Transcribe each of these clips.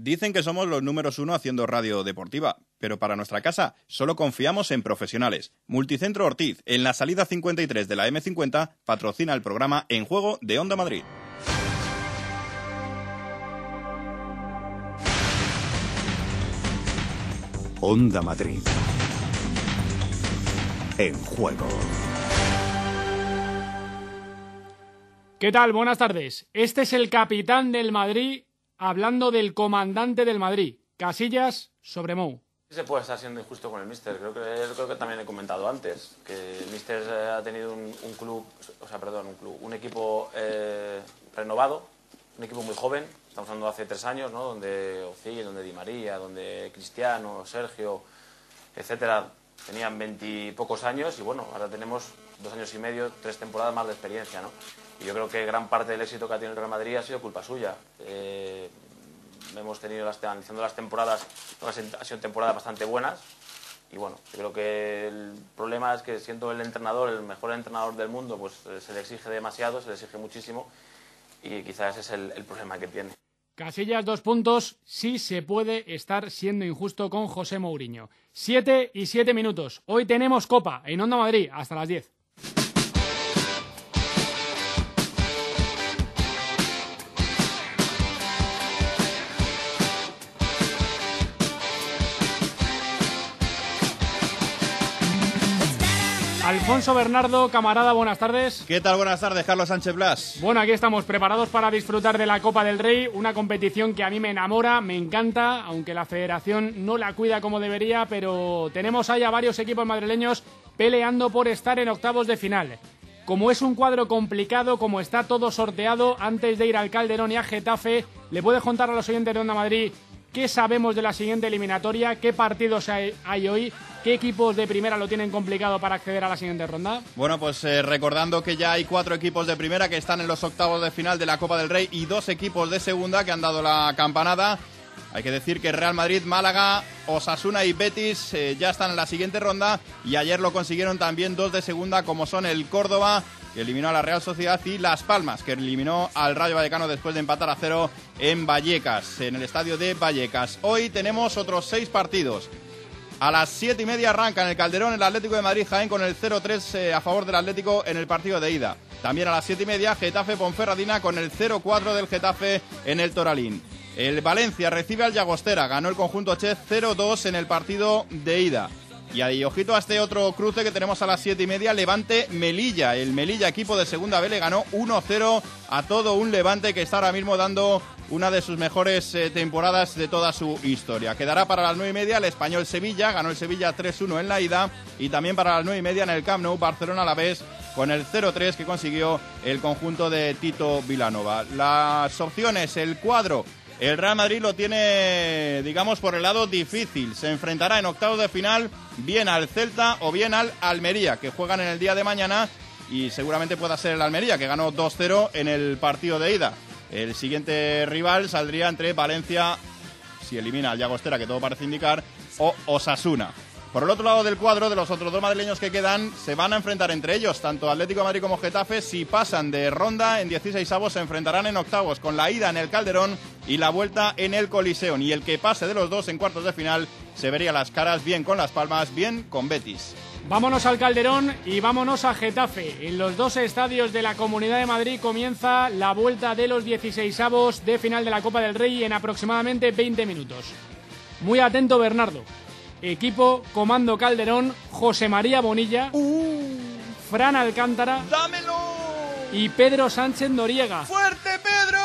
Dicen que somos los números uno haciendo radio deportiva, pero para nuestra casa solo confiamos en profesionales. Multicentro Ortiz, en la salida 53 de la M50, patrocina el programa En Juego de Onda Madrid. Onda Madrid. En juego. ¿Qué tal? Buenas tardes. Este es el capitán del Madrid hablando del comandante del Madrid. Casillas sobre Mou. Se puede estar siendo injusto con el Mister. Creo que, también he comentado antes que el Mister eh, ha tenido un, club, o sea, perdón, un club, un equipo eh, renovado, un equipo muy joven. Estamos hablando de hace tres años, ¿no? Donde Ozil, donde Di María, donde Cristiano, Sergio, etcétera, tenían veintipocos años y bueno, ahora tenemos dos años y medio, tres temporadas más de experiencia, ¿no? Y yo creo que gran parte del éxito que ha tenido el Real Madrid ha sido culpa suya. Eh, hemos tenido, las, analizando las temporadas, han sido temporadas bastante buenas. Y bueno, yo creo que el problema es que siendo el entrenador, el mejor entrenador del mundo, pues eh, se le exige demasiado, se le exige muchísimo. Y quizás ese es el, el problema que tiene. Casillas, dos puntos. Sí se puede estar siendo injusto con José Mourinho. Siete y siete minutos. Hoy tenemos Copa en Onda Madrid hasta las diez. Alfonso Bernardo, camarada, buenas tardes. ¿Qué tal? Buenas tardes, Carlos Sánchez Blas. Bueno, aquí estamos preparados para disfrutar de la Copa del Rey, una competición que a mí me enamora, me encanta, aunque la federación no la cuida como debería, pero tenemos ahí a varios equipos madrileños peleando por estar en octavos de final. Como es un cuadro complicado, como está todo sorteado, antes de ir al Calderón y a Getafe, ¿le puede contar a los oyentes de Onda Madrid qué sabemos de la siguiente eliminatoria, qué partidos hay, hoy, qué equipos de primera lo tienen complicado para acceder a la siguiente ronda. Bueno, pues eh, recordando que ya hay cuatro equipos de primera que están en los octavos de final de la Copa del Rey y dos equipos de segunda que han dado la campanada. Hay que decir que Real Madrid, Málaga, Osasuna y Betis eh, ya están en la siguiente ronda y ayer lo consiguieron también dos de segunda como son el Córdoba que eliminó a la Real Sociedad, y Las Palmas, que eliminó al Rayo Vallecano después de empatar a cero en Vallecas, en el estadio de Vallecas. Hoy tenemos otros seis partidos. A las siete y media arranca en el Calderón el Atlético de Madrid Jaén con el 0-3 eh, a favor del Atlético en el partido de ida. También a las siete y media Getafe Ponferradina con el 0-4 del Getafe en el Toralín. El Valencia recibe al Llagostera, ganó el conjunto Che 0-2 en el partido de ida. Y ahí, ojito a este otro cruce que tenemos a las 7 y media, Levante Melilla. El Melilla, equipo de segunda B, le ganó 1-0 a todo un Levante que está ahora mismo dando una de sus mejores eh, temporadas de toda su historia. Quedará para las 9 y media el español Sevilla, ganó el Sevilla 3-1 en la ida. Y también para las 9 y media en el Camp Nou, Barcelona a la vez con el 0-3 que consiguió el conjunto de Tito Vilanova. Las opciones, el cuadro el Real Madrid lo tiene, digamos, por el lado difícil. Se enfrentará en octavos de final bien al Celta o bien al Almería, que juegan en el día de mañana y seguramente pueda ser el Almería, que ganó 2-0 en el partido de ida. El siguiente rival saldría entre Valencia, si elimina al Llagostera, que todo parece indicar, o Osasuna. Por el otro lado del cuadro, de los otros dos madrileños que quedan, se van a enfrentar entre ellos, tanto Atlético de Madrid como Getafe. Si pasan de ronda en 16 avos, se enfrentarán en octavos, con la ida en el Calderón y la vuelta en el Coliseón. Y el que pase de los dos en cuartos de final se vería las caras bien con Las Palmas, bien con Betis. Vámonos al Calderón y vámonos a Getafe. En los dos estadios de la Comunidad de Madrid comienza la vuelta de los 16 avos de final de la Copa del Rey en aproximadamente 20 minutos. Muy atento, Bernardo. Equipo Comando Calderón, José María Bonilla, uh. Fran Alcántara ¡Dámelo! y Pedro Sánchez Noriega. ¡Fuerte, Pedro!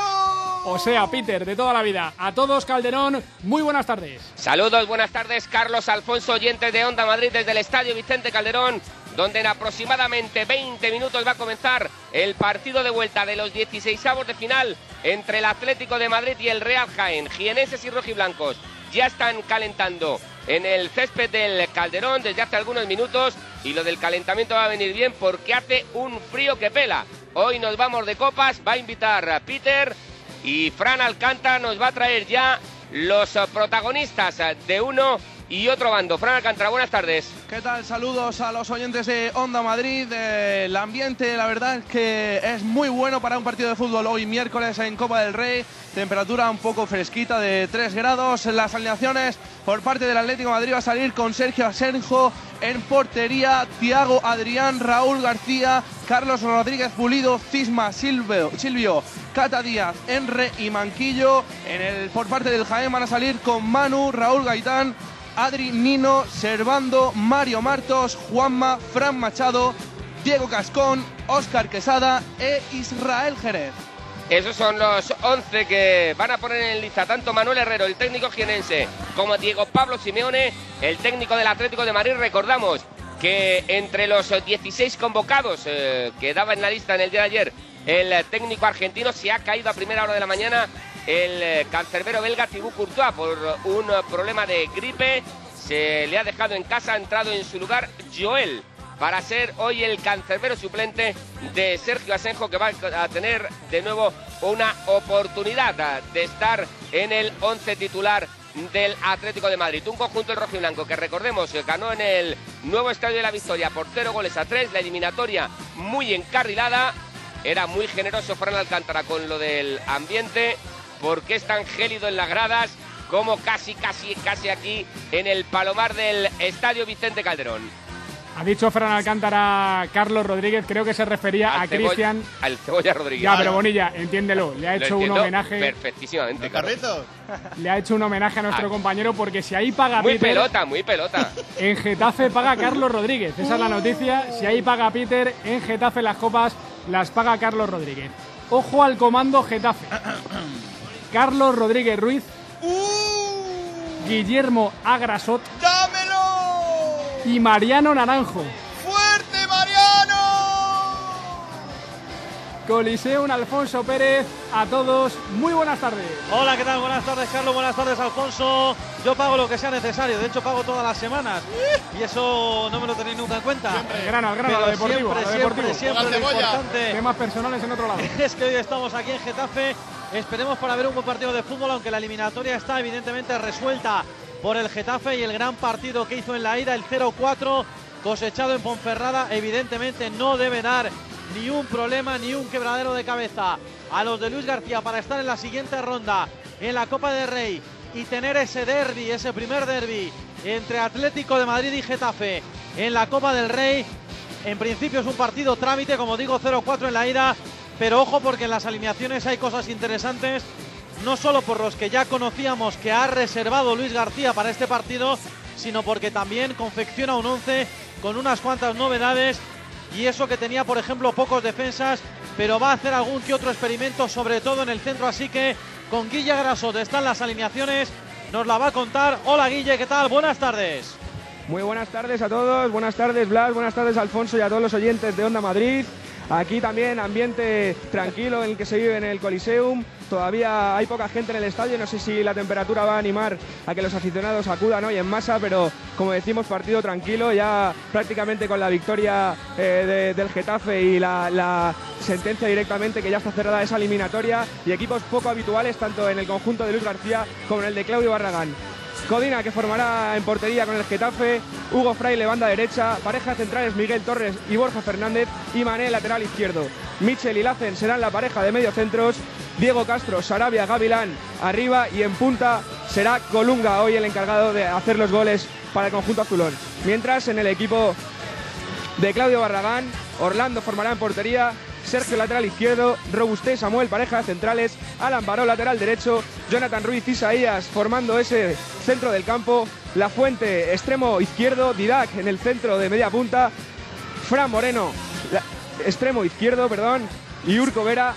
O sea, Peter, de toda la vida. A todos, Calderón, muy buenas tardes. Saludos, buenas tardes, Carlos Alfonso, oyentes de Onda Madrid desde el Estadio Vicente Calderón, donde en aproximadamente 20 minutos va a comenzar el partido de vuelta de los 16 avos de final entre el Atlético de Madrid y el Real Jaén. Gieneses y rojiblancos ya están calentando en el césped del Calderón desde hace algunos minutos y lo del calentamiento va a venir bien porque hace un frío que pela. Hoy nos vamos de copas, va a invitar a Peter y Fran Alcántara nos va a traer ya los protagonistas de uno y otro bando. Fran Alcántara, buenas tardes. ¿Qué tal? Saludos a los oyentes de Onda Madrid. El ambiente, la verdad, es que es muy bueno para un partido de fútbol hoy miércoles en Copa del Rey. Temperatura un poco fresquita de 3 grados. Las alineaciones por parte del Atlético Madrid va a salir con Sergio Asenjo en portería, Tiago Adrián, Raúl García, Carlos Rodríguez Pulido, Cisma Silvio, Silvio Cata Díaz, Enre y Manquillo. En el, por parte del Jaén van a salir con Manu, Raúl Gaitán, Adri Nino, Servando, Mario Martos, Juanma, Fran Machado, Diego Cascón, Óscar Quesada e Israel Jerez. Esos son los 11 que van a poner en lista tanto Manuel Herrero, el técnico jienense, como Diego Pablo Simeone, el técnico del Atlético de Madrid. Recordamos que entre los 16 convocados eh, que daba en la lista en el día de ayer, el técnico argentino se ha caído a primera hora de la mañana el eh, cancerbero belga Thibaut Courtois por un problema de gripe. Se le ha dejado en casa, ha entrado en su lugar Joel para ser hoy el cancerbero suplente de Sergio Asenjo, que va a tener de nuevo una oportunidad de estar en el once titular del Atlético de Madrid. Un conjunto del rojo y blanco que recordemos ganó en el nuevo Estadio de la Victoria por cero goles a tres, la eliminatoria muy encarrilada. Era muy generoso Fran Alcántara con lo del ambiente, porque es tan gélido en las gradas como casi, casi, casi aquí en el palomar del Estadio Vicente Calderón. Ha dicho Fran Alcántara Carlos Rodríguez, creo que se refería a Cristian. Al Cebolla Rodríguez. Ya, pero Bonilla, entiéndelo, le ha hecho un homenaje. Perfectísimamente, claro. Le ha hecho un homenaje a nuestro compañero porque si ahí paga Muy Peter, pelota, muy pelota. En Getafe paga Carlos Rodríguez. Esa es la noticia. Si ahí paga Peter, en Getafe las copas las paga Carlos Rodríguez. Ojo al comando Getafe. Carlos Rodríguez Ruiz. Guillermo Agrasot. ¡Dámelo! Y Mariano Naranjo. Coliseum Alfonso Pérez. A todos, muy buenas tardes. Hola, ¿qué tal? Buenas tardes, Carlos. Buenas tardes, Alfonso. Yo pago lo que sea necesario. De hecho, pago todas las semanas. Y eso no me lo tenéis nunca en cuenta. Al grano, al grano, lo deportivo. siempre, lo siempre, deportivo. siempre Con lo importante Temas personales en otro lado. es que hoy estamos aquí en Getafe. Esperemos para ver un buen partido de fútbol, aunque la eliminatoria está evidentemente resuelta por el Getafe y el gran partido que hizo en la ida, el 0-4 cosechado en Ponferrada, evidentemente no debe dar ni un problema ni un quebradero de cabeza a los de Luis García para estar en la siguiente ronda en la Copa del Rey y tener ese derby, ese primer derby entre Atlético de Madrid y Getafe en la Copa del Rey. En principio es un partido trámite, como digo, 0-4 en la ida, pero ojo porque en las alineaciones hay cosas interesantes, no solo por los que ya conocíamos que ha reservado Luis García para este partido, sino porque también confecciona un 11 con unas cuantas novedades y eso que tenía, por ejemplo, pocos defensas, pero va a hacer algún que otro experimento, sobre todo en el centro, así que con Guille Grasot están las alineaciones, nos la va a contar. Hola Guille, ¿qué tal? Buenas tardes. Muy buenas tardes a todos, buenas tardes Blas, buenas tardes Alfonso y a todos los oyentes de Onda Madrid. Aquí también ambiente tranquilo en el que se vive en el Coliseum. Todavía hay poca gente en el estadio, no sé si la temperatura va a animar a que los aficionados acudan hoy en masa, pero como decimos, partido tranquilo, ya prácticamente con la victoria eh, de- del Getafe y la, la sentencia directamente que ya está cerrada esa eliminatoria y equipos poco habituales tanto en el conjunto de Luis García como en el de Claudio Barragán. Codina que formará en portería con el Getafe, Hugo Fraile banda derecha, pareja centrales Miguel Torres y Borja Fernández y Mané lateral izquierdo. Michel y Lacen serán la pareja de mediocentros, Diego Castro, Sarabia, Gavilán arriba y en punta será Colunga hoy el encargado de hacer los goles para el conjunto azulón. Mientras en el equipo de Claudio Barragán, Orlando formará en portería, Sergio lateral izquierdo, Robusté, Samuel pareja centrales, Alan Baró lateral derecho, Jonathan Ruiz Isaías formando ese centro del campo, La Fuente extremo izquierdo, Didac en el centro de media punta, Fran Moreno extremo izquierdo, perdón, y Urco Vera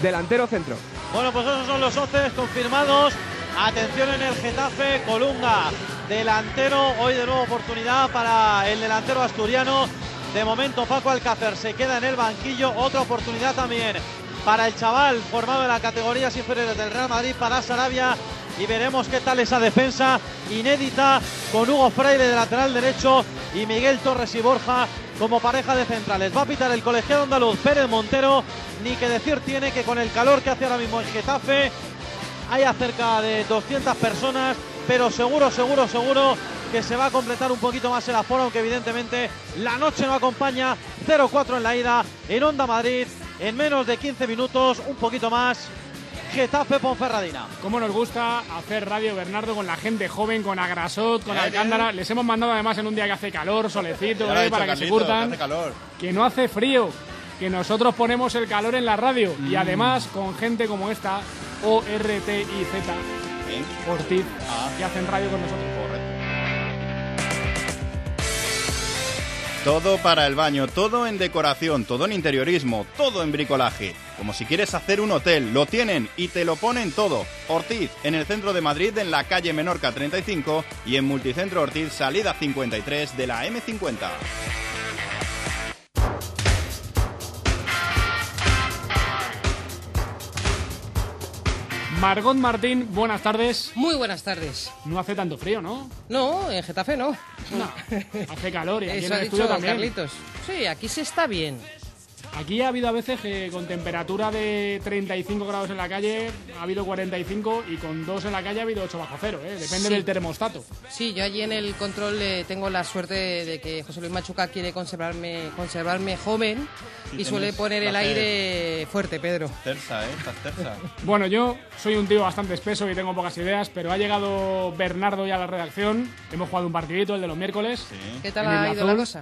delantero centro. Bueno, pues esos son los 11 confirmados. Atención en el Getafe, Colunga, delantero. Hoy de nuevo oportunidad para el delantero asturiano. De momento Paco Alcácer se queda en el banquillo. Otra oportunidad también para el chaval formado en las categorías inferiores del Real Madrid, para Sarabia. Y veremos qué tal esa defensa inédita con Hugo Freire de lateral derecho y Miguel Torres y Borja como pareja de centrales. Va a pitar el colegiado andaluz Pérez Montero. Ni que decir tiene que con el calor que hace ahora mismo en Getafe hay cerca de 200 personas, pero seguro, seguro, seguro que se va a completar un poquito más el aforo, aunque evidentemente la noche no acompaña. 0-4 en la ida en Onda Madrid. En menos de 15 minutos, un poquito más. Getafe Ponferradina. Cómo nos gusta hacer radio, Bernardo, con la gente joven, con Agrasot, con Alcántara. Les hemos mandado además en un día que hace calor, solecito, eh, para que se curtan. que hace calor. que no hace frío, que nosotros ponemos el calor en la radio Mm. y además con gente como esta, O R T I Z, ¿Eh? Ortiz, Ah. que hacen radio con nosotros. Correcto. Todo para el baño, todo en decoración, todo en interiorismo, todo en bricolaje. Como si quieres hacer un hotel, lo tienen y te lo ponen todo. Ortiz, en el centro de Madrid, en la calle Menorca 35 y en Multicentro Ortiz, salida 53 de la M50. Margot Martín, buenas tardes. Muy buenas tardes. No hace tanto frío, ¿no? No, en Getafe no. No, hace calor y aquí Eso en ha el dicho estudio también. Carlitos. Sí, aquí se está bien. Aquí ha habido a veces que con temperatura de 35 grados en la calle ha habido 45 y con 2 en la calle ha habido 8 bajo cero, ¿eh? depende Sí. del termostato. Sí, yo allí en el control eh, tengo la suerte de que José Luis Machuca quiere conservarme, conservarme joven y suele poner el aire fuerte, Pedro. Tersa, ¿eh? Estás tersa. Bueno, yo soy un tío bastante espeso y tengo pocas ideas, pero ha llegado Bernardo ya a la redacción. Hemos jugado un partidito, el de los miércoles. Sí. ¿Qué tal ha ido la cosa?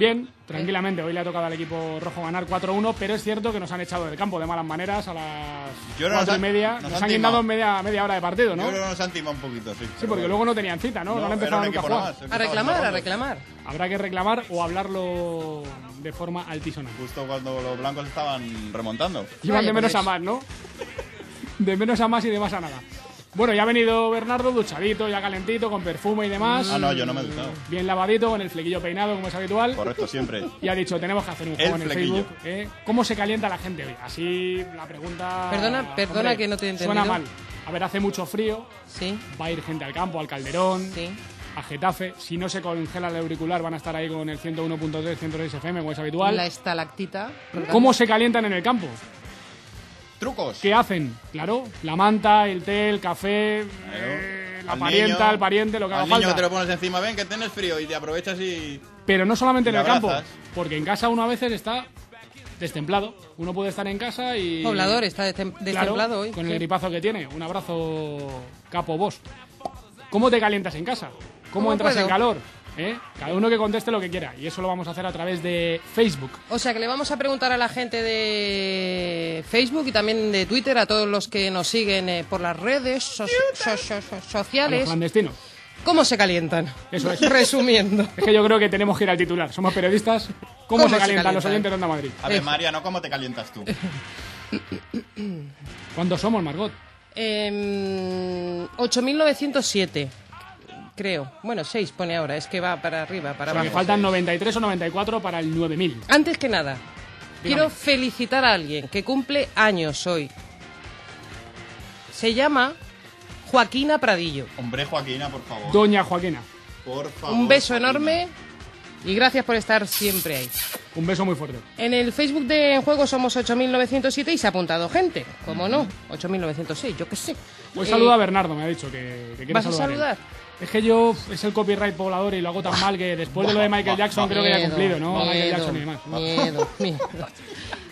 Bien, tranquilamente. Hoy le ha tocado al equipo rojo ganar 4-1, pero es cierto que nos han echado del campo de malas maneras a las Yo creo 4 nos y han- media. nos Nos, han han guindado media, media hora de partido, ¿no? Yo creo que nos han timado un poquito, sí. Sí, porque luego no tenían cita, ¿no? No, han era empezado nunca a jugar. más, A reclamar, a reclamar. Habrá que reclamar o hablarlo de forma altísona. Justo cuando los blancos estaban remontando. Iban de menos pues. a más, ¿no? De menos a más y de más a nada. Bueno, ya ha venido Bernardo duchadito, ya calentito, con perfume y demás. Ah, no, yo no me he duchado. Bien lavadito, con el flequillo peinado, como es habitual. Correcto, siempre. Y ha dicho, tenemos que hacer un El juego en el flequillo. Facebook. ¿eh? ¿Cómo se calienta la gente hoy? Así la pregunta... Perdona- perdona que no te he Suena mal. A ver, hace mucho frío, Sí, va a ir gente al campo, al Calderón, sí. a Getafe. Si no se congela el auricular, van a estar ahí con el 101.3, 106 FM, como es habitual. La estalactita. ¿Cómo se calientan en el campo? Trucos. ¿Qué hacen? Claro, la manta, el té, el café, eh, la Al parienta, niño- el pariente, lo que haga Al niño falta. que te lo pones encima, ven que tienes frío y te aprovechas y... Pero no solamente en el le campo, abrazas. porque en casa uno a veces está destemplado. Uno puede estar en casa y... Poblador está destem- Claro, destemplado hoy. Con sí. el gripazo que tiene. Un abrazo, capo vos. ¿Cómo te calientas en casa? ¿Cómo, ¿Cómo entras puedo? en calor? ¿Eh? Cada uno que conteste lo que quiera. Y eso lo vamos a hacer a través de Facebook. O sea que le vamos a preguntar a la gente de Facebook y también de Twitter, a todos los que nos siguen eh, por las redes so- so- so- so- A los sociales, clandestinos. cómo se calientan. Eso es. Resumiendo. Es que yo creo que tenemos que ir al titular. Somos periodistas. ¿Cómo, ¿Cómo se se calientan los oyentes de Onda Madrid? A ver, Eh. Mariano, ¿cómo te calientas tú? ¿Cuántos somos, Margot? Em, 8.907, creo. Bueno, 6 pone ahora, es que va para arriba, para O sea, que abajo. faltan 93 o 94 para el 9000. Antes que nada, Dígame. quiero felicitar a alguien que cumple años hoy. Se llama Joaquina Pradillo. Hombre, Joaquina, por favor. Doña Joaquina. Por favor. Un beso Joaquina. enorme y gracias por estar siempre ahí. Un beso muy fuerte. En el Facebook de En Juego somos 8.907 y se ha apuntado gente. ¿Cómo no? 8.906, yo qué sé. Hoy Eh, saluda a Bernardo, me ha dicho que, que quiere ¿Vas a saludar. saludar? él. Es que yo es el copyright poblador y lo hago tan mal que después de lo de Michael Jackson creo que ya he cumplido, ¿no? Michael miedo, Jackson y demás. Miedo, miedo.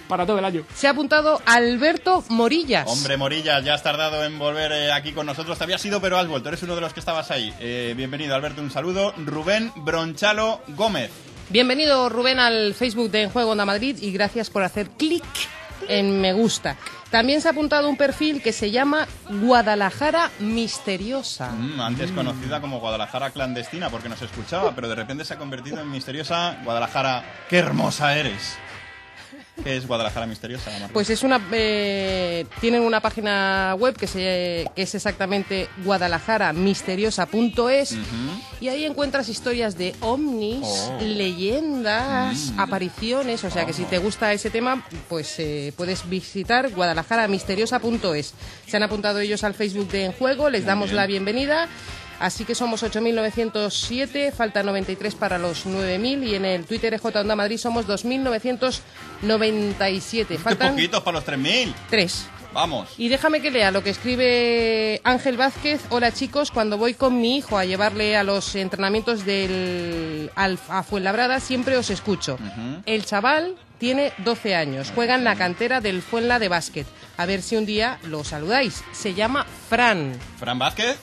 Para todo el año. Se ha apuntado Alberto Morillas. Hombre, Morilla, ya has tardado en volver eh, aquí con nosotros. Te habías ido, pero has vuelto. Eres uno de los que estabas ahí. Eh, bienvenido, Alberto, un saludo. Rubén Bronchalo Gómez. Bienvenido Rubén al Facebook de En Juego Onda Madrid y gracias por hacer clic en me gusta. También se ha apuntado un perfil que se llama Guadalajara Misteriosa. Mm, antes conocida como Guadalajara clandestina porque nos escuchaba, pero de repente se ha convertido en misteriosa Guadalajara. ¡Qué hermosa eres! ¿Qué es Guadalajara misteriosa? Pues es una eh, tienen una página web que se que es exactamente guadalajaramisteriosa.es y ahí encuentras historias de ovnis, Oh. leyendas, apariciones, o sea que si te gusta ese tema, pues eh, puedes visitar guadalajaramisteriosa.es. Se han apuntado ellos al Facebook de En Juego, les damos bien. la bienvenida. Así que somos 8.907, falta 93 para los 9.000 y en el Twitter EJ Onda Madrid somos 2.997. Qué Faltan poquitos para los 3.000. tres. Vamos. Y déjame que lea lo que escribe Ángel Vázquez. Hola chicos, cuando voy con mi hijo a llevarle a los entrenamientos del al- a Fuenlabrada siempre os escucho. El chaval tiene 12 años, juega en la cantera del Fuenla de básquet. A ver si un día lo saludáis. Se llama Fran. ¿Fran Vázquez?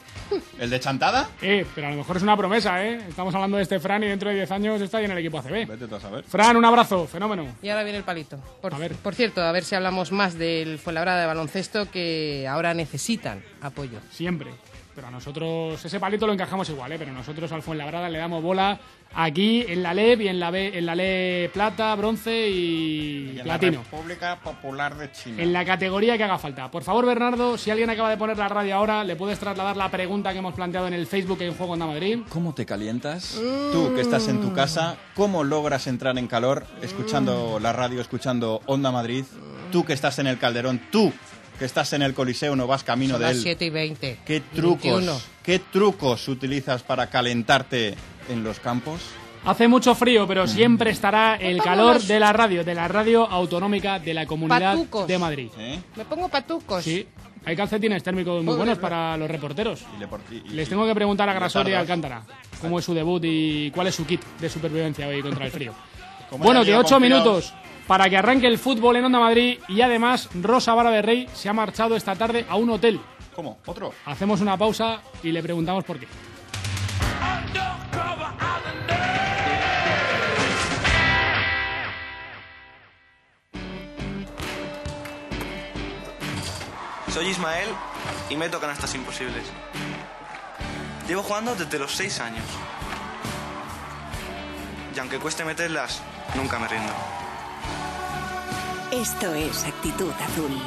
¿El de Chantada? Eh, pero a lo mejor es una promesa, ¿eh? Estamos hablando de este Fran y dentro de 10 años está ahí en el equipo ACB. Vete tú a saber. Fran, un abrazo, fenómeno. Y ahora viene el palito. Por, A ver. por cierto, a ver si hablamos más del Fuenlabrada de baloncesto que ahora necesitan apoyo. Siempre. Pero a nosotros, ese palito lo encajamos igual, ¿eh? Pero nosotros al Fuenlabrada le damos bola aquí en la LEB y en la B, en la LE plata, bronce y, platino. República Popular de China. En la categoría que haga falta. Por favor, Bernardo, si alguien acaba de poner la radio ahora, le puedes trasladar la pregunta que hemos planteado en el Facebook en Juego Onda Madrid. ¿Cómo te calientas? Tú que estás en tu casa, ¿cómo logras entrar en calor escuchando la radio, escuchando Onda Madrid? Tú que estás en el Calderón, tú que estás en el Coliseo, no vas camino Son de las él. 7 y 20. ¿Qué y trucos, 21. qué trucos utilizas para calentarte en los campos? Hace mucho frío, pero siempre estará el calor los- de la radio, de la radio autonómica de la Comunidad Patucos. de Madrid. ¿Eh? Me pongo patucos. Sí, hay calcetines térmicos muy buenos para los reporteros. Y le por- y- y- Les tengo que preguntar a y Grasol y a. Alcántara cómo es su debut y cuál es su kit de supervivencia hoy contra el frío. Como Bueno, que ocho minutos para que arranque el fútbol en Onda Madrid y además Rosa Vara de Rey se ha marchado esta tarde a un hotel. ¿Cómo? ¿Otro? Hacemos una pausa y le preguntamos por qué. Soy Ismael y meto canastas imposibles. Llevo jugando desde los 6 años. Y aunque cueste meterlas, nunca me rindo. Esto es actitud azul.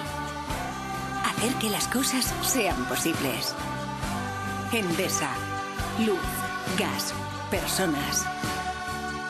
Hacer que las cosas sean posibles. Endesa. Luz, gas, personas.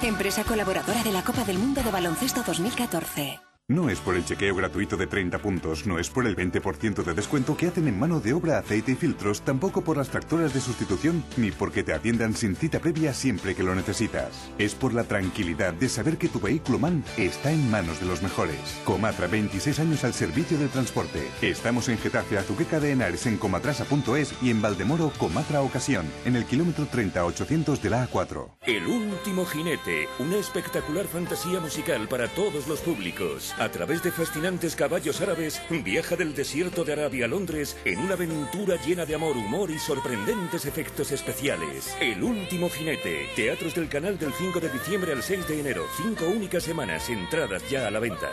Empresa colaboradora de la Copa del Mundo de Baloncesto 2014. No es por el chequeo gratuito de 30 puntos, no es por el 20% de descuento que hacen en mano de obra, aceite y filtros, tampoco por las tractoras de sustitución, ni porque te atiendan sin cita previa siempre que lo necesitas. Es por la tranquilidad de saber que tu vehículo MAN está en manos de los mejores. Comatra, 26 años al servicio del transporte. Estamos en Getafe, Azuqueca de Henares, en comatrasa.es y en Valdemoro, Comatra Ocasión, en el kilómetro 30800 de la A4. El último jinete, una espectacular fantasía musical para todos los públicos. A través de fascinantes caballos árabes, viaja del desierto de Arabia a Londres en una aventura llena de amor, humor y sorprendentes efectos especiales. El último jinete, teatros del canal del 5 de diciembre al 6 de enero, cinco únicas semanas, entradas ya a la venta.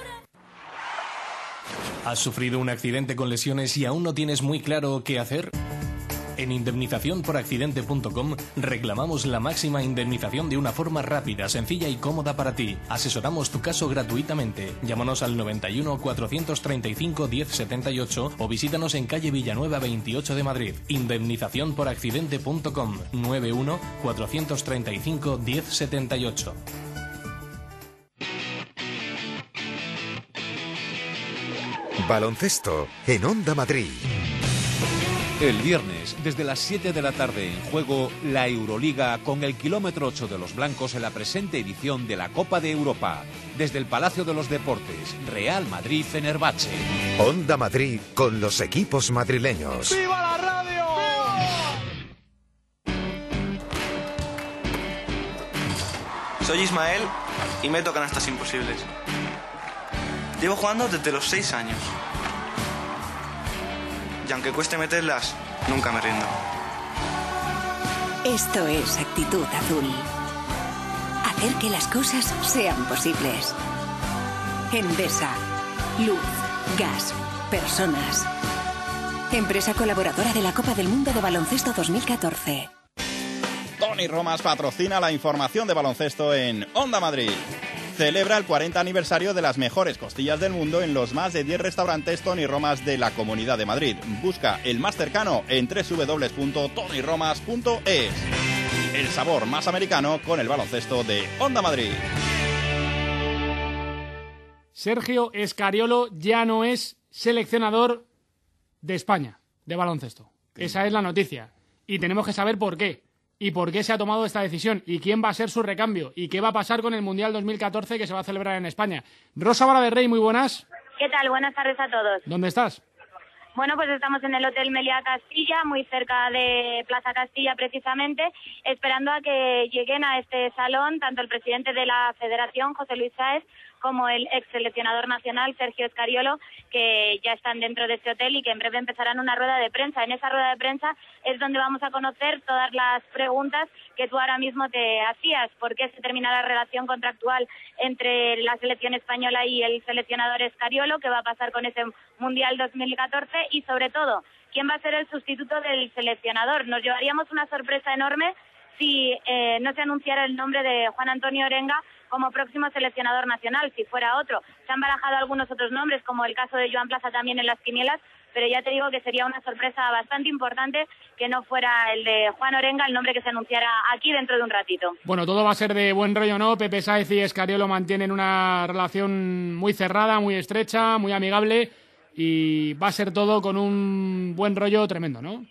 ¿Has sufrido un accidente con lesiones y aún no tienes muy claro qué hacer? En indemnizaciónporaccidente.com reclamamos la máxima indemnización de una forma rápida, sencilla y cómoda para ti. Asesoramos tu caso gratuitamente. Llámanos al 91 435 1078 o visítanos en calle Villanueva 28 de Madrid. Indemnizaciónporaccidente.com 91 435 1078. Baloncesto en Onda Madrid. El viernes, desde las 7 de la tarde, en juego la Euroliga con el kilómetro 8 de los blancos en la presente edición de la Copa de Europa. Desde el Palacio de los Deportes, Real Madrid-Fenerbahce. Onda Madrid con los equipos madrileños. ¡Viva la radio! Soy Ismael y meto canastas imposibles. Llevo jugando desde los 6 años. Y aunque cueste meterlas, nunca me rindo. Esto es actitud azul. Hacer que las cosas sean posibles. Endesa. Luz, gas, personas. Empresa colaboradora de la Copa del Mundo de Baloncesto 2014. Tony Romas patrocina la información de baloncesto en Onda Madrid. Celebra el 40 aniversario de las mejores costillas del mundo en los más de 10 restaurantes Tony Romas de la Comunidad de Madrid. Busca el más cercano en www.tonyromas.es. El sabor más americano con el baloncesto de Onda Madrid. Sergio Escariolo ya no es seleccionador de España de baloncesto. Esa es la noticia. Y tenemos que saber por qué. Y por qué se ha tomado esta decisión. Y quién va a ser su recambio. Y qué va a pasar con el Mundial 2014 que se va a celebrar en España. Rosa Vara de Rey, muy buenas. ¿Qué tal? Buenas tardes a todos. ¿Dónde estás? Bueno, pues estamos en el Hotel Meliá Castilla, muy cerca de Plaza Castilla precisamente, esperando a que lleguen a este salón tanto el presidente de la Federación, José Luis Sáez, como el ex seleccionador nacional, Sergio Escariolo, que ya están dentro de este hotel y que en breve empezarán una rueda de prensa. En esa rueda de prensa es donde vamos a conocer todas las preguntas que tú ahora mismo te hacías. ¿Por qué se termina la relación contractual entre la selección española y el seleccionador Escariolo? ¿Qué va a pasar con ese Mundial 2014? Y sobre todo, ¿quién va a ser el sustituto del seleccionador? Nos llevaríamos una sorpresa enorme si eh, no se anunciara el nombre de Juan Antonio Orenga como próximo seleccionador nacional, si fuera otro. Se han barajado algunos otros nombres, como el caso de Joan Plaza también en las quinielas, pero ya te digo que sería una sorpresa bastante importante que no fuera el de Juan Orenga, el nombre que se anunciara aquí dentro de un ratito. Bueno, todo va a ser de buen rollo, ¿no? Pepe Sáez y Escariolo mantienen una relación muy cerrada, muy estrecha, muy amigable y va a ser todo con un buen rollo tremendo, ¿no?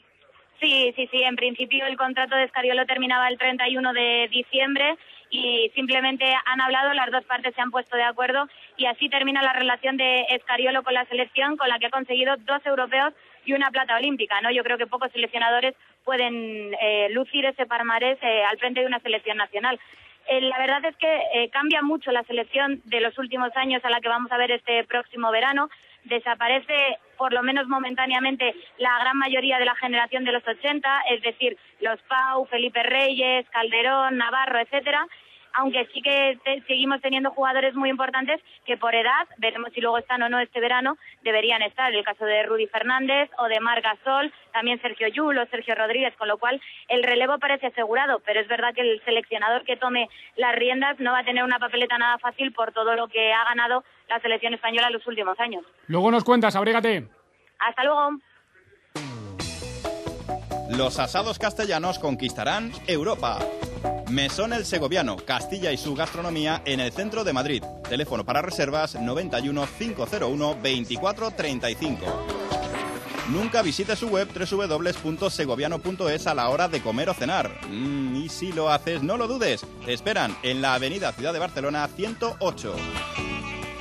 Sí, sí, sí. En principio el contrato de Escariolo terminaba el 31 de diciembre y simplemente han hablado, las dos partes se han puesto de acuerdo y así termina la relación de Escariolo con la selección con la que ha conseguido dos europeos y una plata olímpica, ¿no? Yo creo que pocos seleccionadores pueden eh, lucir ese palmarés eh, al frente de una selección nacional. Eh, la verdad es que cambia mucho la selección de los últimos años a la que vamos a ver este próximo verano. Desaparece, por lo menos momentáneamente, la gran mayoría de la generación de los 80, es decir, los Pau, Felipe Reyes, Calderón, Navarro, etcétera, aunque sí que te- seguimos teniendo jugadores muy importantes que por edad, veremos si luego están o no este verano, deberían estar. El caso de Rudy Fernández o de Marc Gasol, también Sergio Yul o Sergio Rodríguez, con lo cual el relevo parece asegurado, pero es verdad que el seleccionador que tome las riendas no va a tener una papeleta nada fácil por todo lo que ha ganado la selección española en los últimos años. Luego nos cuentas, abrégate. Hasta luego. Los asados castellanos conquistarán Europa. Mesón El Segoviano, Castilla y su gastronomía en el centro de Madrid. Teléfono para reservas 91 501 24 35. Nunca visite su web www.segoviano.es a la hora de comer o cenar. Mm, y si lo haces, no lo dudes. Te esperan en la avenida Ciudad de Barcelona 108.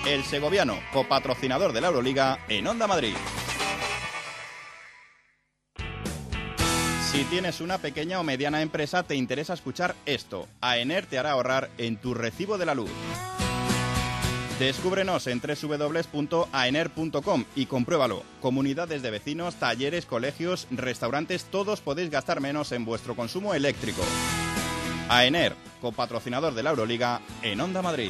El Segoviano, copatrocinador de la Euroliga en Onda Madrid. Si tienes una pequeña o mediana empresa, te interesa escuchar esto. AENER te hará ahorrar en tu recibo de la luz. Descúbrenos en www.aener.com y compruébalo. Comunidades de vecinos, talleres, colegios, restaurantes, todos podéis gastar menos en vuestro consumo eléctrico. AENER, copatrocinador de la Euroliga en Onda Madrid.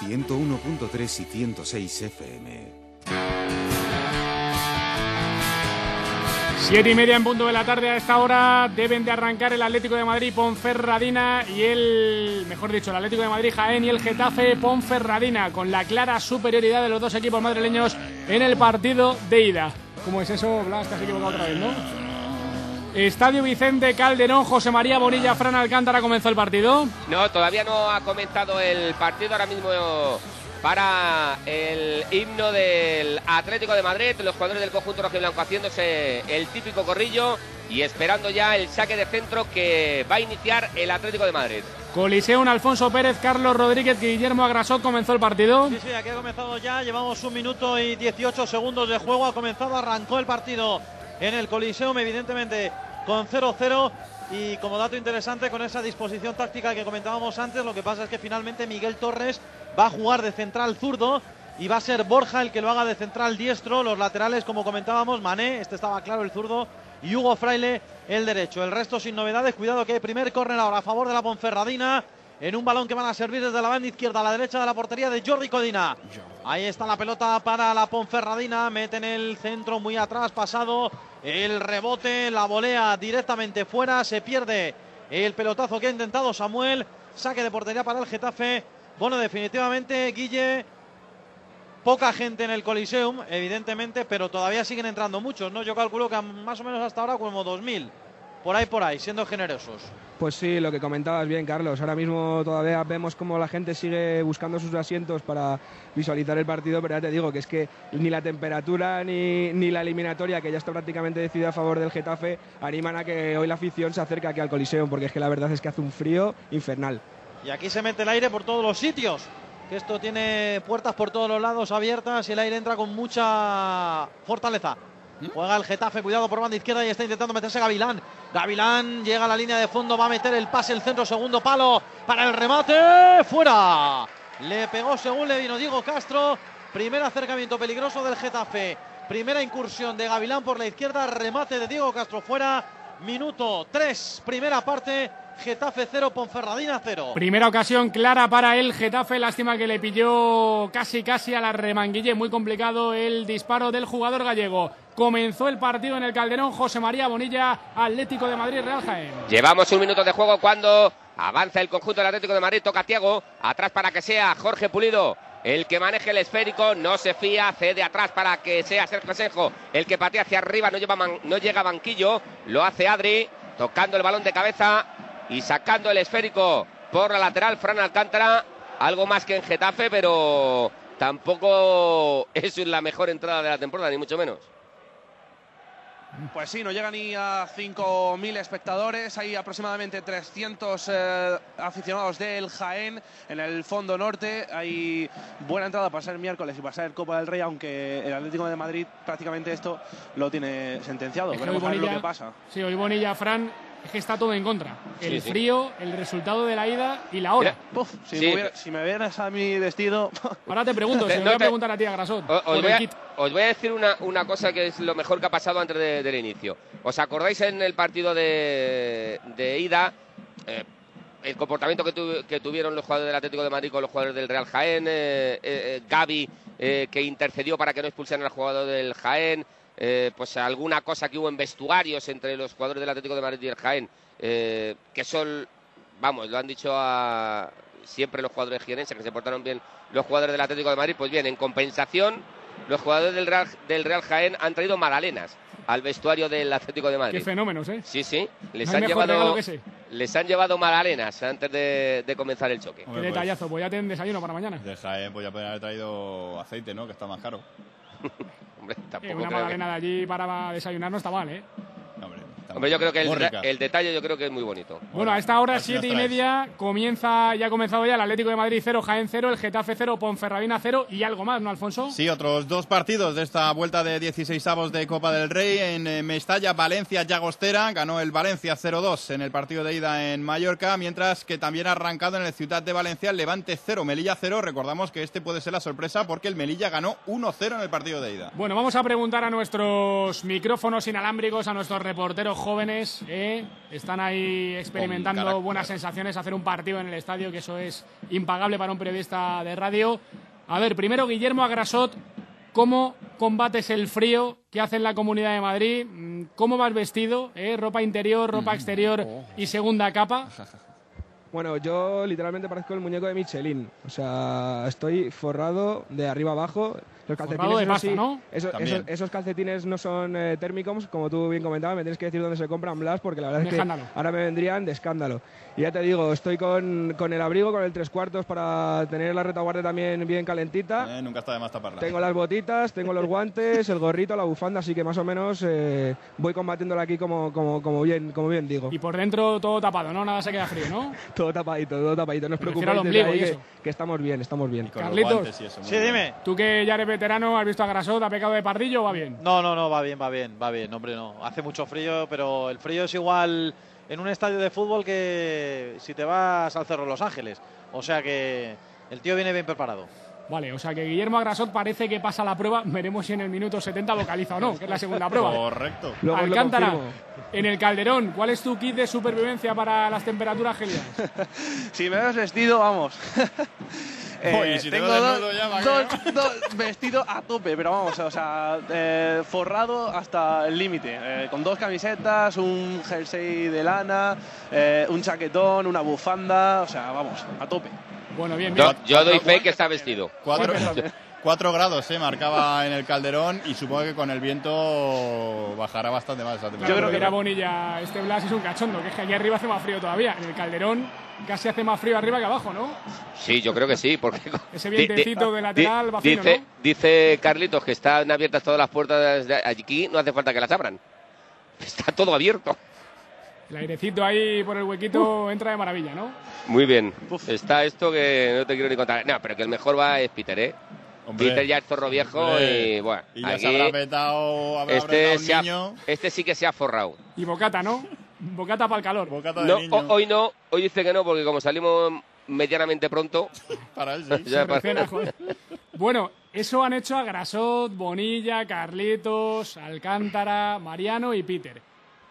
101.3 y 106 FM. Siete y media en punto de la tarde a esta hora deben de arrancar el Atlético de Madrid Ponferradina y el, mejor dicho, el Atlético de Madrid Jaén y el Getafe Ponferradina con la clara superioridad de los dos equipos madrileños en el partido de ida. ¿Cómo es eso, Blas? Te has equivocado otra vez, ¿no? Estadio Vicente Calderón, José María Bonilla, Fran Alcántara comenzó el partido. No, todavía no ha comenzado el partido. Ahora mismo para el himno del Atlético de Madrid, los jugadores del conjunto rojiblanco haciéndose el típico corrillo y esperando ya el saque de centro que va a iniciar el Atlético de Madrid. Coliseum, Alfonso Pérez, Carlos Rodríguez, Guillermo Agrasot comenzó el partido. Sí, sí, aquí ha comenzado ya, llevamos un minuto y 18 segundos de juego, ha comenzado, arrancó el partido en el Coliseum, evidentemente con 0-0 y como dato interesante con esa disposición táctica que comentábamos antes, lo que pasa es que finalmente Miguel Torres va a jugar de central zurdo y va a ser Borja el que lo haga de central diestro, los laterales como comentábamos, Mané, este estaba claro el zurdo y Hugo Fraile el derecho. El resto sin novedades, cuidado que hay primer córner ahora a favor de la Ponferradina. En un balón que van a servir desde la banda izquierda a la derecha de la portería de Jordi Codina. Ahí está la pelota para la Ponferradina, meten el centro muy atrás, pasado el rebote, la volea directamente fuera, se pierde el pelotazo que ha intentado Samuel, saque de portería para el Getafe. Bueno, definitivamente, Guille, poca gente en el Coliseum, evidentemente, pero todavía siguen entrando muchos, ¿no? Yo calculo que más o menos hasta ahora como 2.000, por ahí, por ahí, siendo generosos. Pues sí, lo que comentabas bien, Carlos. Ahora mismo todavía vemos cómo la gente sigue buscando sus asientos para visualizar el partido, pero ya te digo que es que ni la temperatura ni, ni la eliminatoria, que ya está prácticamente decidida a favor del Getafe, animan a que hoy la afición se acerque aquí al Coliseum, porque es que la verdad es que hace un frío infernal. Y aquí se mete el aire por todos los sitios. Que esto tiene puertas por todos los lados abiertas y el aire entra con mucha fortaleza. Juega el Getafe, cuidado por banda izquierda y está intentando meterse Gavilán. Gavilán llega a la línea de fondo, va a meter el pase, el centro, segundo palo para el remate. ¡Fuera! Le pegó según le vino Diego Castro. Primer acercamiento peligroso del Getafe. Primera incursión de Gavilán por la izquierda. Remate de Diego Castro fuera. Minuto 3, primera parte. Getafe 0, Ponferradina 0. Primera ocasión clara para el Getafe. Lástima que le pilló casi casi a la remanguille. Muy complicado el disparo del jugador gallego. Comenzó el partido en el Calderón. José María Bonilla, Atlético de Madrid, Real Jaén. Llevamos un minuto de juego cuando avanza el conjunto del Atlético de Madrid. Toca Tiago. Atrás para que sea Jorge Pulido. El que maneje el esférico no se fía, cede atrás para que sea Sergio Senjo. El que patea hacia arriba no, llega a banquillo. Lo hace Adri, tocando el balón de cabeza y sacando el esférico por la lateral. Fran Alcántara, algo más que en Getafe, pero tampoco es la mejor entrada de la temporada, ni mucho menos. Pues sí, no llega ni a 5.000 espectadores. Hay aproximadamente 300 eh, aficionados del Jaén en el fondo norte. Hay buena entrada para ser miércoles y para ser Copa del Rey, aunque el Atlético de Madrid prácticamente esto lo tiene sentenciado. Es que Veremos hoy a ver lo que pasa. Sí, hoy Bonilla, Fran, es que está todo en contra. El Sí, sí. frío, el resultado de la ida y la hora. Puf, si, Sí. me hubiera- si me vieras a mi vestido. Ahora te pregunto, se No lo voy a preguntar a ti, a Grasot. O- Os, voy a, kit. os voy a decir una, una cosa que es lo mejor que ha pasado antes de- del inicio. ¿Os acordáis en el partido de, de ida? eh, el comportamiento que, tu- que tuvieron los jugadores del Atlético de Madrid con los jugadores del Real Jaén, eh, eh, eh, Gaby eh, que intercedió para que no expulsaran al jugador del Jaén, eh, pues alguna cosa que hubo en vestuarios entre los jugadores del Atlético de Madrid y el Jaén, eh, que son, vamos, lo han dicho a, siempre los jugadores jienenses, que se portaron bien los jugadores del Atlético de Madrid, pues bien, en compensación, los jugadores del Real, del Real Jaén han traído magdalenas al vestuario del Atlético de Qué Madrid. fenómenos, ¿eh? Sí, sí, les No han llevado les han llevado magdalenas antes de, de comenzar el choque. Qué detallazo, voy a tener desayuno para mañana. De Jaén, pues ya podrían haber traído aceite, ¿no? Que está más caro. Hombre, Eh, tampoco una creo que- magdalena de allí para desayunar no está mal, ¿eh? Hombre, yo creo que el, detalle yo creo que es muy bonito. Bueno, a esta hora, siete y media, comienza, ya ha comenzado ya el Atlético de Madrid 0, Jaén 0, el Getafe 0, Ponferradina 0 y algo más, ¿no, Alfonso? Sí, otros dos partidos de esta vuelta de 16 avos de Copa del Rey. En eh, Mestalla, Valencia, Llagostera. Ganó el Valencia 0-2 en el partido de ida en Mallorca. Mientras que también ha arrancado en el Ciudad de Valencia el Levante 0, Melilla 0. Recordamos que este puede ser la sorpresa porque el Melilla ganó 1-0 en el partido de ida. Bueno, vamos a preguntar a nuestros micrófonos inalámbricos, a nuestros reporteros jóvenes. ¿eh? Están ahí experimentando buenas sensaciones, hacer un partido en el estadio, que eso es impagable para un periodista de radio. A ver, primero Guillermo Agrasot, ¿cómo combates el frío que hace en la Comunidad de Madrid? Mm, ¿Cómo vas vestido? ¿Eh? ¿Ropa interior, ropa exterior y segunda capa? Bueno, yo literalmente parezco el muñeco de Michelin. O sea, estoy forrado de arriba abajo. Los calcetines de eso pasta, sí, ¿no? esos, esos- esos calcetines no son eh, térmicos, como tú bien comentabas. Me tienes que decir dónde se compran, Blas, porque la verdad De es que escándalo. ahora me vendrían de escándalo. Y ya te digo, estoy con, con el abrigo, con el tres cuartos para tener la retaguardia también bien calentita. Eh, nunca está de más taparla. Tengo las botitas, tengo los guantes, el gorrito, la bufanda, así que más o menos eh, voy combatiéndola aquí como, como, como, bien, como bien digo. Y por dentro todo tapado, ¿no? Nada se queda frío, ¿no? Todo tapadito, todo tapadito. No os preocupéis y que, eso. que estamos bien, estamos bien. Carlitos. Sí, dime. Tú que ya eres veterano, has visto a Grasot, ha pecado de pardillo, va bien. No, no, no, va bien, va bien, va bien, hombre, no. Hace mucho frío, pero el frío es igual en un estadio de fútbol que si te vas al Cerro Los Ángeles. O sea que el tío viene bien preparado. Vale, o sea que Guillermo Agrasot parece que pasa la prueba. Veremos si en el minuto 70 localiza o no, que es la segunda prueba. Correcto. Luego Alcántara, en el Calderón, ¿cuál es tu kit de supervivencia para las temperaturas gélidas? Si me ves vestido, vamos. Eh, Oye, si te tengo dos, desnudo ya, va, dos- dos vestido a tope, pero vamos, o sea, eh, forrado hasta el límite. eh, con dos camisetas, un jersey de lana, eh, un chaquetón, una bufanda, o sea, vamos, a tope. Bueno, bien, bien. Yo, yo doy fe que está vestido. Cuatro, cuatro grados, eh, marcaba en el Calderón y supongo que con el viento bajará bastante más esa Claro, temperatura. pero dirá Bonilla, este Blas es un cachondo, que es que aquí arriba hace más frío todavía. En el Calderón casi hace más frío arriba que abajo, ¿no? Sí, yo creo que sí, porque Ese vientecito de lateral va fino, dice, ¿no? dice Carlitos que están abiertas todas las puertas de aquí, no hace falta que las abran. Está todo abierto. El airecito ahí por el huequito entra de maravilla, ¿no? Muy bien. Está esto que no te quiero ni contar. No, pero que el mejor va es Peter, ¿eh? Hombre. Peter ya es zorro viejo Hombre. y bueno. Y ya aquí se habrá petado, habrá este, un se ha- niño. este sí que se ha forrado. Y bocata, ¿no? Bocata para el calor. Bocata de No, niño. ho- hoy no, hoy dice que no, porque como salimos medianamente pronto. Para él sí. ya para-. Bueno, eso han hecho a Grasot, Bonilla, Carlitos, Alcántara, Mariano y Peter.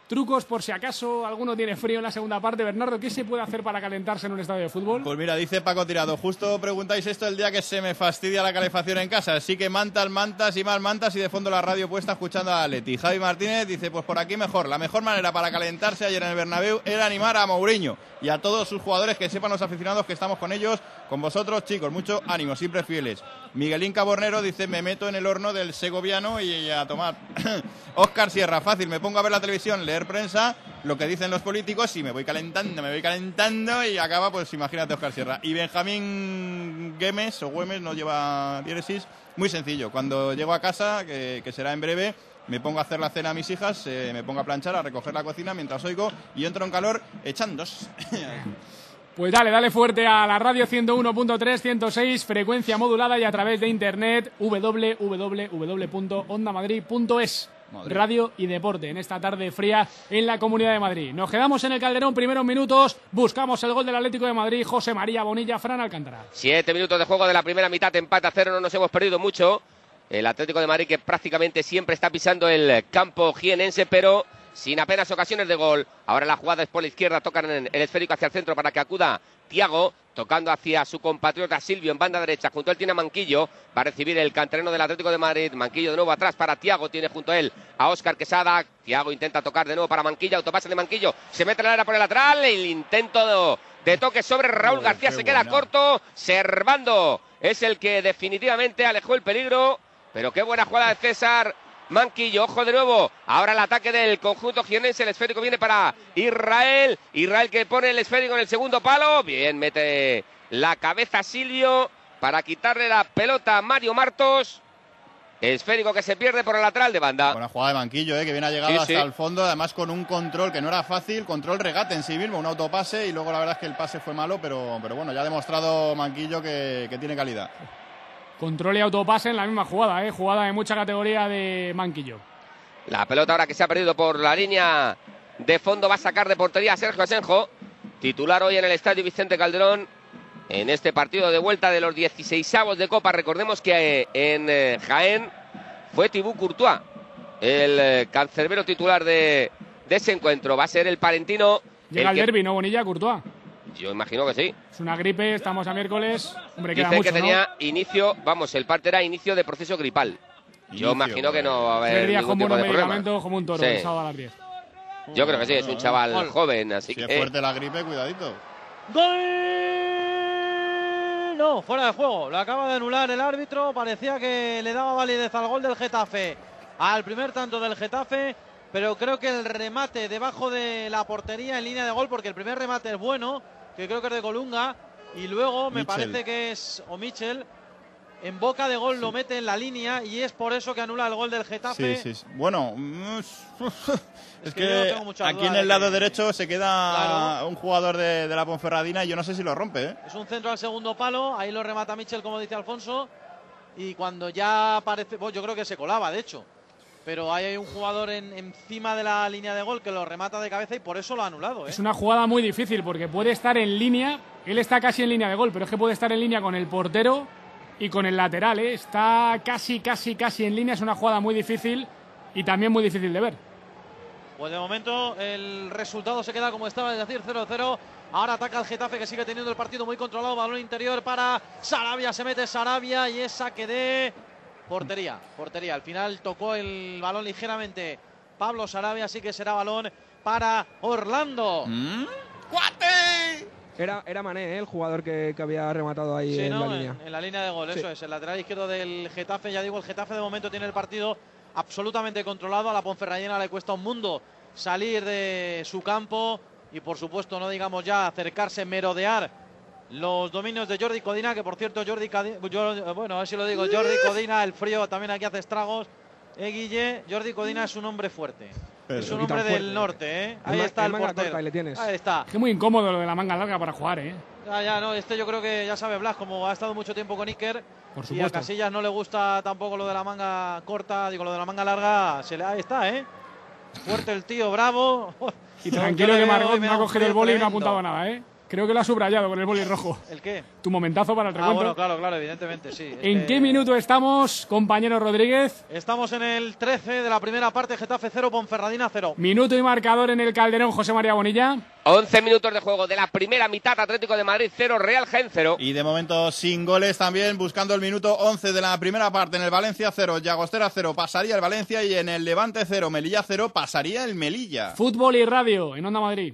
Trucos por si acaso alguno tiene frío en la segunda parte. Bernardo, ¿qué se puede hacer para calentarse en un estadio de fútbol? Pues mira, dice Paco Tirado, justo preguntáis esto el día que se me fastidia la calefacción en casa, así que mantas, mantas y más mantas y de fondo la radio puesta escuchando a Leti. Javi Martínez dice, pues por aquí mejor, la mejor manera para calentarse ayer en el Bernabéu era animar a Mourinho y a todos sus jugadores que sepan los aficionados que estamos con ellos, con vosotros chicos, mucho ánimo, siempre fieles. Miguelín Cabornero dice, me meto en el horno del segoviano y a tomar. Oscar Sierra, fácil, me pongo a ver la televisión, leer prensa, lo que dicen los políticos y me voy calentando, me voy calentando y acaba, pues imagínate Oscar Sierra. Y Benjamín Güemes, o Güemes, no lleva diéresis, muy sencillo. Cuando llego a casa, que, será en breve, me pongo a hacer la cena a mis hijas, eh, me pongo a planchar, a recoger la cocina mientras oigo y entro en calor echandos. Pues dale, dale fuerte a la radio 101.3, 106, frecuencia modulada y a través de internet www.ondamadrid.es. Madrid. Radio y deporte en esta tarde fría en la Comunidad de Madrid. Nos quedamos en el Calderón primeros minutos, buscamos el gol del Atlético de Madrid, José María Bonilla, Fran Alcántara. Siete minutos de juego de la primera mitad, empate a cero, no nos hemos perdido mucho. El Atlético de Madrid que prácticamente siempre está pisando el campo jienense, pero sin apenas ocasiones de gol. Ahora la jugada es por la izquierda, tocan en el esférico hacia el centro para que acuda Tiago, tocando hacia su compatriota Silvio en banda derecha. Junto a él tiene a Manquillo, va a recibir el canterano del Atlético de Madrid. Manquillo de nuevo atrás para Tiago, tiene junto a él a Óscar Quesada. Tiago intenta tocar de nuevo para Manquillo, autopase de Manquillo, se mete en la área por el lateral, el intento de, toque sobre Raúl García se queda corto, Servando es el que definitivamente alejó el peligro, pero qué buena jugada de César. Manquillo, ojo de nuevo. Ahora el ataque del conjunto jienense. El esférico viene para Israel. Israel que pone el esférico en el segundo palo. Bien, mete la cabeza Silvio para quitarle la pelota a Mario Martos. Esférico que se pierde por el lateral de banda. Buena jugada de banquillo, eh, que viene a llegar Sí, hasta sí. el fondo, además con un control que no era fácil, control regate en sí mismo, un autopase y luego la verdad es que el pase fue malo, pero, pero bueno, ya ha demostrado Manquillo que, que tiene calidad. Control y autopase en la misma jugada, ¿eh? jugada de mucha categoría de Manquillo. La pelota ahora que se ha perdido por la línea de fondo va a sacar de portería a Sergio Asenjo. Titular hoy en el estadio Vicente Calderón. En este partido de vuelta de los 16 de Copa. Recordemos que eh, en eh, Jaén fue Tibú Courtois, el eh, cancerbero titular de, de ese encuentro. Va a ser el palentino. Llega el el que- derbi, ¿no, Bonilla? Courtois. Yo imagino que sí. Es una gripe, estamos a miércoles. Hombre, Dice mucho, que ¿no? tenía inicio, vamos, el parte era inicio de proceso gripal. Yo Inicio, imagino que no va a haber ningún tipo buenos de problema. como un toro, Sí. el sábado a las 10. Yo creo que sí, es un chaval joven, así Si que... es fuerte la gripe, cuidadito. ¡Gol! No, fuera de juego. Lo acaba de anular el árbitro. Parecía que le daba validez al gol del Getafe. Al primer tanto del Getafe. Pero creo que el remate debajo de la portería en línea de gol, porque el primer remate es bueno, que creo que es de Colunga. Y luego me Mitchell. parece que es o Michel. En boca de gol lo mete en la línea y es por eso que anula el gol del Getafe. Sí, sí, sí. Bueno, es que aquí en de el lado que- derecho se queda Claro. un jugador de, de la Ponferradina y yo no sé si lo rompe, ¿eh? Es un centro al segundo palo, ahí lo remata Michel, como dice Alfonso. Y cuando ya aparece, bueno, yo creo que se colaba, de hecho. Pero ahí hay un jugador en- encima de la línea de gol que lo remata de cabeza y por eso lo ha anulado. ¿eh? Es una jugada muy difícil porque puede estar en línea. Él está casi en línea de gol, pero es que puede estar en línea con el portero y con el lateral. ¿eh? Está casi, casi, casi en línea. Es una jugada muy difícil y también muy difícil de ver. Pues de momento el resultado se queda como estaba, es decir, 0-0. Ahora ataca el Getafe que sigue teniendo el partido muy controlado. Balón interior para Sarabia. Se mete Sarabia y es saque de portería. Portería. Al final tocó el balón ligeramente Pablo Sarabia, así que será balón para Orlando. ¿Mm? Era, era Mané, ¿eh? el jugador que, que había rematado ahí Sí, en ¿no? la línea. En, en la línea de gol, Sí. eso es. El lateral izquierdo del Getafe, ya digo, el Getafe de momento tiene el partido absolutamente controlado. A la Ponferradina le cuesta un mundo salir de su campo y, por supuesto, no digamos ya acercarse, merodear los dominios de Jordi Codina, que por cierto, Jordi Cadi- yo- bueno, a ver si lo digo, Jordi Codina, el frío también aquí hace estragos. Eh, Guille, Jordi Codina es un hombre fuerte. Pero- es un hombre del norte, ¿eh? Ahí está el portero. ahí le tienes. Ahí está. Es muy incómodo lo de la manga larga para jugar, ¿eh? Ya, ya, no, este yo creo que ya sabe Blas, como ha estado mucho tiempo con Iker Por y a supuesto. Casillas no le gusta tampoco lo de la manga corta, digo, lo de la manga larga, se le, ahí está, ¿eh? Fuerte el tío, bravo. Y tranquilo que Margot no ha cogido el boli y no ha apuntado nada, ¿eh? Creo que lo ha subrayado con el boli rojo. ¿El qué? Tu momentazo para el Ah, recuento. bueno, claro, claro, evidentemente, sí. ¿En que qué minuto estamos, compañero Rodríguez? Estamos en el 13 de la primera parte, Getafe 0, Ponferradina 0. Minuto y marcador en el Calderón, José María Bonilla. 11 minutos de juego de la primera mitad, Atlético de Madrid 0, Real Gen 0. Y de momento sin goles también, buscando el minuto 11 de la primera parte en el Valencia 0, Llagostera 0, pasaría el Valencia y en el Levante 0, Melilla 0, pasaría el Melilla. Fútbol y radio en Onda Madrid.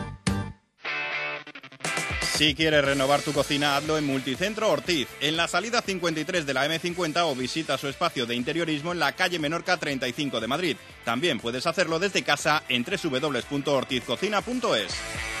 Si quieres renovar tu cocina, hazlo en Multicentro Ortiz, en la salida 53 de la M50 o visita su espacio de interiorismo en la calle Menorca 35 de Madrid. También puedes hacerlo desde casa en www.ortizcocina.es.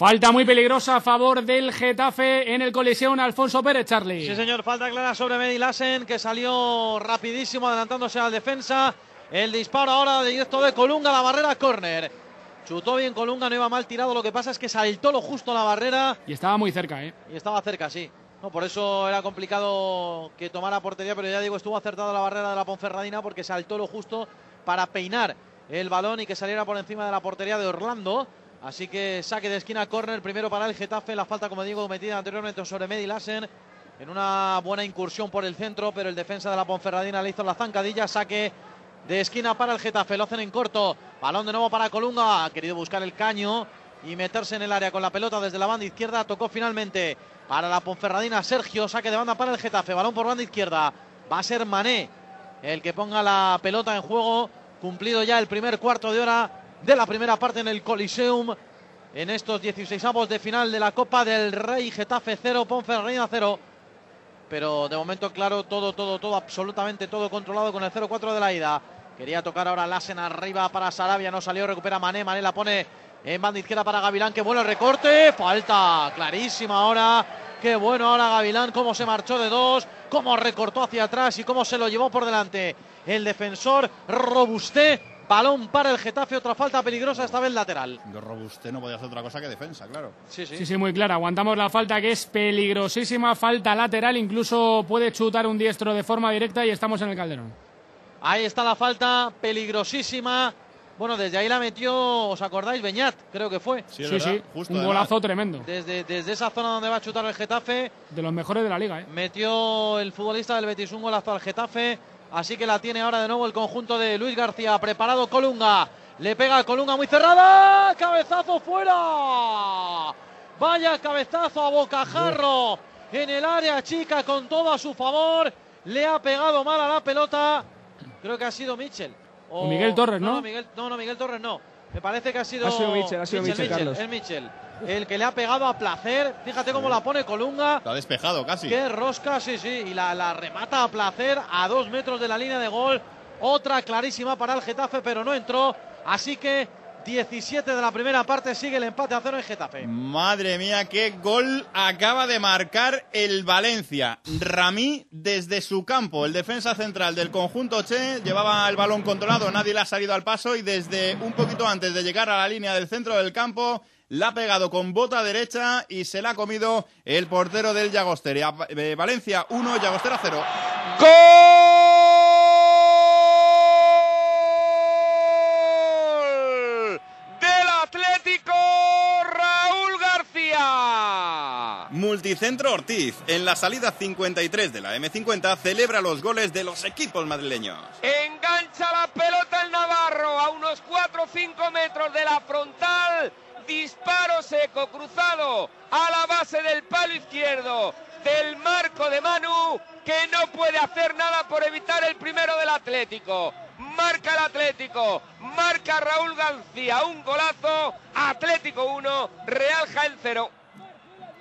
Falta muy peligrosa a favor del Getafe en el Coliseo Alfonso Pérez, Charlie. Sí, señor, falta clara sobre Medi Lassen, que salió rapidísimo adelantándose al defensa. El disparo ahora de directo de Colunga, la barrera córner. Chutó bien Colunga, no iba mal tirado, lo que pasa es que saltó lo justo la barrera Y estaba muy cerca, ¿eh? y estaba cerca, sí. No, por eso era complicado que tomara portería, pero ya digo, estuvo acertado la barrera de la Ponferradina porque saltó lo justo para peinar el balón y que saliera por encima de la portería de Orlando. Así que saque de esquina, córner, primero para el Getafe, la falta, como digo, metida anteriormente sobre Medi Lassen en una buena incursión por el centro, pero el defensa de la Ponferradina le hizo la zancadilla, saque de esquina para el Getafe, lo hacen en corto, balón de nuevo para Colunga, ha querido buscar el caño y meterse en el área con la pelota desde la banda izquierda, tocó finalmente para la Ponferradina Sergio, saque de banda para el Getafe, balón por banda izquierda, va a ser Mané el que ponga la pelota en juego, cumplido ya el primer cuarto de hora de la primera parte en el Coliseum, en estos 16 avos de final de la Copa del Rey, Getafe 0, Ponferradina 0 pero de momento, claro, todo, todo, todo, absolutamente todo controlado con el 0-4 de la ida. Quería tocar ahora Lassen arriba para Sarabia, no salió, recupera Mané, Mané la pone en banda izquierda para Gavilán, que bueno el recorte, falta clarísima ahora, qué bueno ahora Gavilán, cómo se marchó de dos, cómo recortó hacia atrás y cómo se lo llevó por delante el defensor Robusté. Balón para el Getafe, otra falta peligrosa, esta vez lateral. Robuste no podía hacer otra cosa que defensa, claro. Sí, Sí, sí, muy clara. Aguantamos la falta que es peligrosísima, falta lateral, incluso puede chutar un diestro de forma directa y estamos en el Calderón. Ahí está la falta peligrosísima. Bueno, desde ahí la metió, ¿os acordáis? Beñat, creo que fue. Sí, sí, un golazo tremendo. Desde, desde esa zona donde va a chutar el Getafe. De los mejores de la liga, ¿eh? Metió el futbolista del Betis un golazo al Getafe. Así que la tiene ahora de nuevo el conjunto de Luis García. Preparado Colunga. Le pega a Colunga muy cerrada. Cabezazo fuera. Vaya cabezazo a bocajarro en el área chica con todo a su favor. Le ha pegado mal a la pelota. Creo que ha sido Mitchell. O Miguel Torres, ¿no? No, Miguel, no, no, Miguel Torres no. Me parece que ha sido. Ha sido Mitchell, ha sido Mitchell, Carlos. El Mitchell. El que le ha pegado a placer. Fíjate cómo la pone Colunga. Lo ha despejado casi. Qué rosca, sí, sí. Y la, la remata a placer a dos metros de la línea de gol. Otra clarísima para el Getafe, pero no entró. Así que 17 de la primera parte sigue el empate a cero en Getafe. Madre mía, qué gol acaba de marcar el Valencia. Ramí desde su campo, el defensa central del conjunto Che, llevaba el balón controlado, nadie le ha salido al paso y desde un poquito antes de llegar a la línea del centro del campo la ha pegado con bota derecha y se la ha comido el portero del Llagostera. Eh, Valencia 1, Llagostera 0. del Atlético Raúl García. Multicentro Ortiz, en la salida 53 de la M50, celebra los goles de los equipos madrileños. Engancha la pelota el Navarro a unos 4 o 5 metros de la frontal. Disparo seco cruzado a la base del palo izquierdo del marco de Manu que no puede hacer nada por evitar el primero del Atlético. Marca el Atlético, marca Raúl García, un golazo, Atlético 1, Real Jaén 0.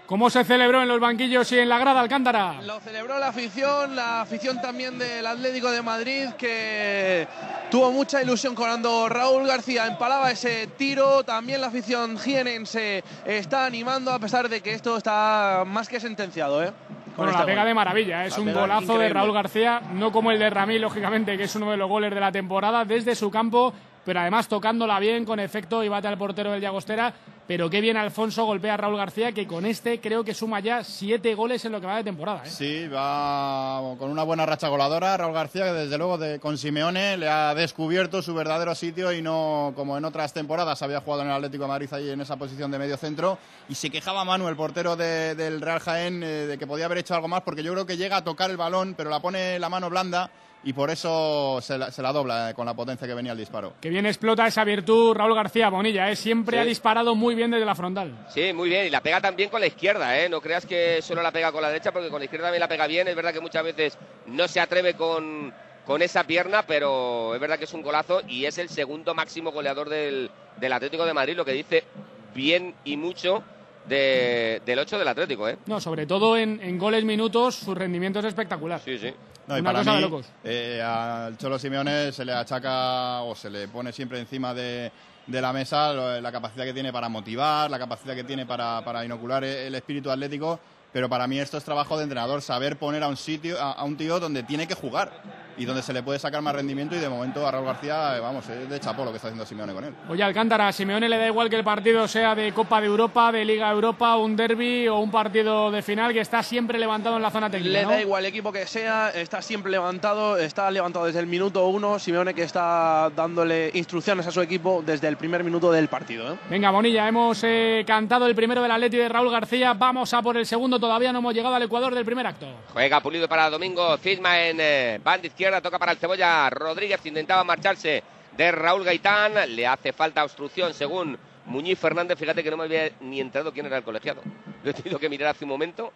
¿Cómo se celebró en los banquillos y en la grada Alcántara? Lo celebró la afición, la afición también del Atlético de Madrid, que tuvo mucha ilusión cuando Raúl García empalaba ese tiro. También la afición jienense está animando, a pesar de que esto está más que sentenciado. ¿eh? Con Bueno, este la pega gol. de maravilla, es La un golazo de increíble. Raúl García, no como el de Ramí, lógicamente, que es uno de los goles de la temporada, desde su campo, pero además tocándola bien, con efecto, y bate al portero del Llagostera. Pero qué bien Alfonso golpea a Raúl García, que con este creo que suma ya siete goles en lo que va de temporada. ¿eh? Sí, va con una buena racha goladora. Raúl García, que desde luego de, con Simeone le ha descubierto su verdadero sitio y no como en otras temporadas había jugado en el Atlético de Madrid ahí en esa posición de medio centro. Y se quejaba Manu, el portero de- del Real Jaén, eh, de que podía haber hecho algo más porque yo creo que llega a tocar el balón, pero la pone la mano blanda y por eso se la, se la dobla eh, con la potencia que venía el disparo. Que bien explota esa virtud Raúl García Bonilla, ¿eh? siempre Sí. ha disparado muy bien desde la frontal. Sí, muy bien, y la pega también con la izquierda, ¿eh? No creas que solo la pega con la derecha, porque con la izquierda también la pega bien. Es verdad que muchas veces no se atreve con, con esa pierna, pero es verdad que es un golazo y es el segundo máximo goleador del, del Atlético de Madrid, lo que dice bien y mucho de- del 8 del Atlético, ¿eh? No, sobre todo en, en goles minutos, su rendimiento es espectacular. Sí, sí. No, y Una para cosa mí, de locos. eh, al Cholo Simeone se le achaca o se le pone siempre encima de, de la mesa la capacidad que tiene para motivar, la capacidad que tiene para, para inocular el espíritu atlético. Pero para mí esto es trabajo de entrenador, saber poner a un sitio, a, a un tío donde tiene que jugar y donde se le puede sacar más rendimiento. Y de momento a Raúl García, eh, vamos, es de chapó lo que está haciendo Simeone con él. Oye, Alcántara, a Simeone le da igual que el partido sea de Copa de Europa, de Liga Europa, un derby o un partido de final que está siempre levantado en la zona técnica. Le ¿no? da igual el equipo que sea, está siempre levantado, está levantado desde el minuto uno. Simeone que está dándole instrucciones a su equipo desde el primer minuto del partido. ¿eh? Venga, Bonilla, hemos eh, cantado el primero del Atleti de Raúl García. Vamos a por el segundo. Todavía no hemos llegado al Ecuador del primer acto. Juega pulido para Domingo Cisma en eh, banda izquierda, toca para el Cebolla Rodríguez, intentaba marcharse de Raúl Gaitán, le hace falta obstrucción según Muñiz Fernández, fíjate que no me había ni entrado quién era el colegiado, lo he tenido que mirar hace un momento,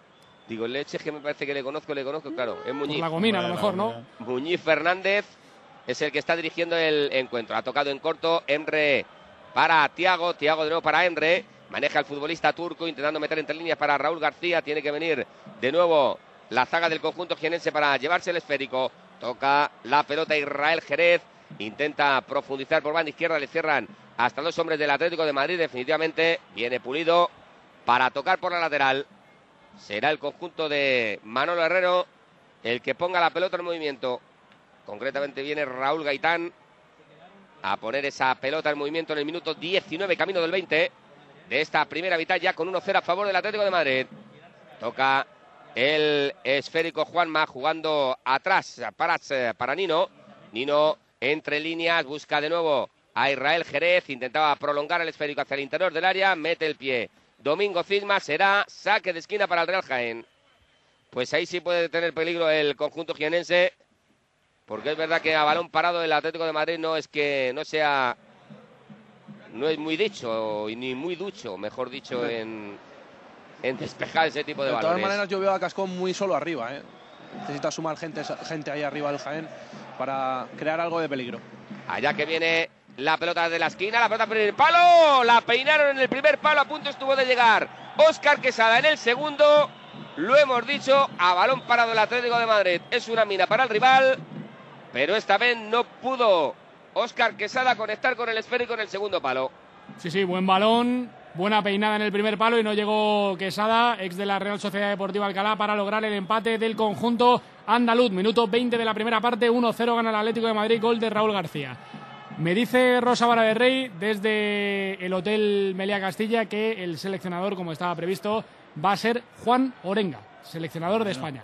digo, leche que me parece que le conozco, le conozco, claro, es Muñiz. la gomina, a lo mejor, ¿no? Muñiz Fernández es el que está dirigiendo el encuentro. Ha tocado en corto Emre para Tiago, Tiago de nuevo para Emre. Maneja el futbolista turco intentando meter entre líneas para Raúl García. Tiene que venir de nuevo la zaga del conjunto jienense para llevarse el esférico. Toca la pelota Israel Jerez. Intenta profundizar por banda izquierda. Le cierran hasta dos hombres del Atlético de Madrid. Definitivamente viene pulido para tocar por la lateral. Será el conjunto de Manolo Herrero el que ponga la pelota en movimiento. Concretamente viene Raúl Gaitán a poner esa pelota en movimiento en el minuto 19, camino del 20 de esta primera mitad ya con 1-0 a favor del Atlético de Madrid. Toca el esférico Juanma jugando atrás para, para Nino. Nino entre líneas, busca de nuevo a Israel Jerez, intentaba prolongar el esférico hacia el interior del área, mete el pie. Domingo Cisma será saque de esquina para el Real Jaén. Pues ahí sí puede tener peligro el conjunto jienense, porque es verdad que a balón parado el Atlético de Madrid no es que no sea no es muy dicho ni muy ducho, mejor dicho, en, en despejar ese tipo de, De balones. todas maneras, yo veo a Cascón muy solo arriba. ¿eh? Necesita sumar gente, gente ahí arriba del Jaén para crear algo de peligro. Allá que viene la pelota de la esquina, la pelota por el palo, la peinaron en el primer palo, a punto estuvo de llegar Óscar Quesada en el segundo. Lo hemos dicho, a balón parado el Atlético de Madrid. Es una mina para el rival, pero esta vez no pudo Óscar Quesada conectar con el esférico en el segundo palo. Sí, sí, buen balón, buena peinada en el primer palo y no llegó Quesada, ex de la Real Sociedad Deportiva Alcalá, para lograr el empate del conjunto andaluz. Minuto 20 de la primera parte, 1-0 gana el Atlético de Madrid, gol de Raúl García. Me dice Rosa Vara de Rey desde el Hotel Melia Castilla que el seleccionador, como estaba previsto, va a ser Juan Orenga, seleccionador de España.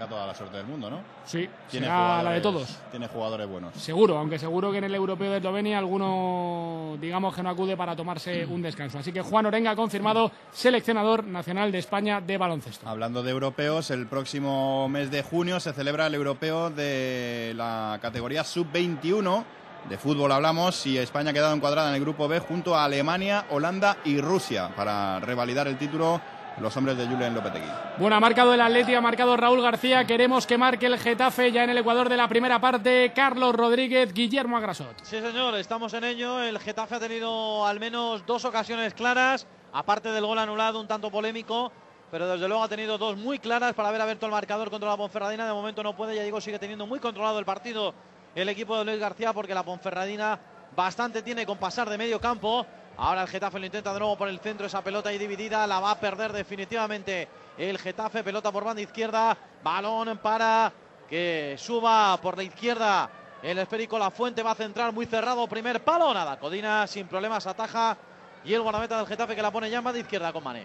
Tenga toda la suerte del mundo, ¿no? Sí, Tiene será la de todos. Tiene jugadores buenos. Seguro, aunque seguro que en el europeo de Eslovenia alguno, digamos que no acude para tomarse un descanso. Así que Juan Orenga confirmado seleccionador nacional de España de baloncesto. Hablando de europeos, el próximo mes de junio se celebra el europeo de la categoría sub-21. De fútbol hablamos y España ha quedado encuadrada en el grupo B junto a Alemania, Holanda y Rusia para revalidar el título los hombres de Julian Lopetegui. Bueno, ha marcado el Atleti, ha marcado Raúl García. Queremos que marque el Getafe ya en el Ecuador de la primera parte. Carlos Rodríguez, Guillermo Agrasot. Sí, señor, estamos en ello. El Getafe ha tenido al menos dos ocasiones claras, aparte del gol anulado, un tanto polémico, pero desde luego ha tenido dos muy claras para haber abierto el marcador contra la Ponferradina. De momento no puede, ya digo, sigue teniendo muy controlado el partido el equipo de Luis García porque la Ponferradina bastante tiene con pasar de medio campo. Ahora el Getafe lo intenta de nuevo por el centro, esa pelota ahí dividida, la va a perder definitivamente el Getafe, pelota por banda izquierda, balón para que suba por la izquierda el esférico, la fuente va a centrar muy cerrado, primer palo, nada, Codina sin problemas ataja y el guardameta del Getafe que la pone ya en banda izquierda con Mané.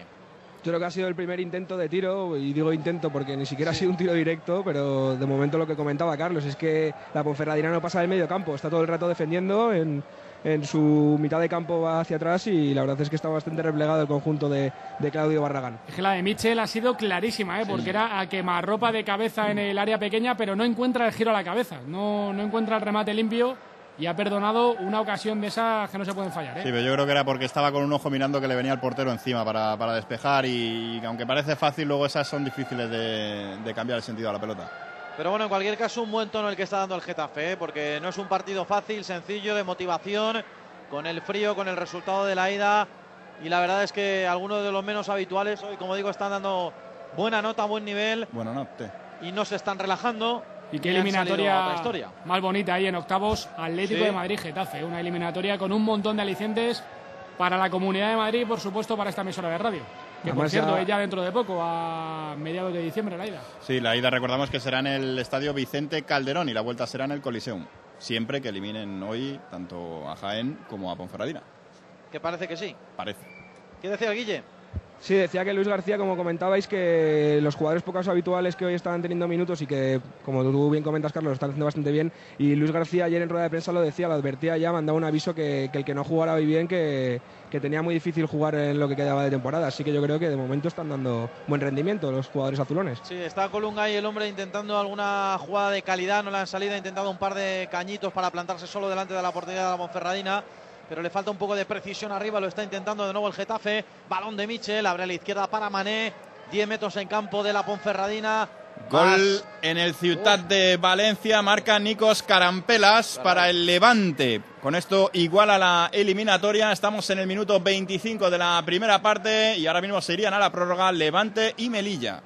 Yo creo que ha sido el primer intento de tiro, y digo intento porque ni siquiera ha sido un tiro directo, pero de momento lo que comentaba Carlos es que la Ponferradina no pasa del medio campo, está todo el rato defendiendo, en, en su mitad de campo va hacia atrás y la verdad es que está bastante replegado el conjunto de, de Claudio Barragán. Es que la de Michel ha sido clarísima, ¿eh? porque era a quemarropa de cabeza en el área pequeña, pero no encuentra el giro a la cabeza, no, no encuentra el remate limpio y ha perdonado una ocasión de esas que no se pueden fallar. ¿eh? Sí, pero yo creo que era porque estaba con un ojo mirando que le venía el portero encima para, para despejar y, aunque parece fácil, luego esas son difíciles de, de cambiar el sentido a la pelota. Pero bueno, en cualquier caso, un buen tono el que está dando el Getafe, ¿eh? porque no es un partido fácil, sencillo, de motivación, con el frío, con el resultado de la ida. Y la verdad es que algunos de los menos habituales hoy, como digo, están dando buena nota, buen nivel Bueno, no, te. y no se están relajando. Y qué eliminatoria historia. más bonita ahí en octavos, Atlético Sí. de Madrid-Getafe. Una eliminatoria con un montón de alicientes para la Comunidad de Madrid y, por supuesto, para esta emisora de radio. Que, por cierto, ya- es ya dentro de poco, a mediados de diciembre, la ida. Sí, la ida recordamos que será en el estadio Vicente Calderón y la vuelta será en el Coliseum. Siempre que eliminen hoy tanto a Jaén como a Ponferradina. Que parece que sí. Parece. ¿Qué decía Guille? Sí, decía que Luis García, como comentabais, que los jugadores pocos habituales que hoy estaban teniendo minutos y que, como tú bien comentas, Carlos, lo están haciendo bastante bien. Y Luis García ayer en rueda de prensa lo decía, lo advertía ya, mandaba un aviso que, que el que no jugara hoy bien, que, que tenía muy difícil jugar en lo que quedaba de temporada. Así que yo creo que de momento están dando buen rendimiento los jugadores azulones. Sí, está Colunga y el hombre intentando alguna jugada de calidad, no le han salido, ha intentado un par de cañitos para plantarse solo delante de la portería de la Monferradina, pero le falta un poco de precisión arriba, lo está intentando de nuevo el Getafe, balón de Michel, abre a la izquierda para Mané, 10 metros en campo de la Ponferradina. Gol en el Ciutat de Valencia, marca Nikos Carampelas para el Levante. Con esto iguala la eliminatoria. Estamos en el minuto 25 de la primera parte y ahora mismo se irían a la prórroga Levante y Melilla.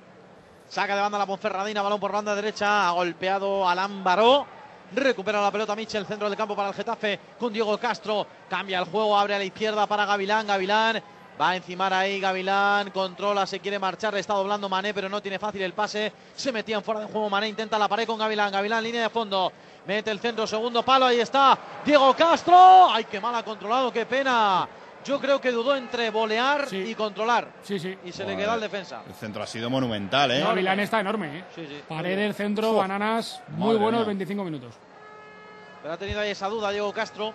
Saca de banda la Ponferradina, balón por banda derecha, ha golpeado Alan Baró. Recupera la pelota Michel, centro del campo para el Getafe con Diego Castro. Cambia el juego, abre a la izquierda para Gavilán. Gavilán Va a encimar ahí Gavilán, controla, se quiere marchar, le está doblando Mané, pero no tiene fácil el pase. Se metía en fuera de juego Mané, intenta la pared con Gavilán. Gavilán, línea de fondo. Mete el centro, segundo palo, ahí está. Diego Castro. Ay, qué mal ha controlado, qué pena. Yo creo que dudó entre volear y controlar. Sí, sí. Y se le quedó al defensa. El centro ha sido monumental, ¿eh? No, Gavilán está enorme, ¿eh? Sí, sí. Pared del centro, Uf. bananas, muy Madre buenos mía. 25 minutos. Pero ha tenido ahí esa duda Diego Castro.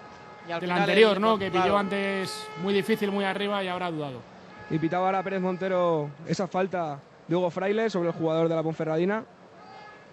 Y al Del final anterior, ¿no? Que pilló antes muy difícil, muy arriba y ahora ha dudado. Y pitaba ahora Pérez Montero esa falta de Hugo Fraile sobre el jugador de la Ponferradina.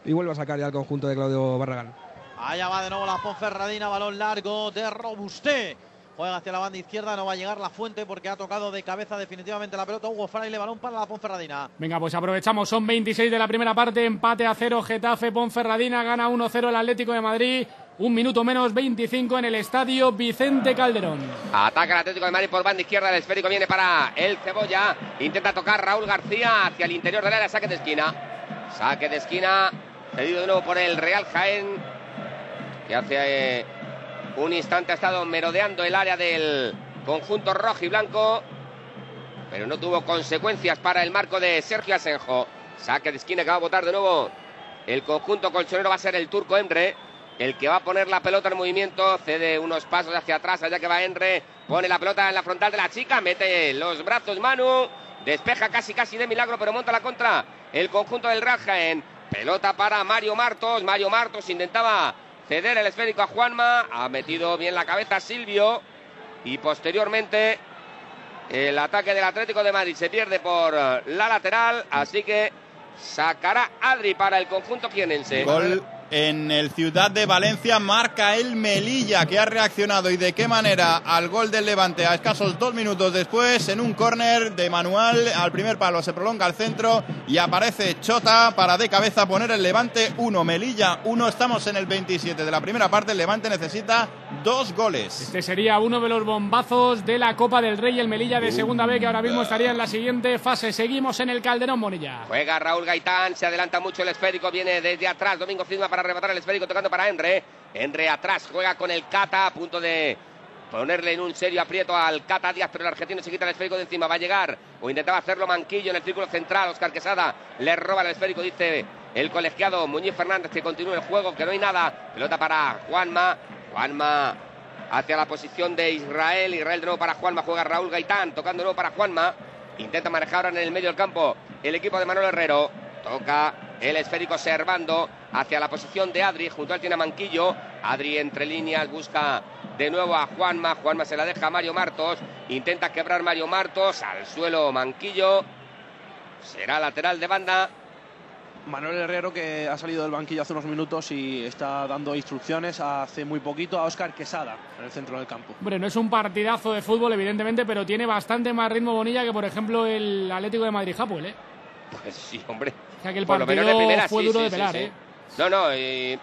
Y vuelve a sacar ya el conjunto de Claudio Barragán. Allá va de nuevo la Ponferradina, balón largo de Robusté. Juega hacia la banda izquierda, no va a llegar la fuente porque ha tocado de cabeza definitivamente la pelota. Hugo Fraile, balón para la Ponferradina. Venga, pues aprovechamos. Son 26 de la primera parte. Empate a cero. Getafe, Ponferradina. Gana 1-0 el Atlético de Madrid. Un minuto menos, 25 en el estadio Vicente Calderón. Ataca el Atlético de Madrid por banda izquierda. El esférico viene para el Cebolla. Intenta tocar Raúl García hacia el interior del área. Saque de esquina. Saque de esquina. Cedido de nuevo por el Real Jaén. Que hace eh, un instante ha estado merodeando el área del conjunto rojo y blanco. Pero no tuvo consecuencias para el marco de Sergio Asenjo. Saque de esquina que va a votar de nuevo. El conjunto colchonero va a ser el turco Emre. El que va a poner la pelota en movimiento, cede unos pasos hacia atrás, allá que va Enre, pone la pelota en la frontal de la chica, mete los brazos Manu, despeja casi casi de milagro, pero monta la contra el conjunto del Real Jaén. Pelota para Mario Martos, Mario Martos intentaba ceder el esférico a Juanma, ha metido bien la cabeza Silvio y posteriormente el ataque del Atlético de Madrid se pierde por la lateral, así que sacará Adri para el conjunto jienense. Gol en el Ciudad de Valencia marca el Melilla que ha reaccionado y de qué manera al gol del Levante a escasos dos minutos después en un córner de Manuel al primer palo se prolonga al centro y aparece Chota para de cabeza poner el Levante 1 Melilla 1 estamos en el 27 de la primera parte el Levante necesita dos goles Este sería uno de los bombazos de la Copa del Rey, el Melilla de segunda B, que ahora mismo estaría en la siguiente fase. Seguimos en el Calderón Bonilla. Juega Raúl Gaitán, se adelanta mucho el esférico, viene desde atrás. Domingo Firma para arrebatar el esférico, tocando para Enre. Enre atrás, juega con el Cata, a punto de ponerle en un serio aprieto al Cata Díaz, pero el argentino se quita el esférico de encima. Va a llegar, o intentaba hacerlo Manquillo en el círculo central. Oscar Quesada le roba el esférico, dice el colegiado Muñiz Fernández que continúa el juego, que no hay nada. Pelota para Juanma. Juanma hacia la posición de Israel. Israel de nuevo para Juanma. Juega Raúl Gaitán. Tocando de nuevo para Juanma. Intenta manejar ahora en el medio del campo el equipo de Manuel Herrero. Toca el esférico Servando hacia la posición de Adri. Junto a él tiene a Manquillo. Adri entre líneas busca de nuevo a Juanma. Juanma se la deja a Mario Martos. Intenta quebrar Mario Martos. Al suelo Manquillo. Será lateral de banda. Manuel Herrero que ha salido del banquillo hace unos minutos y está dando instrucciones hace muy poquito a Óscar Quesada en el centro del campo. Hombre, no es un partidazo de fútbol, evidentemente, pero tiene bastante más ritmo Bonilla que, por ejemplo, el Atlético de Madrid-Hapoel, ¿eh? Pues sí, hombre. O sea que el Por lo menos partido de primera, fue sí, duro sí, de sí, pelar, sí. ¿eh? No, no, eh,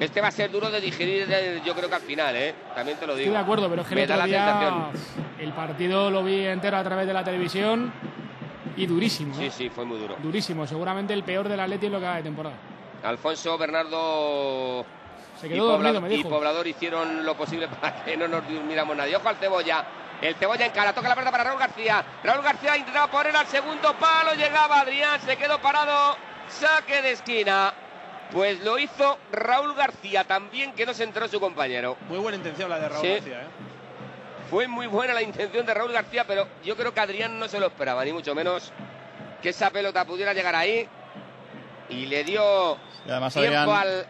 este va a ser duro de digerir, eh, yo creo que al final, ¿eh? También te lo digo. Estoy de acuerdo, pero es que el Me da la día el partido lo vi entero a través de la televisión y durísimo, Sí, ¿eh? sí, fue muy duro. Durísimo, seguramente el peor del Atleti en lo que va de temporada. Alfonso, Bernardo Se y, me. Poblador hicieron lo posible para que no nos durmiéramos nadie. Ojo al Cebolla. El Cebolla en cara, toca la pelota para Raúl García. Raúl García intentaba poner al segundo palo, llegaba Adrián, se quedó parado. Saque de esquina. Pues lo hizo Raúl García también, que no se entró su compañero. Muy buena intención la de Raúl Sí. García, ¿eh? Fue muy buena la intención de Raúl García, pero yo creo que Adrián no se lo esperaba, ni mucho menos que esa pelota pudiera llegar ahí. Y le dio Y además tiempo Adrián al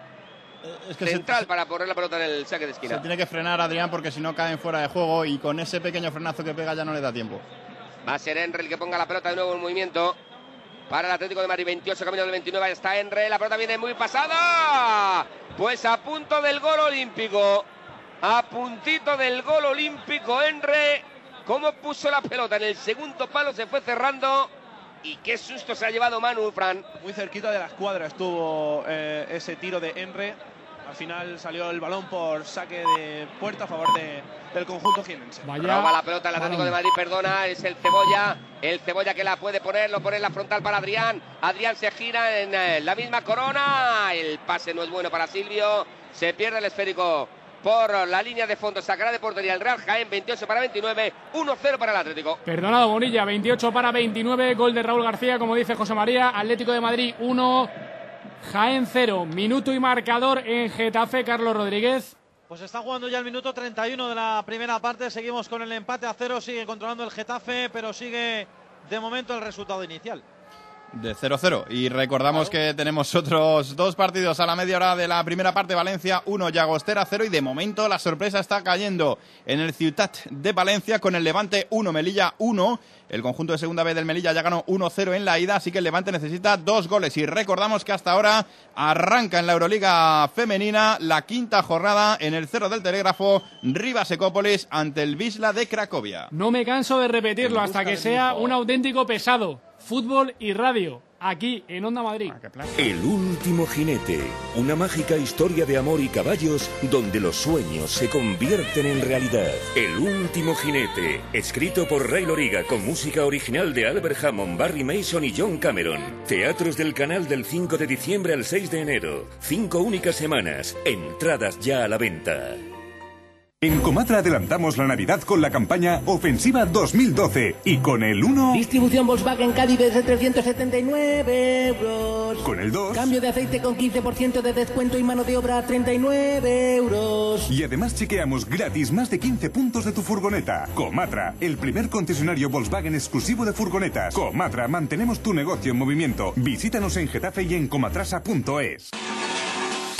es que se- central para poner la pelota en el saque de esquina. se tiene que frenar Adrián porque si no caen fuera de juego y con ese pequeño frenazo que pega ya no le da tiempo Va a ser Enre el que ponga la pelota de nuevo en movimiento. Para el Atlético de Madrid, 28 camino del 29, ahí está Enre, la pelota viene muy pasada. Pues a punto del gol olímpico. A puntito del gol olímpico, Enre. Cómo puso la pelota en el segundo palo, se fue cerrando. Y qué susto se ha llevado Manu, Fran. Muy cerquita de la escuadra estuvo eh, ese tiro de Enre. Al final salió el balón por saque de puerta a favor de- del conjunto jienense. Roba la pelota el Atlético de Madrid, perdona, es el Cebolla. El Cebolla que la puede poner, lo pone en la frontal para Adrián. Adrián se gira en eh, la misma corona. El pase no es bueno para Silvio. Se pierde el esférico por la línea de fondo. Sacará de portería el Real Jaén, 28 para 29, 1-0 para el Atlético. Perdonado Bonilla, 28 para 29, gol de Raúl García, como dice José María, Atlético de Madrid 1, Jaén 0, minuto y marcador en Getafe, Carlos Rodríguez. Pues está jugando ya el minuto 31 de la primera parte, seguimos con el empate a cero, sigue controlando el Getafe, pero sigue de momento el resultado inicial. De 0-0. Y recordamos que tenemos otros dos partidos a la media hora de la primera parte. Valencia 1, Llagostera 0. Y de momento la sorpresa está cayendo en el Ciutat de Valencia con el Levante 1, Melilla 1. El conjunto de segunda vez del Melilla ya ganó 1-0 en la ida, así que el Levante necesita dos goles. Y recordamos que hasta ahora arranca en la Euroliga femenina la quinta jornada en el Cerro del Telégrafo, Rivas Ecópolis ante el Visla de Cracovia. No me canso de repetirlo hasta que sea un auténtico pesado. Fútbol y radio, aquí en Onda Madrid. El último jinete, una mágica historia de amor y caballos donde los sueños se convierten en realidad. El último jinete, escrito por Ray Loriga con música original de Albert Hammond, Barry Mason y John Cameron. Teatros del canal del 5 de diciembre al 6 de enero. Cinco únicas semanas. Entradas ya a la venta. En Comatra adelantamos la Navidad con la campaña Ofensiva 2012 y con el 1... Distribución Volkswagen Caddy desde 379 euros. Con el 2... Cambio de aceite con 15% de descuento y mano de obra a 39 euros. Y además chequeamos gratis más de 15 puntos de tu furgoneta. Comatra, el primer concesionario Volkswagen exclusivo de furgonetas. Comatra, mantenemos tu negocio en movimiento. Visítanos en Getafe y en comatrasa.es.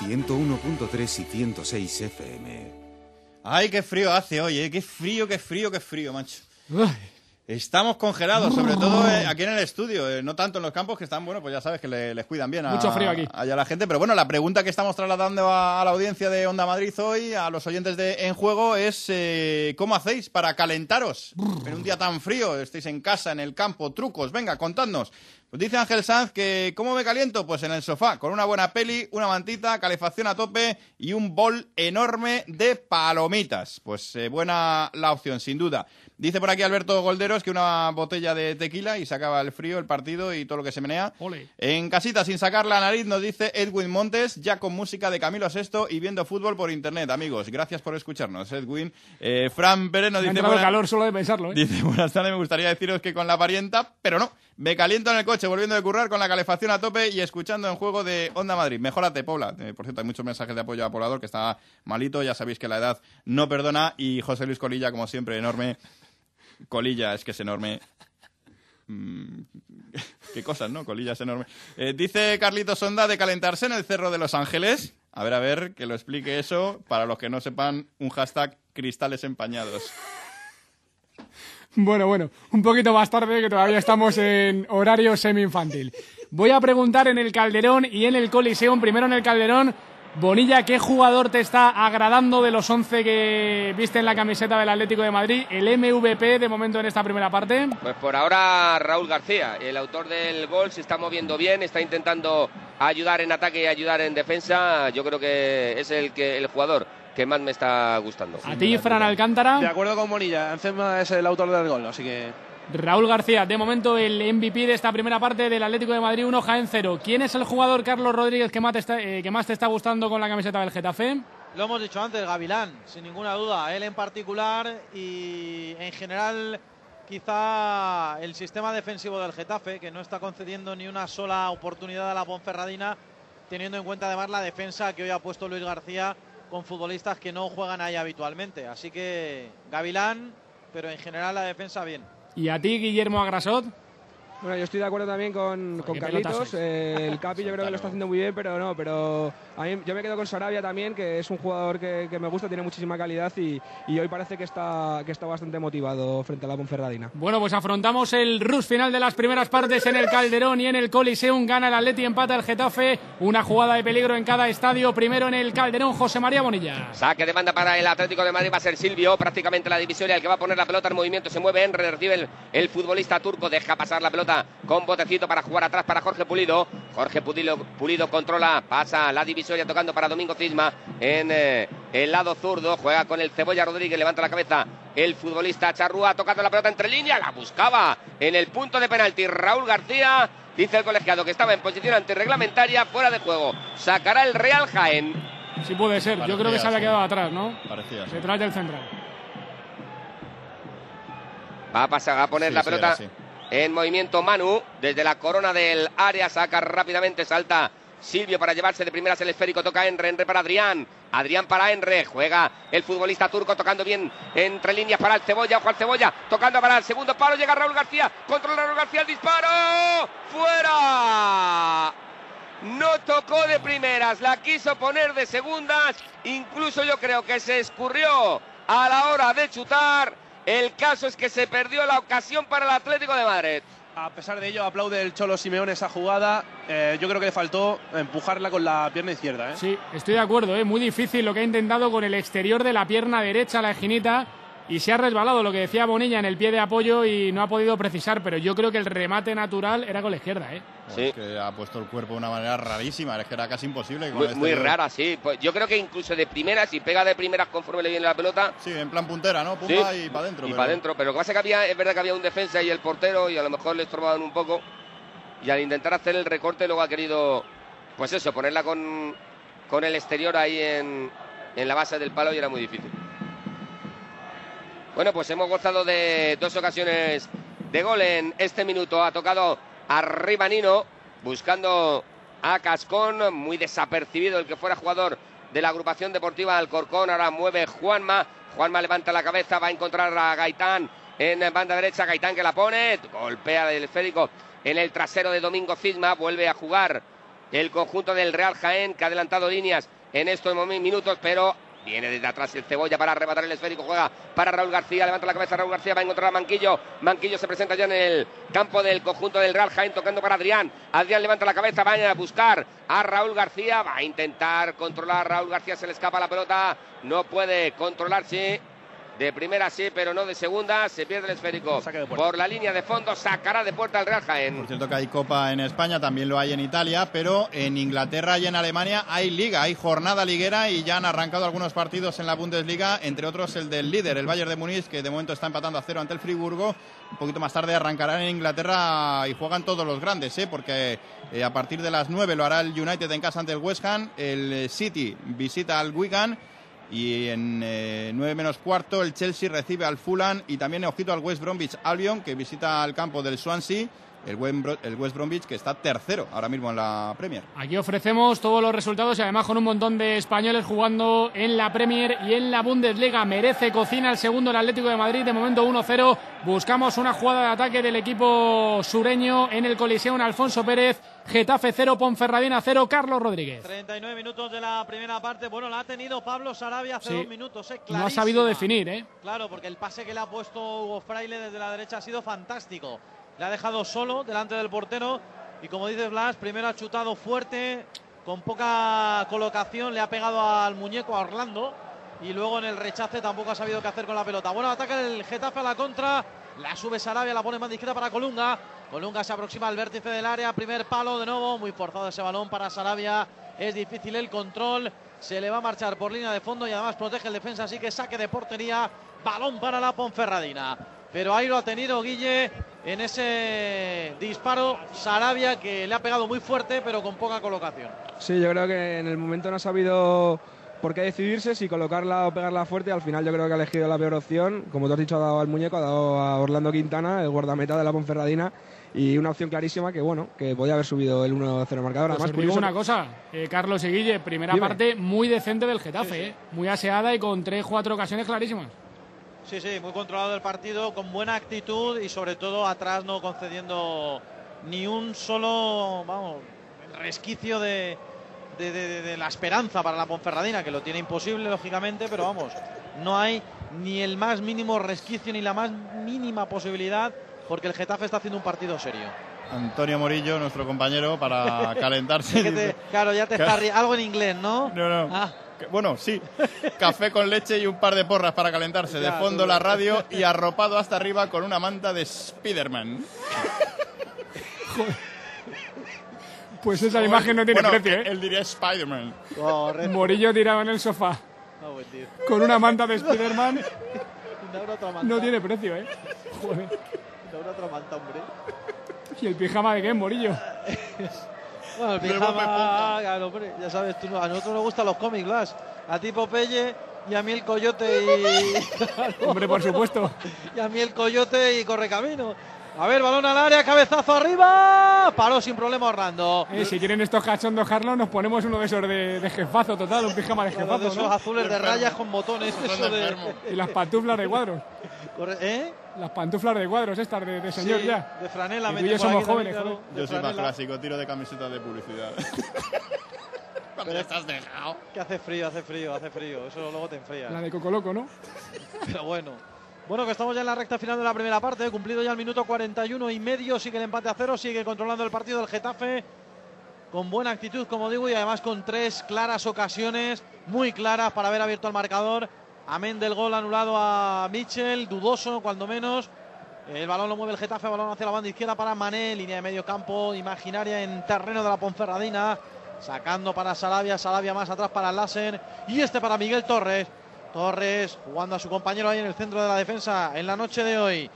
101.3 y 106 FM. Ay, qué frío hace hoy, ¿eh? Qué frío, qué frío, qué frío, macho. Estamos congelados, sobre todo eh, aquí en el estudio, eh, no tanto en los campos que están, bueno, pues ya sabes que le- les cuidan bien a, Mucho frío aquí. allá la gente. Pero bueno, la pregunta que estamos trasladando a, a la audiencia de Onda Madrid hoy, a los oyentes de En Juego, es eh, ¿cómo hacéis para calentaros en un día tan frío? Estéis en casa, en el campo, trucos, venga, contadnos. Pues dice Ángel Sanz que ¿cómo me caliento? Pues en el sofá, con una buena peli, una mantita, calefacción a tope y un bol enorme de palomitas. Pues eh, buena la opción, sin duda. Dice por aquí Alberto Golderos que una botella de tequila y se acaba el frío, el partido y todo lo que se menea. Ole. En casita, sin sacar la nariz, nos dice Edwin Montes, ya con música de Camilo VI y viendo fútbol por internet. Amigos, gracias por escucharnos, Edwin. Eh, Fran Pérez nos Me dice... buena- calor solo de pensarlo, ¿eh? Dice, buenas tardes, me gustaría deciros que con la parienta, pero no. Me caliento en el coche volviendo de currar con la calefacción a tope y escuchando en juego de Onda Madrid. Mejórate, Pobla. Eh, por cierto, hay muchos mensajes de apoyo a Poblador que está malito. Ya sabéis que la edad no perdona. Y José Luis Colilla, como siempre, enorme. Colilla es que es enorme. Mm, Qué cosas, ¿no? Colilla es enorme. Eh, dice Carlitos Sonda de calentarse en el Cerro de Los Ángeles. A ver, a ver, que lo explique eso. Para los que no sepan, un hashtag cristales empañados. Bueno, bueno, un poquito más tarde que todavía estamos en horario semi-infantil. Voy a preguntar en el Calderón y en el Coliseum. Primero en el Calderón. Bonilla, ¿qué jugador te está agradando de los 11 que viste en la camiseta del Atlético de Madrid? El MVP de momento en esta primera parte. Pues por ahora Raúl García, el autor del gol, se está moviendo bien, está intentando ayudar en ataque y ayudar en defensa. Yo creo que es el que el jugador que más me está gustando. A ti, Fran Alcántara. De acuerdo con Bonilla, encima es el autor del gol, así que Raúl García, de momento el MVP de esta primera parte del Atlético de Madrid 1, Jaén 0. ¿Quién es el jugador, Carlos Rodríguez, que más te está, eh, que más te está gustando con la camiseta del Getafe? Lo hemos dicho antes, Gavilán, sin ninguna duda. Él en particular y en general quizá el sistema defensivo del Getafe, que no está concediendo ni una sola oportunidad a la Ponferradina, teniendo en cuenta además la defensa que hoy ha puesto Luis García con futbolistas que no juegan ahí habitualmente. Así que Gavilán, pero en general la defensa bien. ¿Y a ti, Guillermo Agrasot? Bueno, yo estoy de acuerdo también con, con Carlitos. eh, el Capi yo creo que lo está haciendo muy bien, pero no, pero a mí, yo me quedo con Sarabia también, que es un jugador que, que me gusta, tiene muchísima calidad y, y hoy parece que está, que está bastante motivado frente a la Ponferradina. Bueno, pues afrontamos el rush final de las primeras partes en el Calderón y en el Coliseum. Gana el Atleti, empata el Getafe. Una jugada de peligro en cada estadio. Primero en el Calderón, José María Bonilla. Saque de banda para el Atlético de Madrid va a ser Silvio, prácticamente la divisoria, el que va a poner la pelota en movimiento. Se mueve Enre, recibe el, el futbolista turco, deja pasar la pelota con botecito para jugar atrás para Jorge Pulido. Jorge Pulido, Pulido controla, pasa la divisoria tocando para Domingo Cisma en eh, el lado zurdo. Juega con el Cebolla Rodríguez, levanta la cabeza el futbolista Charrúa, tocando la pelota entre líneas, la buscaba en el punto de penalti. Raúl García, dice el colegiado que estaba en posición antirreglamentaria, fuera de juego. Sacará el Real Jaén. Sí puede ser. Yo creo que se había quedado atrás, ¿no? Parecía. sí. Detrás del central. Va a pasar a poner Sí, la pelota en movimiento Manu. Desde la corona del área saca rápidamente, salta Silvio para llevarse de primeras el esférico. Toca Enre, Enre para Adrián. Adrián para Enre. Juega el futbolista turco tocando bien entre líneas para el Cebolla. Ojo al Cebolla. Tocando para el segundo palo. Llega Raúl García. Controla Raúl García el disparo. ¡Fuera! No tocó de primeras, la quiso poner de segundas. Incluso yo creo que se escurrió a la hora de chutar. El caso es que se perdió la ocasión para el Atlético de Madrid. A pesar de ello, aplaude el Cholo Simeone esa jugada. Eh, yo creo que le faltó empujarla con la pierna izquierda. ¿eh? Sí, estoy de acuerdo, ¿eh? muy difícil lo que ha intentado con el exterior de la pierna derecha, la esquinita, y se ha resbalado lo que decía Bonilla en el pie de apoyo y no ha podido precisar, pero yo creo que el remate natural era con la izquierda. ¿eh? Es que ha puesto el cuerpo de una manera rarísima, es que era casi imposible. con Muy, el muy rara, sí. Pues yo creo que incluso de primeras, si pega de primeras conforme le viene la pelota. Sí, en plan puntera, ¿no? Pumba Sí, y para adentro. Y pero- para adentro. Pero lo que pasa es que había, es verdad que había un defensa y el portero y a lo mejor le estorbaban un poco. Y al intentar hacer el recorte luego ha querido, pues eso, ponerla con, con el exterior ahí en, en la base del palo y era muy difícil. Bueno, pues hemos gozado de dos ocasiones de gol en este minuto. Ha tocado arriba Nino, buscando a Cascón, muy desapercibido el que fuera jugador de la agrupación deportiva Alcorcón. Ahora mueve Juanma. Juanma levanta la cabeza, va a encontrar a Gaitán en banda derecha. Gaitán que la pone, golpea el esférico en el trasero de Domingo Cisma. Vuelve a jugar el conjunto del Real Jaén que ha adelantado líneas en estos minutos, pero viene desde atrás el Cebolla para arrebatar el esférico, juega para Raúl García, levanta la cabeza Raúl García, va a encontrar a Manquillo, Manquillo se presenta ya en el campo del conjunto del Real Jaén, tocando para Adrián, Adrián levanta la cabeza, va a buscar a Raúl García, va a intentar controlar, Raúl García se le escapa la pelota, no puede controlarse, de primera sí, pero no de segunda, se pierde el esférico por la línea de fondo, sacará de puerta el Real Jaén. Por cierto que hay Copa en España, también lo hay en Italia, pero en Inglaterra y en Alemania hay liga, hay jornada liguera y ya han arrancado algunos partidos en la Bundesliga, entre otros el del líder, el Bayern de Múnich, que de momento está empatando a cero ante el Friburgo. Un poquito más tarde arrancarán en Inglaterra y juegan todos los grandes, ¿eh? porque eh, a partir de las 9 lo hará el United en casa ante el West Ham, el City visita al Wigan. Y en eh, 9 menos cuarto el Chelsea recibe al Fulham y también ojito al West Bromwich Albion que visita el campo del Swansea, el West, Bro- el West Bromwich que está tercero ahora mismo en la Premier. Aquí ofrecemos todos los resultados y además con un montón de españoles jugando en la Premier y en la Bundesliga. Merece cocina el segundo el Atlético de Madrid, de momento 1-0. Buscamos una jugada de ataque del equipo sureño en el Coliseum Alfonso Pérez. Getafe 0, Ponferradina 0, Carlos Rodríguez. 39 minutos de la primera parte. Bueno, la ha tenido Pablo Sarabia hace Sí. dos minutos. eh, No ha sabido definir, ¿eh? Claro, porque el pase que le ha puesto Hugo Fraile desde la derecha ha sido fantástico. Le ha dejado solo delante del portero y como dices Blas, primero ha chutado fuerte, con poca colocación, le ha pegado al muñeco a Orlando y luego en el rechace tampoco ha sabido qué hacer con la pelota. Bueno, ataca el Getafe a la contra, la sube Sarabia, la pone más izquierda para Colunga. Colunga se aproxima al vértice del área, primer palo de nuevo, muy forzado ese balón para Sarabia, es difícil el control, se le va a marchar por línea de fondo y además protege el defensa, así que saque de portería, balón para la Ponferradina. Pero ahí lo ha tenido Guille en ese disparo Sarabia que le ha pegado muy fuerte pero con poca colocación. Sí, yo creo que en el momento no ha sabido por qué decidirse, si colocarla o pegarla fuerte. Al final yo creo que ha elegido la peor opción. Como tú has dicho, ha dado al muñeco, ha dado a Orlando Quintana, el guardameta de la Ponferradina. Y una opción clarísima que, bueno, que podía haber subido el 1-0 marcador. Pues Además, curioso- una cosa, eh, Carlos y Guille, primera Dime. parte muy decente del Getafe, ¿eh? muy aseada y con tres, cuatro ocasiones clarísimas. Sí, sí, muy controlado el partido, con buena actitud y sobre todo atrás no concediendo ni un solo, vamos, resquicio de, de, de- de la esperanza para la Ponferradina, que lo tiene imposible, lógicamente, pero vamos, no hay ni el más mínimo resquicio ni la más mínima posibilidad, porque el Getafe está haciendo un partido serio. Antonio Morillo, nuestro compañero, para calentarse. Claro, ya te está algo en inglés, ¿no? No, no. Ah. Bueno, sí. Café con leche y un par de porras para calentarse. Ya, de fondo tú- la radio y arropado hasta arriba con una manta de Spiderman. Pues esa imagen no tiene Bueno, precio, ¿eh? Él diría Spiderman. Morillo tirado en el sofá buen tío. con una manta de Spiderman no tiene precio, ¿eh? Joder. Dame otra manta, hombre. ¿Y el pijama de qué, Morillo? Bueno, el pijama, claro, hombre, ya sabes, tú, a nosotros nos gustan los cómics, Blas. A ti Popeye y a mí el Coyote y... Hombre, por supuesto. y a mí el Coyote y Correcamino. A ver, balón al área, cabezazo arriba. Paró sin problema Orlando. Eh, si quieren estos cachondos, Carlos, nos ponemos uno de esos de, de jefazo total, un pijama de Uno jefazo. de esos ¿no? azules de rayas con botones. Eso de... Y las pantuflas de cuadros. ¿Eh? Las pantuflas de cuadros estas de, de señor Sí, ya. de franela, Y tú yo somos aquí jóvenes, claro. Yo soy más clásico, tiro de camisetas de publicidad. Ya estás dejado. Que hace frío, hace frío, hace frío. Eso luego te enfría. La de Coco Loco, ¿no? Pero bueno. Bueno, que estamos ya en la recta final de la primera parte, ¿eh? cumplido ya el minuto 41 y medio, sigue el empate a cero, sigue controlando el partido del Getafe con buena actitud, como digo, y además con tres claras ocasiones, muy claras para haber abierto el marcador. Amén del gol anulado a Mitchell, dudoso cuando menos. El balón lo mueve el Getafe, balón hacia la banda izquierda para Mané, línea de medio campo imaginaria en terreno de la Ponferradina. Sacando para Sarabia, Sarabia más atrás para Lassen y este para Miguel Torres. Torres jugando a su compañero ahí en el centro de la defensa en la noche de hoy.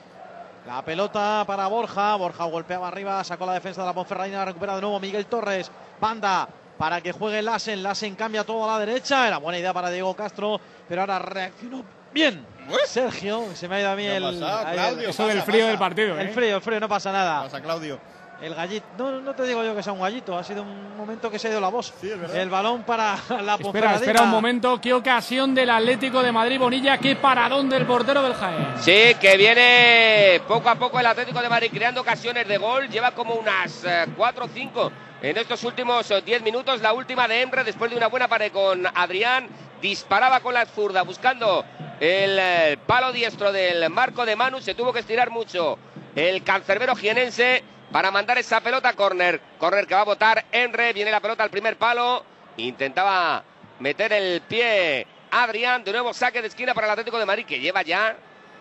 La pelota para Borja. Borja golpeaba arriba, sacó la defensa de la Ponferradina, recupera de nuevo Miguel Torres. Banda para que juegue Lassen. Lassen cambia todo a la derecha. Era buena idea para Diego Castro, pero ahora reaccionó bien. Sergio, se me ha ido a mí ¿Qué ha el. Claudio? Eso del frío del partido, El ¿eh? frío, el frío, no pasa nada. Pasa, Claudio. El gallito. No, no te digo yo que sea un gallito, ha sido un momento que se ha ido la voz. el balón para la Espera, espera un momento. Qué ocasión del Atlético de Madrid, Bonilla. Qué paradón del portero del Jaén. Sí, que viene poco a poco el Atlético de Madrid creando ocasiones de gol. Lleva como unas 4 o 5 en estos últimos 10 minutos. La última de Emre después de una buena pared con Adrián. Disparaba con la zurda buscando el eh, palo diestro del marco de Manu. Se tuvo que estirar mucho el cancerbero jienense para mandar esa pelota a córner. Córner que va a votar Emre. Viene la pelota al primer palo. Intentaba meter el pie Adrián. De nuevo saque de esquina para el Atlético de Madrid que lleva ya,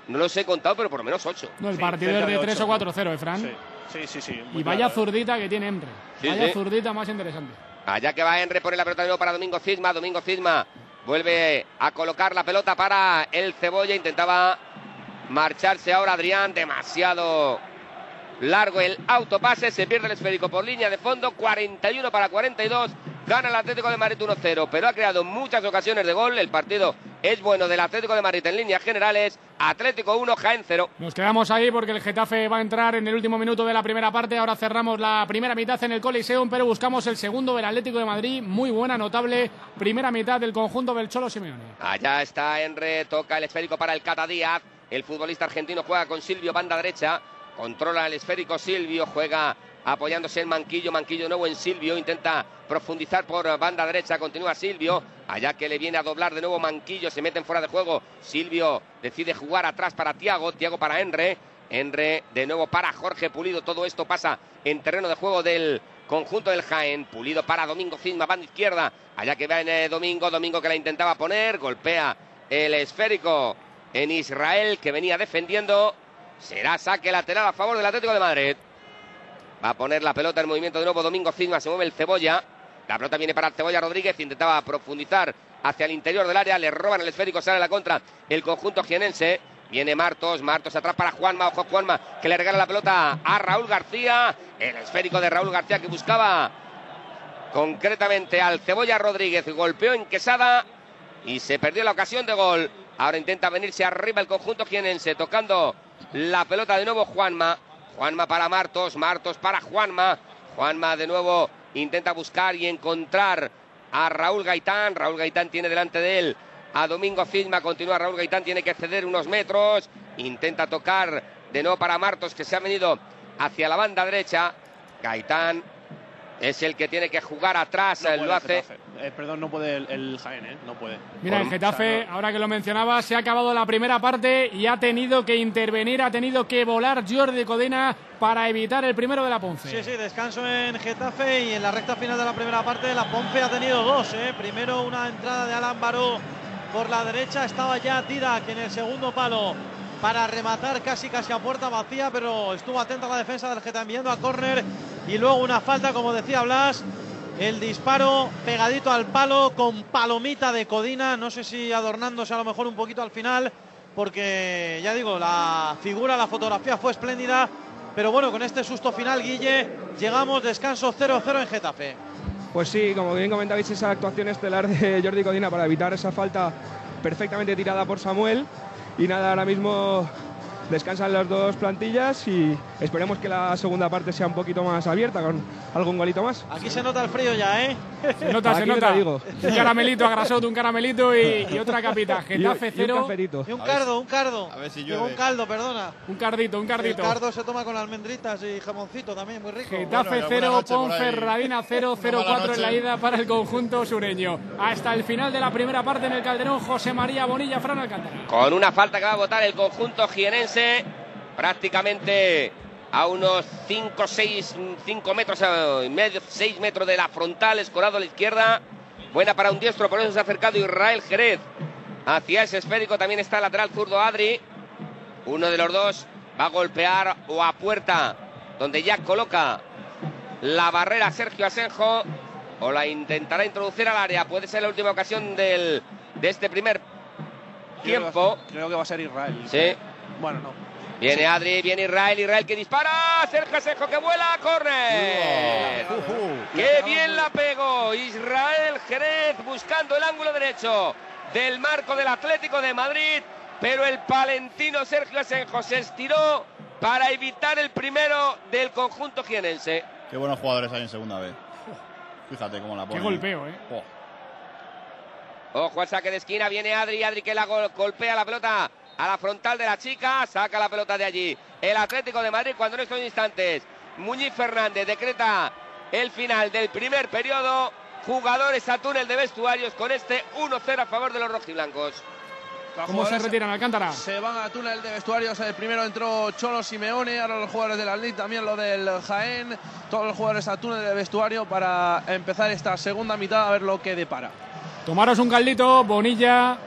no los he contado, pero por lo menos 8. No, el partido es de 3 o 4-0, ¿eh, Fran? Sí, sí, sí. Y vaya zurdita que tiene Emre. Sí, vaya sí. zurdita más interesante. Allá que va Henry pone la pelota de nuevo para Domingo Cisma. Domingo Cisma vuelve a colocar la pelota para el Cebolla. Intentaba marcharse ahora Adrián. Demasiado largo el autopase. Se pierde el esférico por línea de fondo. 41 para 42. Gana el Atlético de Madrid 1-0. Pero ha creado muchas ocasiones de gol. El partido es bueno del Atlético de Madrid en líneas generales. Atlético 1, Jaén 0. Nos quedamos ahí porque el Getafe va a entrar en el último minuto de la primera parte. Ahora cerramos la primera mitad en el Coliseum, pero buscamos el segundo del Atlético de Madrid. Muy buena, notable primera mitad del conjunto del Cholo Simeone. Allá está Enre, toca el esférico para el Cata Díaz. El futbolista argentino juega con Silvio, banda derecha. Controla el esférico Silvio, juega apoyándose en Manquillo. Manquillo nuevo en Silvio, intenta profundizar por banda derecha. Continúa Silvio, allá que le viene a doblar de nuevo Manquillo, se meten fuera de juego. Silvio decide jugar atrás para Tiago, Tiago para Enre. Enre de nuevo para Jorge Pulido. Todo esto pasa en terreno de juego del conjunto del Jaén. Pulido para Domingo Cisma, banda izquierda. Allá que viene Domingo, Domingo que la intentaba poner, golpea el esférico en Israel que venía defendiendo. Será saque lateral a favor del Atlético de Madrid. Va a poner la pelota en movimiento de nuevo Domingo Cisma, se mueve el Cebolla. La pelota viene para Cebolla Rodríguez, intentaba profundizar hacia el interior del área, le roban el esférico, sale a la contra el conjunto jienense. Viene Martos, Martos atrás para Juanma, ojo Juanma, que le regala la pelota a Raúl García. El esférico de Raúl García que buscaba concretamente al Cebolla Rodríguez, golpeó en Quesada y se perdió la ocasión de gol. Ahora intenta venirse arriba el conjunto jienense, tocando la pelota de nuevo Juanma. Juanma para Martos, Martos para Juanma. Juanma de nuevo intenta buscar y encontrar a Raúl Gaitán. Raúl Gaitán tiene delante de él a Domingo Filma. Continúa Raúl Gaitán, tiene que ceder unos metros. Intenta tocar de nuevo para Martos, que se ha venido hacia la banda derecha. Gaitán es el que tiene que jugar atrás, No puede lo el hace. Eh, perdón, no puede el, el Jaén, ¿eh? No puede. Mira, el Getafe, ahora que lo mencionaba, se ha acabado la primera parte y ha tenido que intervenir, ha tenido que volar Jordi Codina para evitar el primero de la Ponce. Sí, sí, descanso en Getafe y en la recta final de la primera parte la Ponce ha tenido dos. ¿eh? Primero una entrada de Alan Baró por la derecha, estaba ya Didac en el segundo palo para rematar casi casi a puerta vacía, pero estuvo atento a la defensa del Getafe enviando a córner y luego una falta, como decía Blas, el disparo pegadito al palo con palomita de Codina, no sé si adornándose a lo mejor un poquito al final, porque ya digo, la figura, la fotografía fue espléndida, pero bueno, con este susto final, Guille, llegamos descanso 0-0 en Getafe. Pues sí, como bien comentabais, esa actuación estelar de Jordi Codina para evitar esa falta perfectamente tirada por Samuel. Y nada, ahora mismo descansan las dos plantillas y esperemos que la segunda parte sea un poquito más abierta con algún golito más. Aquí se nota el frío ya, ¿eh? Se nota, se Aquí nota. digo. Un caramelito a un caramelito y, y otra capita. Getafe y un 0. cafelito. Y un cardo, un cardo. A ver si llueve. un caldo, perdona. Un cardito, un cardito. El cardo se toma con almendritas y jamoncito también, muy rico. Getafe 0, Ponferradina 0, 0-4 en la ida para el conjunto sureño. Hasta el final de la primera parte en el Calderón, José María Bonilla, Fran Alcántara. Con una falta que va a votar el conjunto jienense, prácticamente a unos 5, 6, 5 metros, eh, y medio, 6 metros de la frontal, escorado a la izquierda. Buena para un diestro, por eso se ha acercado Israel Jerez hacia ese esférico. También está el lateral zurdo Adri. Uno de los dos va a golpear o a puerta, donde ya coloca la barrera Sergio Asenjo, o la intentará introducir al área. Puede ser la última ocasión del, de este primer tiempo. Creo que, creo que va a ser Israel. Sí. Bueno, no. Viene Adri, viene Israel, Israel que dispara, Sergio Asenjo que vuela, corre. ¡Qué bien la pegó! Israel Jerez buscando el ángulo derecho del marco del Atlético de Madrid, pero el palentino Sergio Asenjo se estiró para evitar el primero del conjunto jienense. Qué buenos jugadores hay en segunda vez. Fíjate cómo la pone. Qué golpeo, ¿eh? Oh. Ojo al saque de esquina, viene Adri, Adri que la gol- golpea la pelota a la frontal de la chica, saca la pelota de allí. El Atlético de Madrid cuando en estos instantes Muñiz Fernández decreta el final del primer periodo. Jugadores a túnel de vestuarios con este 1-0 a favor de los rojiblancos. ¿Cómo se retiran Alcántara? Se van a túnel de vestuarios. El primero entró Cholo Simeone, ahora los jugadores del Atlético, también lo del Jaén. Todos los jugadores a túnel de vestuario para empezar esta segunda mitad a ver lo que depara. Tomaros un caldito, Bonilla,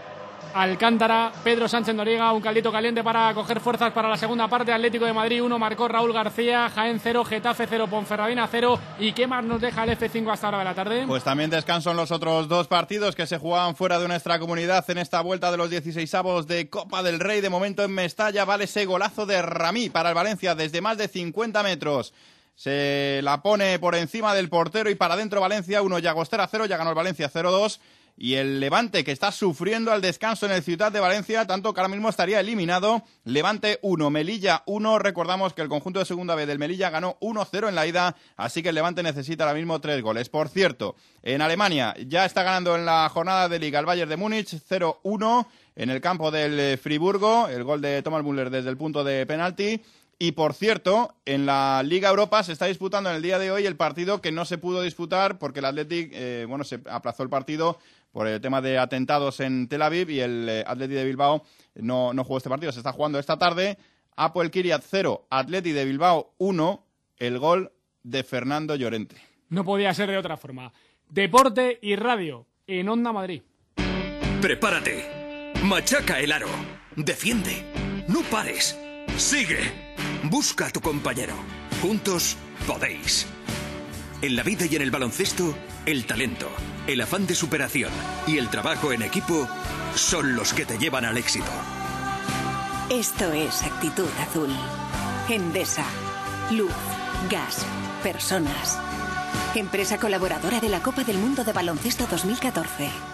Alcántara, Pedro Sánchez Noriega, un caldito caliente para coger fuerzas para la segunda parte. Atlético de Madrid 1, marcó Raúl García, Jaén 0, Getafe 0, Ponferradina 0. ¿Y qué más nos deja el F5 hasta ahora de la tarde? Pues también descanso en los otros dos partidos que se jugaban fuera de nuestra comunidad en esta vuelta de los 16avos de Copa del Rey. De momento en Mestalla vale ese golazo de Ramí para el Valencia desde más de 50 metros. Se la pone por encima del portero y para adentro Valencia 1, Llagostera 0, ya ganó el Valencia 0-2. Y el Levante, que está sufriendo al descanso en el Ciudad de Valencia, tanto que ahora mismo estaría eliminado. Levante 1, Melilla 1. Recordamos que el conjunto de segunda B del Melilla ganó 1-0 en la ida, así que el Levante necesita ahora mismo tres goles. Por cierto, en Alemania ya está ganando en la jornada de Liga el Bayern de Múnich 0-1 en el campo del eh, Friburgo, el gol de Thomas Müller desde el punto de penalti. Y por cierto, en la Liga Europa se está disputando en el día de hoy el partido que no se pudo disputar porque el Athletic, eh, bueno, se aplazó el partido por el tema de atentados en Tel Aviv y el eh, Athletic de Bilbao no, no jugó este partido. Se está jugando esta tarde. Apoel Kiryat 0, Athletic de Bilbao 1, el gol de Fernando Llorente. No podía ser de otra forma. Deporte y radio en Onda Madrid. Prepárate. Machaca el aro. Defiende. No pares. Sigue. Busca a tu compañero. Juntos podéis. En la vida y en el baloncesto, el talento, el afán de superación y el trabajo en equipo son los que te llevan al éxito. Esto es Actitud Azul. Endesa. Luz, gas, personas. Empresa colaboradora de la Copa del Mundo de Baloncesto 2014.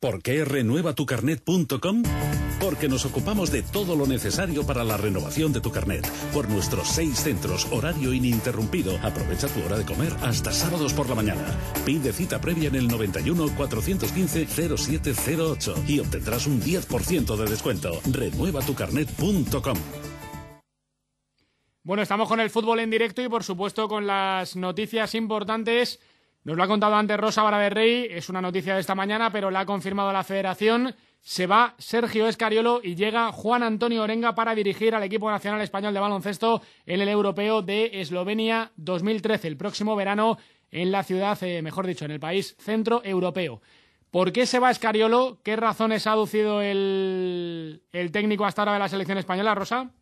¿Por qué renuevatucarnet.com? Porque nos ocupamos de todo lo necesario para la renovación de tu carnet. Por nuestros seis centros, horario ininterrumpido. Aprovecha tu hora de comer hasta sábados por la mañana. Pide cita previa en el 91 415 0708 y obtendrás un 10% de descuento. Renuevatucarnet.com. Bueno, estamos con el fútbol en directo y por supuesto con las noticias importantes. Nos lo ha contado antes Rosa Vara de Rey, es una noticia de esta mañana, pero la ha confirmado la federación. Se va Sergio Escariolo y llega Juan Antonio Orenga para dirigir al equipo nacional español de baloncesto en el europeo de Eslovenia 2013, el próximo verano en la ciudad, eh, mejor dicho, en el país centro europeo. ¿Por qué se va Escariolo? ¿Qué razones ha aducido el, el técnico hasta ahora de la selección española, Rosa?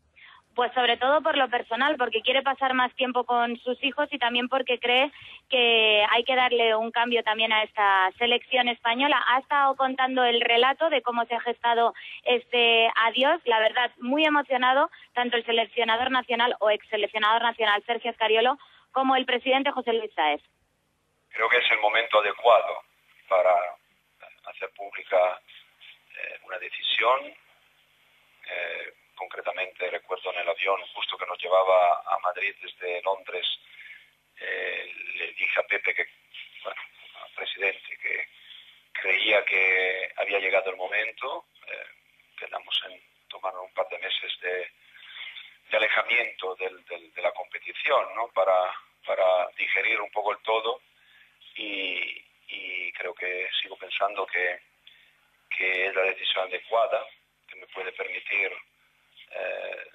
Pues sobre todo por lo personal, porque quiere pasar más tiempo con sus hijos y también porque cree que hay que darle un cambio también a esta selección española. Ha estado contando el relato de cómo se ha gestado este adiós. La verdad, muy emocionado tanto el seleccionador nacional o ex seleccionador nacional Sergio Escariolo como el presidente José Luis Sáez. Creo que es el momento adecuado para hacer pública eh, una decisión. Eh, concretamente recuerdo en el avión justo que nos llevaba a Madrid desde Londres, eh, le dije a Pepe que, bueno, al presidente, que creía que había llegado el momento, eh, quedamos en tomar un par de meses de, alejamiento de la competición, ¿no? Para, para digerir un poco el todo y, y creo que sigo pensando que, que es la decisión adecuada, que me puede permitir eh,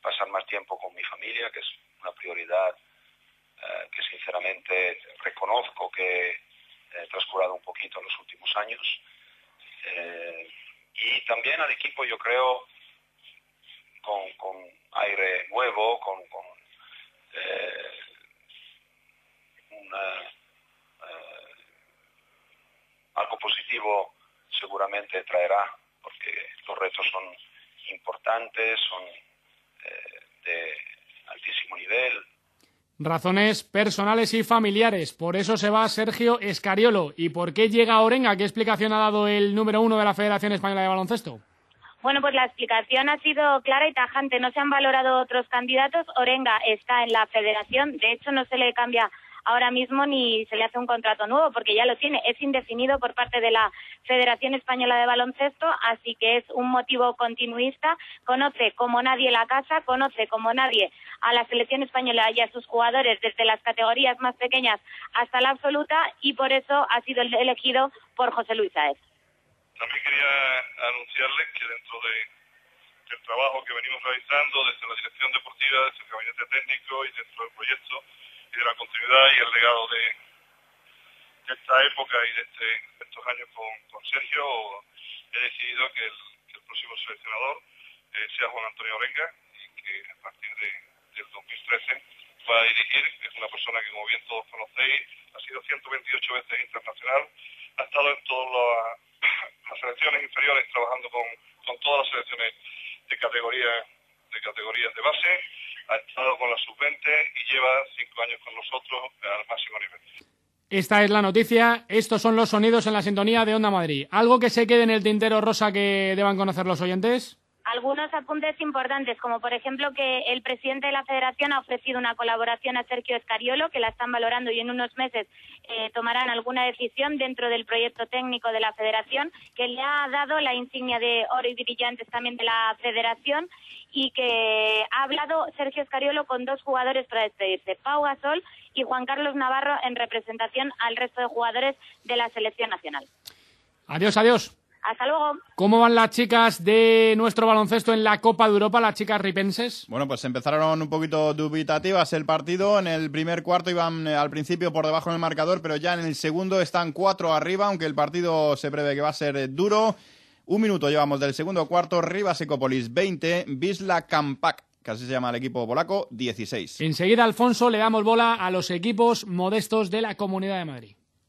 pasar más tiempo con mi familia, que es una prioridad eh, que sinceramente reconozco que he transcurado un poquito en los últimos años. Eh, y también al equipo yo creo con, aire nuevo, con, algo positivo seguramente traerá, porque los retos son importantes, son eh, de altísimo nivel. Razones personales y familiares. Por eso se va Sergio Escariolo. ¿Y por qué llega Orenga? ¿Qué explicación ha dado el número uno de la Federación Española de Baloncesto? Bueno, pues la explicación ha sido clara y tajante. No se han valorado otros candidatos. Orenga está en la federación. De hecho, no se le cambia ahora mismo ni se le hace un contrato nuevo porque ya lo tiene. Es indefinido por parte de la Federación Española de Baloncesto, así que es un motivo continuista. Conoce como nadie la casa, conoce como nadie a la selección española y a sus jugadores desde las categorías más pequeñas hasta la absoluta y por eso ha sido elegido por José Luis Saez. También quería anunciarles que dentro de, del trabajo que venimos realizando desde la dirección deportiva, desde el gabinete técnico y dentro del proyecto de la continuidad y el legado de, esta época y de, este, estos años con, Sergio, he decidido que el, próximo seleccionador eh, sea Juan Antonio Orenga y que a partir de, del 2013 va a dirigir. Es una persona que, como bien todos conocéis, ha sido 128 veces internacional, ha estado en todas las, las selecciones inferiores trabajando con, con todas las selecciones de categoría de categorías de base, ha estado con la sub-20 y lleva cinco años con nosotros al máximo nivel. Esta es la noticia, estos son los sonidos en la sintonía de Onda Madrid. ¿Algo que se quede en el tintero rosa que deban conocer los oyentes? Algunos apuntes importantes, como por ejemplo que el presidente de la federación ha ofrecido una colaboración a Sergio Escariolo, que la están valorando y en unos meses eh, tomarán alguna decisión dentro del proyecto técnico de la federación, que le ha dado la insignia de oro y brillantes también de la federación y que ha hablado Sergio Escariolo con dos jugadores para despedirse, Pau Gasol y Juan Carlos Navarro en representación al resto de jugadores de la selección nacional. Adiós, adiós. Hasta luego. ¿Cómo van las chicas de nuestro baloncesto en la Copa de Europa, las chicas ripenses? Bueno, pues empezaron un poquito dubitativas el partido. En el primer cuarto iban eh, al principio por debajo en el marcador, pero ya en el segundo están cuatro arriba, aunque el partido se prevé que va a ser eh, duro. Un minuto llevamos del segundo cuarto. Rivas Ecopolis 20, Visla Campac que así se llama el equipo polaco, 16. Enseguida, Alfonso, le damos bola a los equipos modestos de la Comunidad de Madrid.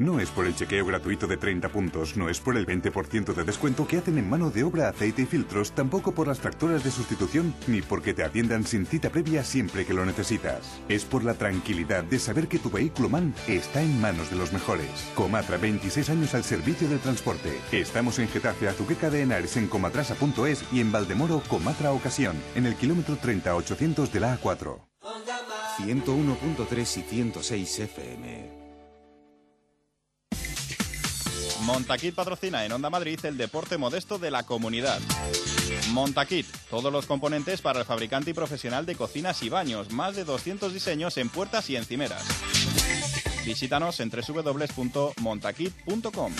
No es por el chequeo gratuito de 30 puntos, no es por el 20% de descuento que hacen en mano de obra aceite y filtros, tampoco por las tractoras de sustitución, ni porque te atiendan sin cita previa siempre que lo necesitas. Es por la tranquilidad de saber que tu vehículo MAN está en manos de los mejores. Comatra, 26 años al servicio del transporte. Estamos en Getafe, Azuqueca de Henares, en comatrasa.es y en Valdemoro, Comatra Ocasión, en el kilómetro 30800 de la A4. 101.3 y 106 FM. Montaquit patrocina en Onda Madrid el deporte modesto de la comunidad. Montaquit, todos los componentes para el fabricante y profesional de cocinas y baños, más de 200 diseños en puertas y encimeras. Visítanos en www.montaquit.com.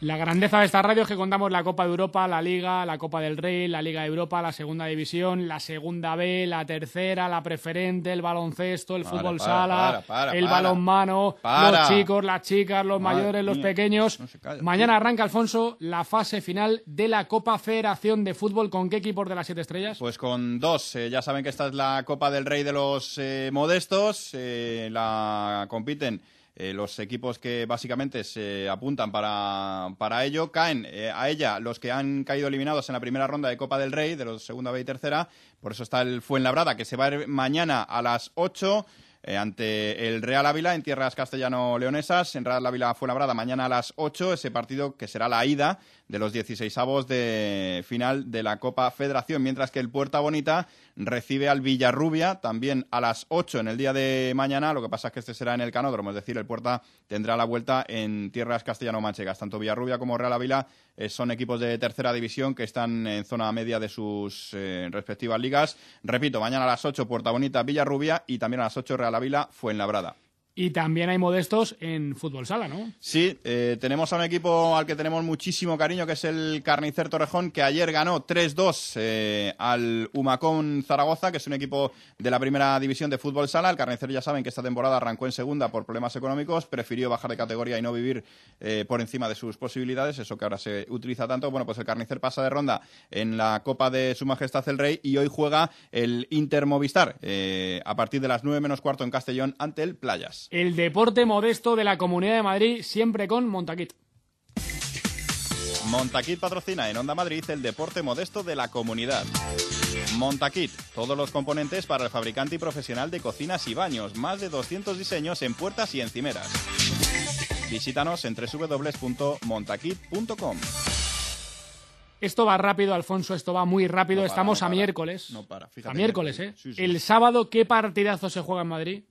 La grandeza de esta radio es que contamos la Copa de Europa, la Liga, la Copa del Rey, la Liga de Europa, la Segunda División, la Segunda B, la Tercera, la Preferente, el baloncesto, el Para, fútbol para, sala, para, el balonmano, los chicos, las chicas, los Madre mayores, los pequeños. calla. Mañana arranca, Alfonso, la fase final de la Copa Federación de Fútbol. ¿Con qué equipos de las siete estrellas? Pues con dos. Eh, ya saben que esta es la Copa del Rey de los eh, modestos. Eh, la compiten eh, los equipos que básicamente se apuntan para, para ello. Caen eh, a ella los que han caído eliminados en la primera ronda de Copa del Rey, de los segunda B y tercera. Por eso está el Fuenlabrada, que se va a ir mañana a las 8 eh, ante el Real Ávila en tierras castellano-leonesas. En Real Ávila Fuenlabrada mañana a las 8, ese partido que será la ida de los 16avos de final de la Copa Federación, mientras que el Puerta Bonita recibe al Villarrubia también a las 8 en el día de mañana. Lo que pasa es que este será en el Canódromo, es decir, el Puerta tendrá la vuelta en tierras castellano-manchegas. Tanto Villarrubia como Real Ávila eh, son equipos de tercera división que están en zona media de sus eh, respectivas ligas. Repito, mañana a las 8 Puerta Bonita, Villarrubia y también a las 8 Real Ávila, Fuenlabrada. Y también hay modestos en fútbol sala, ¿no? Sí, eh, tenemos a un equipo al que tenemos muchísimo cariño, que es el Carnicer Torrejón, que ayer ganó 3-2 eh, al Humacón Zaragoza, que es un equipo de la primera división de fútbol sala. El Carnicer ya saben que esta temporada arrancó en segunda por problemas económicos, prefirió bajar de categoría y no vivir eh, por encima de sus posibilidades, eso que ahora se utiliza tanto. Bueno, pues el Carnicer pasa de ronda en la Copa de Su Majestad el Rey y hoy juega el Inter Movistar eh, a partir de las 9 menos cuarto en Castellón ante el Playas. El deporte modesto de la Comunidad de Madrid, siempre con Montaquit. Montaquit patrocina en Onda Madrid el deporte modesto de la comunidad. Montaquit, todos los componentes para el fabricante y profesional de cocinas y baños, más de 200 diseños en puertas y encimeras. Visítanos en www.montaquit.com. Esto va rápido, Alfonso, esto va muy rápido. No para, Estamos no a miércoles. No para, fíjate a miércoles, ¿eh? sí, sí. El sábado, ¿qué partidazo se juega en Madrid?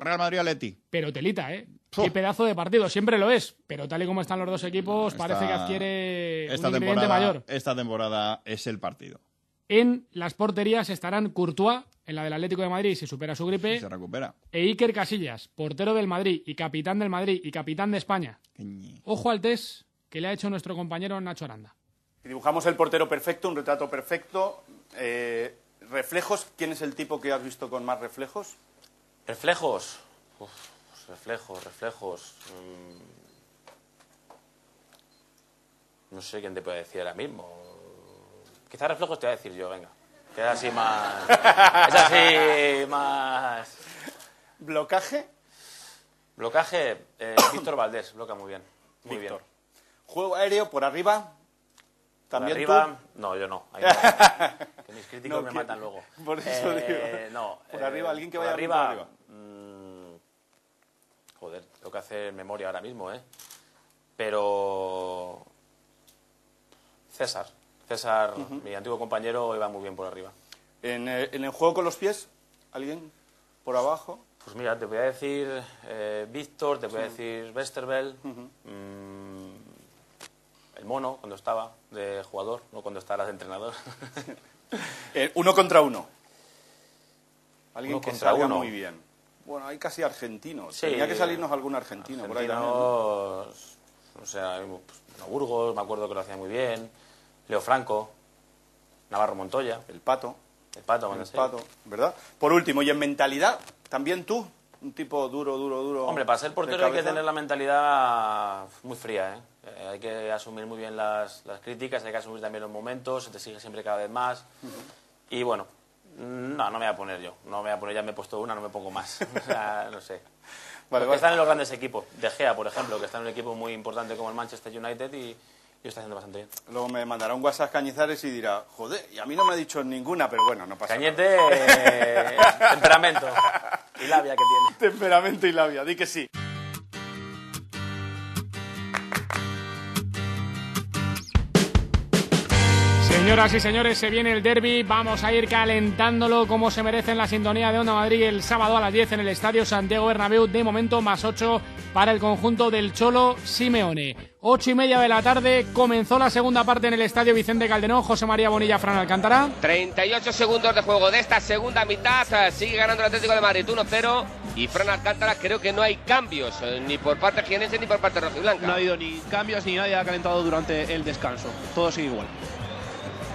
Real Madrid Atleti. Pero telita, ¿eh? Qué pedazo de partido, siempre lo es. Pero tal y como están los dos equipos, parece que adquiere esta un ingrediente temporada, mayor. Esta temporada es el partido. En las porterías estarán Courtois, en la del Atlético de Madrid, si supera su gripe, Se recupera. e Iker Casillas, portero del Madrid y capitán del Madrid y capitán de España. Ojo al test que le ha hecho nuestro compañero Nacho Aranda. Dibujamos el portero perfecto, un retrato perfecto, eh, reflejos, ¿quién es el tipo que has visto con más reflejos? ¿Reflejos? Uf, reflejos, reflejos. mm. No sé quién te puede decir ahora mismo. Quizás reflejos te voy a decir yo, venga. Que es así más. es así más. ¿Blocaje? Blocaje, eh, Víctor Valdés, bloca muy bien. Muy Víctor. bien. ¿Juego aéreo por arriba? Por ¿También arriba, tú? no, yo no. ahí no. que mis críticos No, me que- matan luego. por eso Eh, digo. No. Por eh, arriba, alguien que por vaya arriba. por arriba. Mm, joder, tengo que hacer memoria ahora mismo, ¿eh? Pero. César. César, mi antiguo compañero, iba muy bien por arriba. ¿En, eh, en el juego con los pies? ¿Alguien por abajo? Pues mira, te voy a decir eh, Víctor, te voy a decir Westerveld, mm, el mono cuando estaba de jugador, no cuando estaba de entrenador. Eh, uno contra uno. Alguien Uno que contra salga uno. muy bien. Bueno, hay casi argentinos. Sí. Tenía que salirnos algún argentino, por ahí también. Argentinos, o sea, pues, Burgos, me acuerdo que lo hacía muy bien. Leo Franco, Navarro Montoya. El Pato. El Pato, El. Pato, ¿verdad? Por último, y en mentalidad, también tú, un tipo duro, duro, duro. Hombre, para ser portero hay que tener la mentalidad muy fría, ¿eh? Eh, hay que asumir muy bien las, las críticas, hay que asumir también los momentos, se te exige siempre cada vez más. Y bueno, no, no me voy a poner yo. No me voy a poner, ya me he puesto una, no me pongo más. O sea, no sé. Vale, están en los grandes equipos. De Gea, por ejemplo, que está en un equipo muy importante como el Manchester United y, está haciendo bastante bien. Luego me mandará un WhatsApp Cañizares y dirá, joder, y a mí no me ha dicho ninguna, pero bueno, no pasa Cañete, eh, temperamento y labia que tiene. nada. Temperamento y labia, di que sí. Señoras y señores, se viene el derby. Vamos a ir calentándolo como se merece en la sintonía de Onda Madrid el sábado a las 10 en el Estadio Santiago Bernabéu. De momento, más 8 para el conjunto del Cholo Simeone. 8 y media de la tarde comenzó la segunda parte en el Estadio Vicente Calderón. José María Bonilla, Fran Alcántara. 38 segundos de juego de esta segunda mitad. eh, Sigue ganando el Atlético de Madrid 1-0. Y Fran Alcántara creo que no hay cambios, eh, ni por parte jienense ni por parte rojiblanca. No ha habido ni cambios ni nadie ha calentado durante el descanso. Todo sigue igual.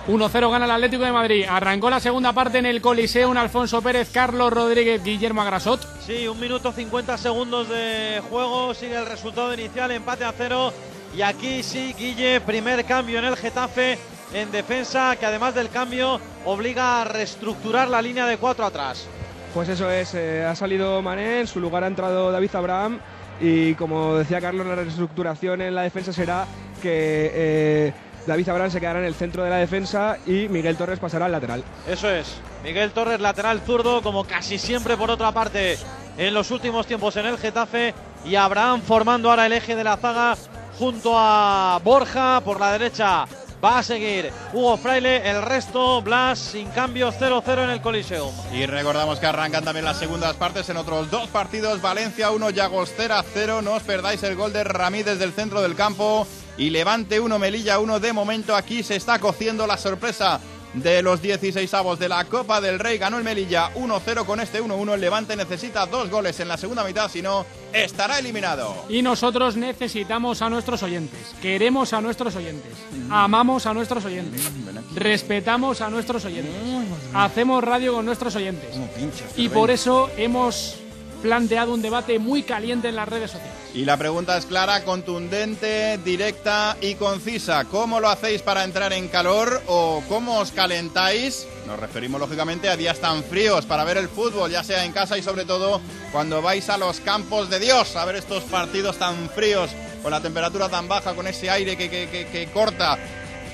1-0 gana el Atlético de Madrid. Arrancó la segunda parte en el Coliseo. Un Alfonso Pérez, Carlos Rodríguez, Guillermo Agrasot. Sí, un minuto 50 segundos de juego. Sigue el resultado inicial, empate a cero. Y aquí sí, Guille, primer cambio en el Getafe en defensa, que además del cambio obliga a reestructurar la línea de cuatro atrás. Pues eso es, eh, ha salido Mané, en su lugar ha entrado David Abraham y como decía Carlos, la reestructuración en la defensa será que eh, David Abraham se quedará en el centro de la defensa y Miguel Torres pasará al lateral. Eso es. Miguel Torres, lateral zurdo, como casi siempre por otra parte en los últimos tiempos en el Getafe. Y Abraham formando ahora el eje de la zaga junto a Borja por la derecha. Va a seguir Hugo Fraile, el resto Blas sin cambio 0-0 en el Coliseum. Y recordamos que arrancan también las segundas partes en otros dos partidos. Valencia 1, Llagostera 0. No os perdáis el gol de Ramírez del centro del campo. Y Levante 1, Melilla 1. De momento aquí se está cociendo la sorpresa de los 16avos de la Copa del Rey. Ganó el Melilla 1-0 con este 1-1. El Levante necesita dos goles en la segunda mitad, si no, estará eliminado. Y nosotros necesitamos a nuestros oyentes. Queremos a nuestros oyentes. Amamos a nuestros oyentes. Respetamos a nuestros oyentes. Hacemos radio con nuestros oyentes. Y por eso hemos planteado un debate muy caliente en las redes sociales. Y la pregunta es clara, contundente, directa y concisa. ¿Cómo lo hacéis para entrar en calor o cómo os calentáis? Nos referimos lógicamente a días tan fríos para ver el fútbol, ya sea en casa y sobre todo cuando vais a los campos de Dios a ver estos partidos tan fríos, con la temperatura tan baja, con ese aire que, que- que- que corta.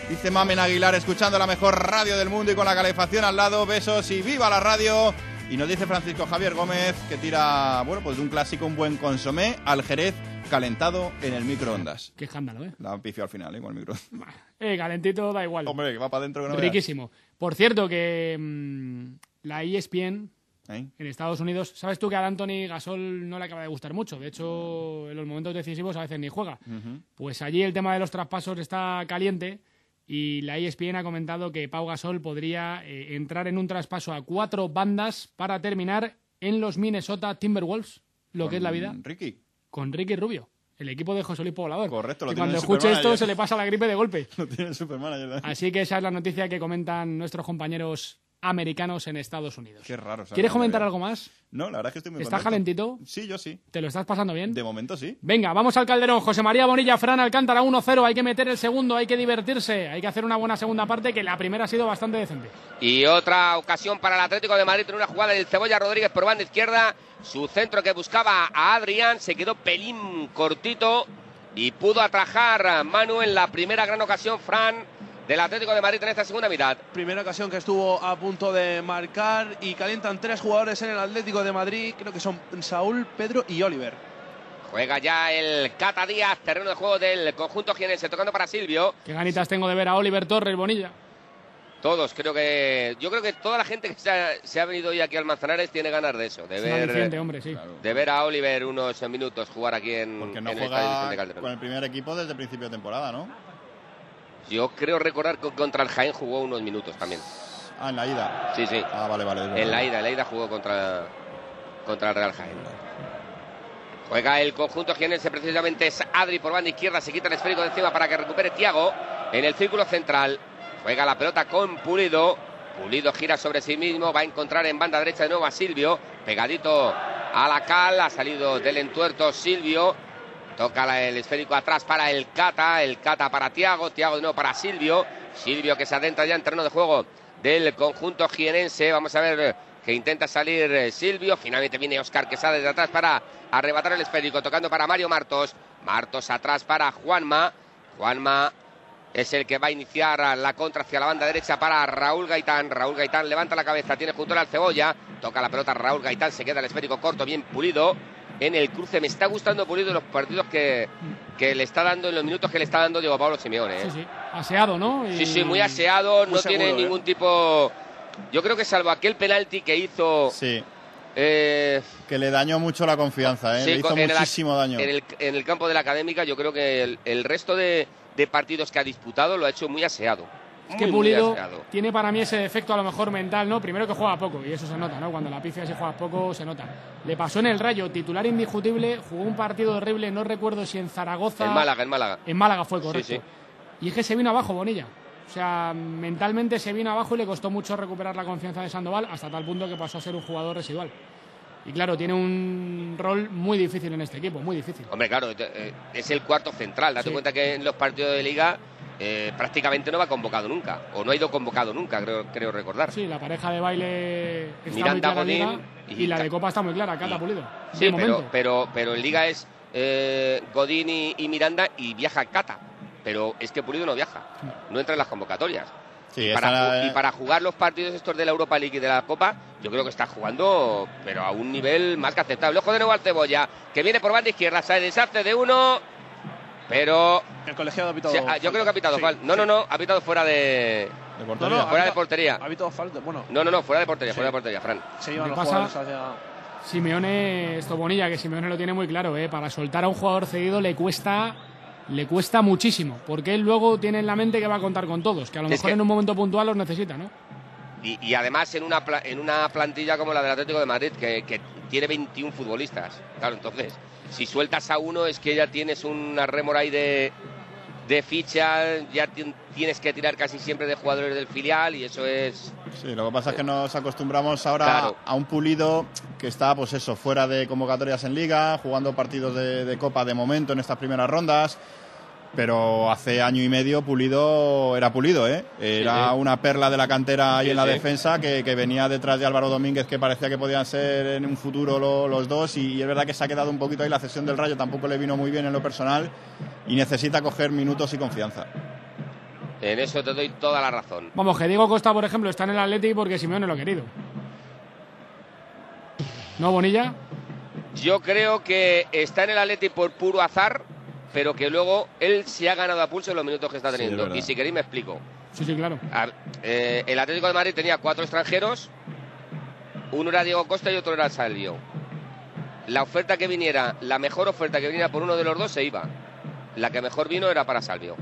Dice Mamen Aguilar, escuchando la mejor radio del mundo y con la calefacción al lado. Besos y viva la radio. Y nos dice Francisco Javier Gómez que tira, bueno, pues de un clásico, un buen consomé al Jerez calentado en el microondas. Qué escándalo, ¿eh? La pifió al final, ¿eh? Con el microondas. Eh, calentito da igual. Hombre, que va para adentro que no veas. Riquísimo. Por cierto, que mm, la ESPN ¿Eh? en Estados Unidos, sabes tú que a Anthony Gasol no le acaba de gustar mucho. De hecho, en los momentos decisivos a veces ni juega. Pues allí el tema de los traspasos está caliente y la ESPN ha comentado que Pau Gasol podría eh, entrar en un traspaso a cuatro bandas para terminar en los Minnesota Timberwolves, lo que es la vida, Con Ricky. con Ricky Rubio, el equipo de José Luis Poblador. Correcto, lo tiene cuando escuche esto se le pasa la gripe de golpe. Lo tiene el. ¿eh? Así que esa es la noticia que comentan nuestros compañeros americanos en Estados Unidos. Qué raro. ¿sabes? ¿Quieres comentar algo más? No, la verdad es que estoy muy ¿Estás contento. calentito? Sí, yo sí. ¿Te lo estás pasando bien? De momento sí. Venga, vamos al Calderón. José María Bonilla, Fran Alcántara 1-0. Hay que meter el segundo, hay que divertirse, hay que hacer una buena segunda parte que la primera ha sido bastante decente. Y otra ocasión para el Atlético de Madrid en una jugada del Cebolla Rodríguez por banda izquierda. Su centro que buscaba a Adrián se quedó pelín cortito y pudo atajar a Manu en la primera gran ocasión, Fran, del Atlético de Madrid en esta segunda mitad. Primera ocasión que estuvo a punto de marcar y calientan tres jugadores en el Atlético de Madrid. Creo que son Saúl, Pedro y Oliver. Juega ya el Cata Díaz, terreno de juego del conjunto jienense, tocando para Silvio. Qué ganitas tengo de ver a Oliver Torres, Bonilla. Todos, creo que. Yo creo que toda la gente que se ha, se ha venido hoy aquí al Manzanares tiene ganas de eso, de Es ver. aliciente, hombre, sí. De ver a Oliver unos minutos jugar aquí en, Porque no en el Estadio juega Calderón. con el primer equipo desde el principio de temporada, ¿no? Yo creo recordar que contra el Jaén jugó unos minutos también. Ah, en la ida. Sí, sí. Ah, vale, vale. En verdad. la ida, en la ida jugó contra. contra el Real Jaén. Juega el conjunto jienense, precisamente es Adri por banda izquierda, se quita el esférico de encima para que recupere Tiago en el círculo central. Juega la pelota con Pulido. Pulido gira sobre sí mismo, va a encontrar en banda derecha de nuevo a Silvio, pegadito a la cal, ha salido del entuerto Silvio. Toca el esférico atrás para el Cata, el Cata para Tiago, Tiago de nuevo para Silvio. Silvio que se adentra ya en terreno de juego del conjunto jienense. Vamos a ver que intenta salir eh, Silvio. Finalmente viene Oscar Quesada desde atrás para arrebatar el esférico, tocando para Mario Martos. Martos atrás para Juanma. Juanma es el que va a iniciar la contra hacia la banda derecha para Raúl Gaitán. Raúl Gaitán levanta la cabeza, tiene junto al cebolla. Toca la pelota Raúl Gaitán, se queda el esférico corto, bien pulido en el cruce. Me está gustando pulido los partidos que, que le está dando, en los minutos que le está dando Diego Pablo Simeone. ¿eh? Sí, sí. Aseado, ¿no? Sí, sí, muy aseado, Muy no seguro, tiene ¿eh? ningún tipo. Yo creo que salvo aquel penalti que hizo. Sí. eh, Que le dañó mucho la confianza, ¿eh? sí, le hizo con- en el- muchísimo daño. En el, en el campo de la académica, yo creo que el, el resto de, de partidos que ha disputado lo ha hecho muy aseado. Es que Pulido tiene para mí ese defecto a lo mejor mental, ¿no? Primero que juega poco, y eso se nota, ¿no? Cuando la pifias y juegas poco, se nota. Le pasó en el Rayo, titular indiscutible, jugó un partido horrible, no recuerdo si en Zaragoza... En Málaga, en Málaga. En Málaga fue, correcto. sí. Y es que se vino abajo, Bonilla. O sea, mentalmente se vino abajo y le costó mucho recuperar la confianza de Sandoval, hasta tal punto que pasó a ser un jugador residual. Y claro, tiene un rol muy difícil en este equipo, muy difícil. Hombre, claro, eh, es el cuarto central. Date Sí. cuenta que en los partidos de liga eh, prácticamente no va convocado nunca. O no ha ido convocado nunca, creo, creo recordar. Sí, la pareja de baile está muy Miranda, clara en Liga, Godín y, y la de Copa está muy clara, Cata Pulido. Sí, de pero, momento. pero, pero en Liga es eh, Godín y, y Miranda y viaja Cata. Pero es que Pulido no viaja, no entra en las convocatorias. Sí, y, esa para, la- ju- y para jugar los partidos estos de la Europa League y de la Copa, yo creo que está jugando, pero a un nivel más que aceptable. Ojo de nuevo al Cebolla, que viene por banda izquierda, se deshace de uno, pero... El colegiado ha pitado. Ah, yo creo que ha pitado Sí, falta. No, no, no, ha pitado fuera de... No, no, fuera ha de portería. Ha pitado falta. Bueno, No, no, no, fuera de portería, Sí. fuera de portería, Fran. se llevan ¿Qué los pasa? jugadores hacia. Simeone, esto Bonilla, que Simeone lo tiene muy claro, ¿eh? para soltar a un jugador cedido le cuesta le cuesta muchísimo, porque él luego tiene en la mente que va a contar con todos, que a lo Es mejor que- en un momento puntual los necesita, ¿no? Y, y además en una, pla- en una plantilla como la del Atlético de Madrid, que, que tiene 21 futbolistas. Claro, entonces, si sueltas a uno es que ya tienes una rémora ahí de, de ficha, ya ti- tienes que tirar casi siempre de jugadores del filial y eso es... Sí, lo que pasa es que nos acostumbramos ahora Claro. a un pulido que está, pues eso, fuera de convocatorias en liga, jugando partidos de, de Copa de momento en estas primeras rondas. Pero hace año y medio Pulido era Pulido, ¿eh? Era sí. una perla de la cantera ahí Sí, en la sí. defensa que, que venía detrás de Álvaro Domínguez, que parecía que podían ser en un futuro lo- los dos. Y, es verdad que se ha quedado un poquito ahí. La cesión del Rayo tampoco le vino muy bien en lo personal y necesita coger minutos y confianza. En eso te doy toda la razón. Vamos, que Diego Costa, por ejemplo, está en el Atleti porque Simeone lo ha querido. ¿No, Bonilla? Yo creo que está en el Atleti por puro azar, pero que luego él se ha ganado a pulso en los minutos que está Sí, es teniendo. y si queréis me explico. Sí, sí, claro. A- eh, el Atlético de Madrid tenía cuatro extranjeros, uno era Diego Costa y otro era Salvio. La oferta que viniera, la mejor oferta que viniera por uno de los dos se iba. La que mejor vino era para Salvio.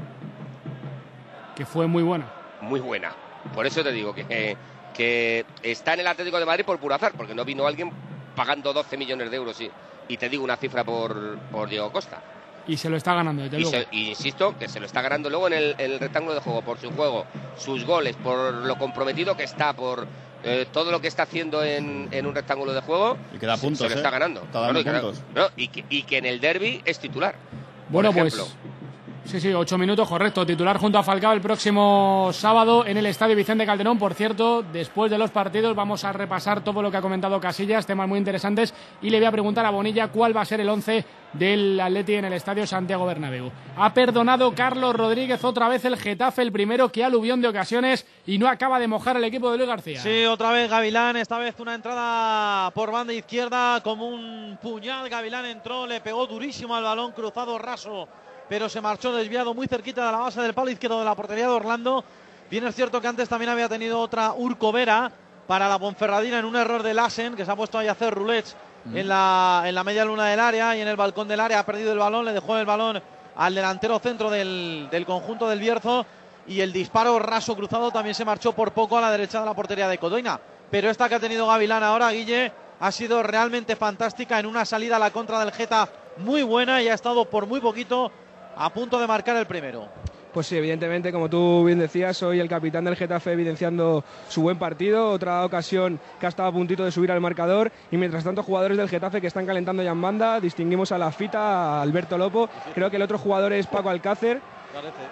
Que fue muy buena. Muy buena. Por eso te digo que, que está en el Atlético de Madrid por puro azar, porque no vino alguien pagando 12 millones de euros y, y te digo una cifra por, por Diego Costa. Y se lo está ganando, desde Y, luego. se- y insisto que se lo está ganando luego en el, en el rectángulo de juego, por su juego, sus goles, por lo comprometido que está, por eh, todo lo que está haciendo en, en un rectángulo de juego. Y que da se- puntos, Se lo ¿eh? está ganando. Está dando No, no, y que- no, y, que, y que en el derby es titular. Bueno, por pues. Sí, sí, ocho minutos, correcto. Titular junto a Falcao el próximo sábado en el Estadio Vicente Calderón. Por cierto, después de los partidos vamos a repasar todo lo que ha comentado Casillas, temas muy interesantes. Y le voy a preguntar a Bonilla cuál va a ser el once del Atleti en el Estadio Santiago Bernabéu. Ha perdonado Carlos Rodríguez otra vez el Getafe, el primero que aluvión de ocasiones y no acaba de mojar el equipo de Luis García. Sí, otra vez Gavilán, esta vez una entrada por banda izquierda como un puñal. Gavilán entró, le pegó durísimo al balón cruzado raso, pero se marchó desviado muy cerquita de la base del palo izquierdo de la portería de Orlando. Bien es cierto que antes también había tenido otra Urco Vera para la Ponferradina en un error de Lassen, que se ha puesto ahí a hacer rulets en, la, en la media luna del área y en el balcón del área. Ha perdido el balón, le dejó el balón al delantero centro del, del conjunto del Bierzo y el disparo raso cruzado también se marchó por poco a la derecha de la portería de Codoina. Pero esta que ha tenido Gavilán ahora, Guille, ha sido realmente fantástica en una salida a la contra del Geta muy buena y ha estado por muy poquito a punto de marcar el primero. Pues sí, evidentemente, como tú bien decías, soy el capitán del Getafe evidenciando su buen partido, otra ocasión que ha estado a puntito de subir al marcador y mientras tanto jugadores del Getafe que están calentando ya en banda, distinguimos a la Fita, a Alberto Lopo, creo que el otro jugador es Paco Alcácer,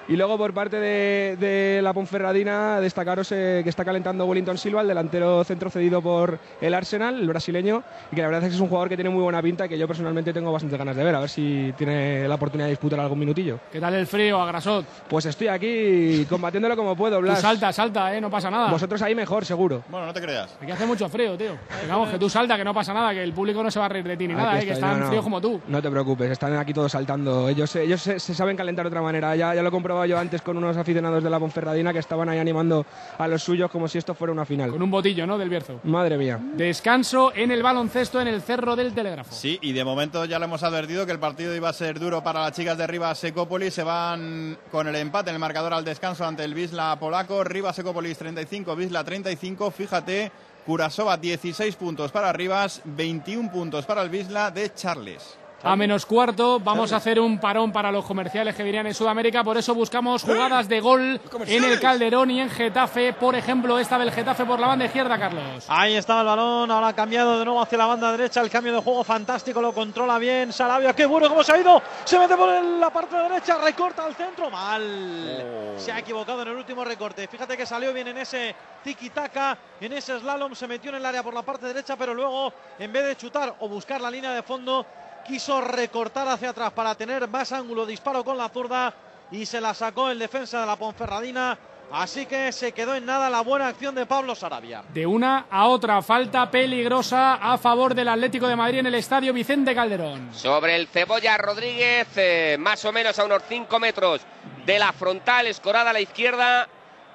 y luego por parte de, de la Ponferradina, destacaros eh, que está calentando Wellington Silva, el delantero centro cedido por el Arsenal, el brasileño, y que la verdad es que es un jugador que tiene muy buena pinta y que yo personalmente tengo bastante ganas de ver, a ver si tiene la oportunidad de disputar algún minutillo. ¿Qué tal el frío, Agrasot? Pues estoy aquí combatiéndolo como puedo, Tú Blas. salta, salta, ¿eh? No pasa nada. Vosotros ahí mejor, seguro. Bueno, no te creas. Aquí hace mucho frío, tío. Que vamos, que tú salta, que no pasa nada, que el público no se va a reír de ti ni nada, ¿eh? que están no, no. fríos como tú. No te preocupes, están aquí todos saltando. Ellos, ellos se, se saben calentar de otra manera. Ya, ya lo he comprobado yo antes con unos aficionados de la Ponferradina que estaban ahí animando a los suyos como si esto fuera una final. Con un botillo, ¿no? Del Bierzo. Madre mía. Descanso en el baloncesto en el Cerro del Telégrafo. Sí, y de momento ya lo hemos advertido que el partido iba a ser duro para las chicas de Rivas Secópolis. Se van con el empate en el marcador al descanso ante el Visla polaco. Rivas Secópolis 35, Visla 35. Fíjate, Curasova 16 puntos para Rivas, 21 puntos para el Visla de Charles. A menos cuarto, vamos a hacer un parón para los comerciales que dirían en Sudamérica, por eso buscamos jugadas de gol en el Calderón y en Getafe, por ejemplo, esta del Getafe por la banda izquierda, Carlos. Ahí estaba el balón, ahora ha cambiado de nuevo hacia la banda derecha, el cambio de juego fantástico, lo controla bien Sarabia, qué bueno cómo se ha ido, se mete por la parte derecha, recorta al centro, mal, se ha equivocado en el último recorte, fíjate que salió bien en ese tiki-taka, en ese slalom, se metió en el área por la parte derecha, pero luego en vez de chutar o buscar la línea de fondo, quiso recortar hacia atrás para tener más ángulo, disparo con la zurda y se la sacó el defensa de la Ponferradina, así que se quedó en nada la buena acción de Pablo Sarabia. De una a otra, falta peligrosa a favor del Atlético de Madrid en el estadio Vicente Calderón. Sobre el Cebolla Rodríguez, eh, más o menos a unos 5 metros de la frontal, escorada a la izquierda.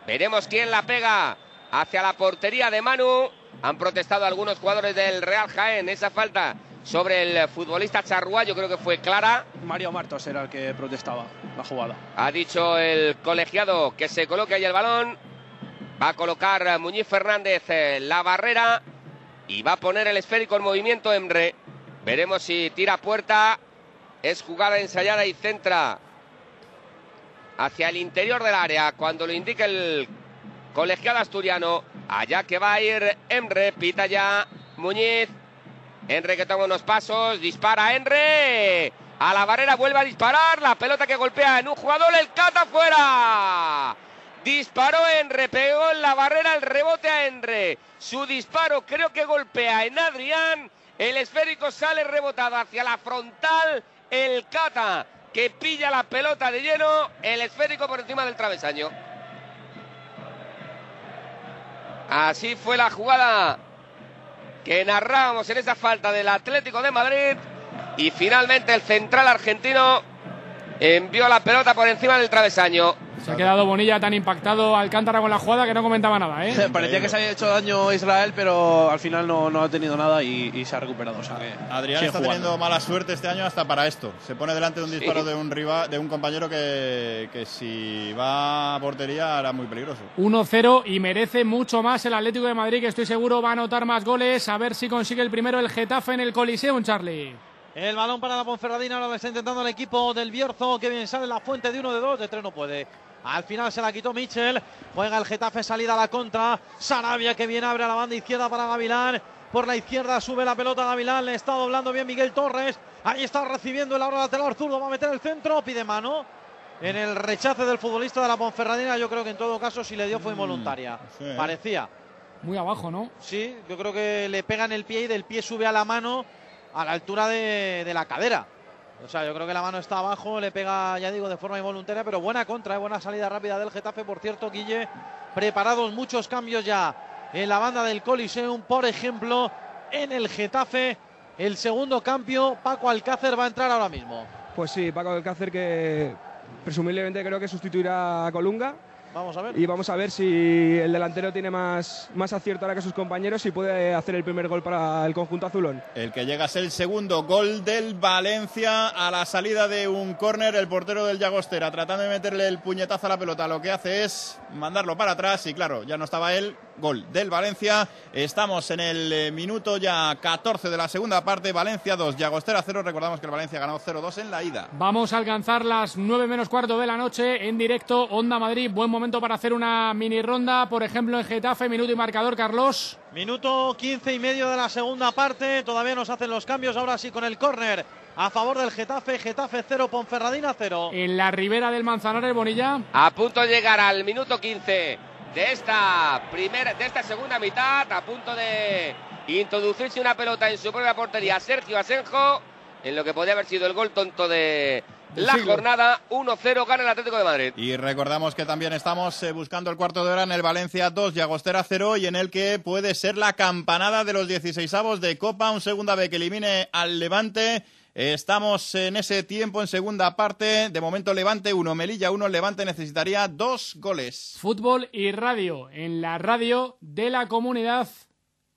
Veremos quién la pega hacia la portería de Manu. Han protestado algunos jugadores del Real Jaén esa falta sobre el futbolista Charrúa, yo creo que fue clara. Mario Martos era el que protestaba la jugada. Ha dicho el colegiado que se coloque ahí el balón. Va a colocar Muñiz Fernández eh, la barrera y va a poner el esférico en movimiento Emre. Veremos si tira puerta. Es jugada ensayada y centra hacia el interior del área cuando lo indique el colegiado asturiano. Allá que va a ir Emre, pita ya Muñiz. Enre que toma unos pasos, dispara Enre. A la barrera vuelve a disparar. La pelota que golpea en un jugador, el cata fuera. Disparó Enre, pegó en la barrera el rebote a Enre. Su disparo creo que golpea en Adrián. El esférico sale rebotado hacia la frontal. El cata que pilla la pelota de lleno. El esférico por encima del travesaño. Así fue la jugada que narrábamos en esa falta del Atlético de Madrid. Y finalmente el central argentino envió la pelota por encima del travesaño. Se ha quedado Bonilla tan impactado Alcántara con la jugada que no comentaba nada, ¿eh? Parecía que se había hecho daño a Israel, pero al final no, no ha tenido nada y, y se ha recuperado. O sea que Adrián está jugando. teniendo mala suerte este año hasta para esto. Se pone delante de un disparo de un rival, de un compañero que, que si va a portería era muy peligroso. 1-0 y merece mucho más el Atlético de Madrid, que estoy seguro va a anotar más goles. A ver si consigue el primero el Getafe en el Coliseum, Charlie. El balón para la Ponferradina, ahora lo está intentando el equipo del Bierzo, que bien sale la fuente de uno de dos, de tres no puede. Al final se la quitó Michel, juega el Getafe salida a la contra, Sarabia que bien abre a la banda izquierda para Gavilán, por la izquierda sube la pelota Gavilán, le está doblando bien Miguel Torres, ahí está recibiendo el ahora lateral zurdo, va a meter el centro, pide mano. En el rechace del futbolista de la Ponferradina, yo creo que en todo caso si le dio fue involuntaria. sí, ¿eh? Parecía. Muy abajo, ¿no? Sí, yo creo que le pega en el pie y del pie sube a la mano a la altura de, la cadera. O sea, yo creo que la mano está abajo, le pega, ya digo, de forma involuntaria, pero buena contra, eh, buena salida rápida del Getafe. Por cierto, Guille, preparados muchos cambios ya en la banda del Coliseum. Por ejemplo, en el Getafe, el segundo cambio, Paco Alcácer va a entrar ahora mismo. Pues sí, Paco Alcácer que presumiblemente creo que sustituirá a Colunga. Vamos a ver. Y vamos a ver si el delantero tiene más, más acierto ahora que sus compañeros y puede hacer el primer gol para el conjunto azulón. El que llega es el segundo gol del Valencia a la salida de un córner. El portero del Llagostera tratando de meterle el puñetazo a la pelota. Lo que hace es mandarlo para atrás y claro, ya no estaba él. Gol del Valencia. Estamos en el eh, minuto ya 14 de la segunda parte. Valencia 2, Llagostera 0. Recordamos que el Valencia ganó 0-2 en la ida. Vamos a alcanzar las 9 menos cuarto de la noche en directo. Onda Madrid, buen momento para hacer una mini ronda. Por ejemplo, en Getafe, minuto y marcador, Carlos. Minuto 15 y medio de la segunda parte. Todavía nos hacen los cambios. Ahora sí con el córner a favor del Getafe. Getafe 0, Ponferradina 0. En la ribera del Manzanares, Bonilla. A punto de llegar al minuto 15 de esta primera, de esta segunda mitad, a punto de introducirse una pelota en su propia portería. Sergio Asenjo, en lo que podría haber sido el gol tonto de la siglo. jornada. 1-0 gana el Atlético de Madrid. Y recordamos que también estamos eh, buscando el cuarto de hora en el Valencia 2, Llagostera 0 y en el que puede ser la campanada de los 16avos de Copa, un segunda vez que elimine al Levante. Estamos en ese tiempo en segunda parte. De momento Levante 1, Melilla 1. Levante necesitaría dos goles. Fútbol y radio. En la radio de la comunidad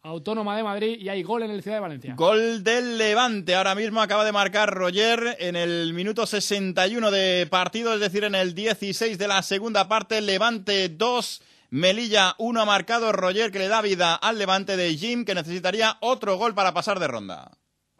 autónoma de Madrid y hay gol en el Ciudad de Valencia. Gol del Levante. Ahora mismo acaba de marcar Roger en el minuto 61 de partido, es decir, en el 16 de la segunda parte. Levante 2. Melilla 1 ha marcado Roger que le da vida al Levante de Jim que necesitaría otro gol para pasar de ronda.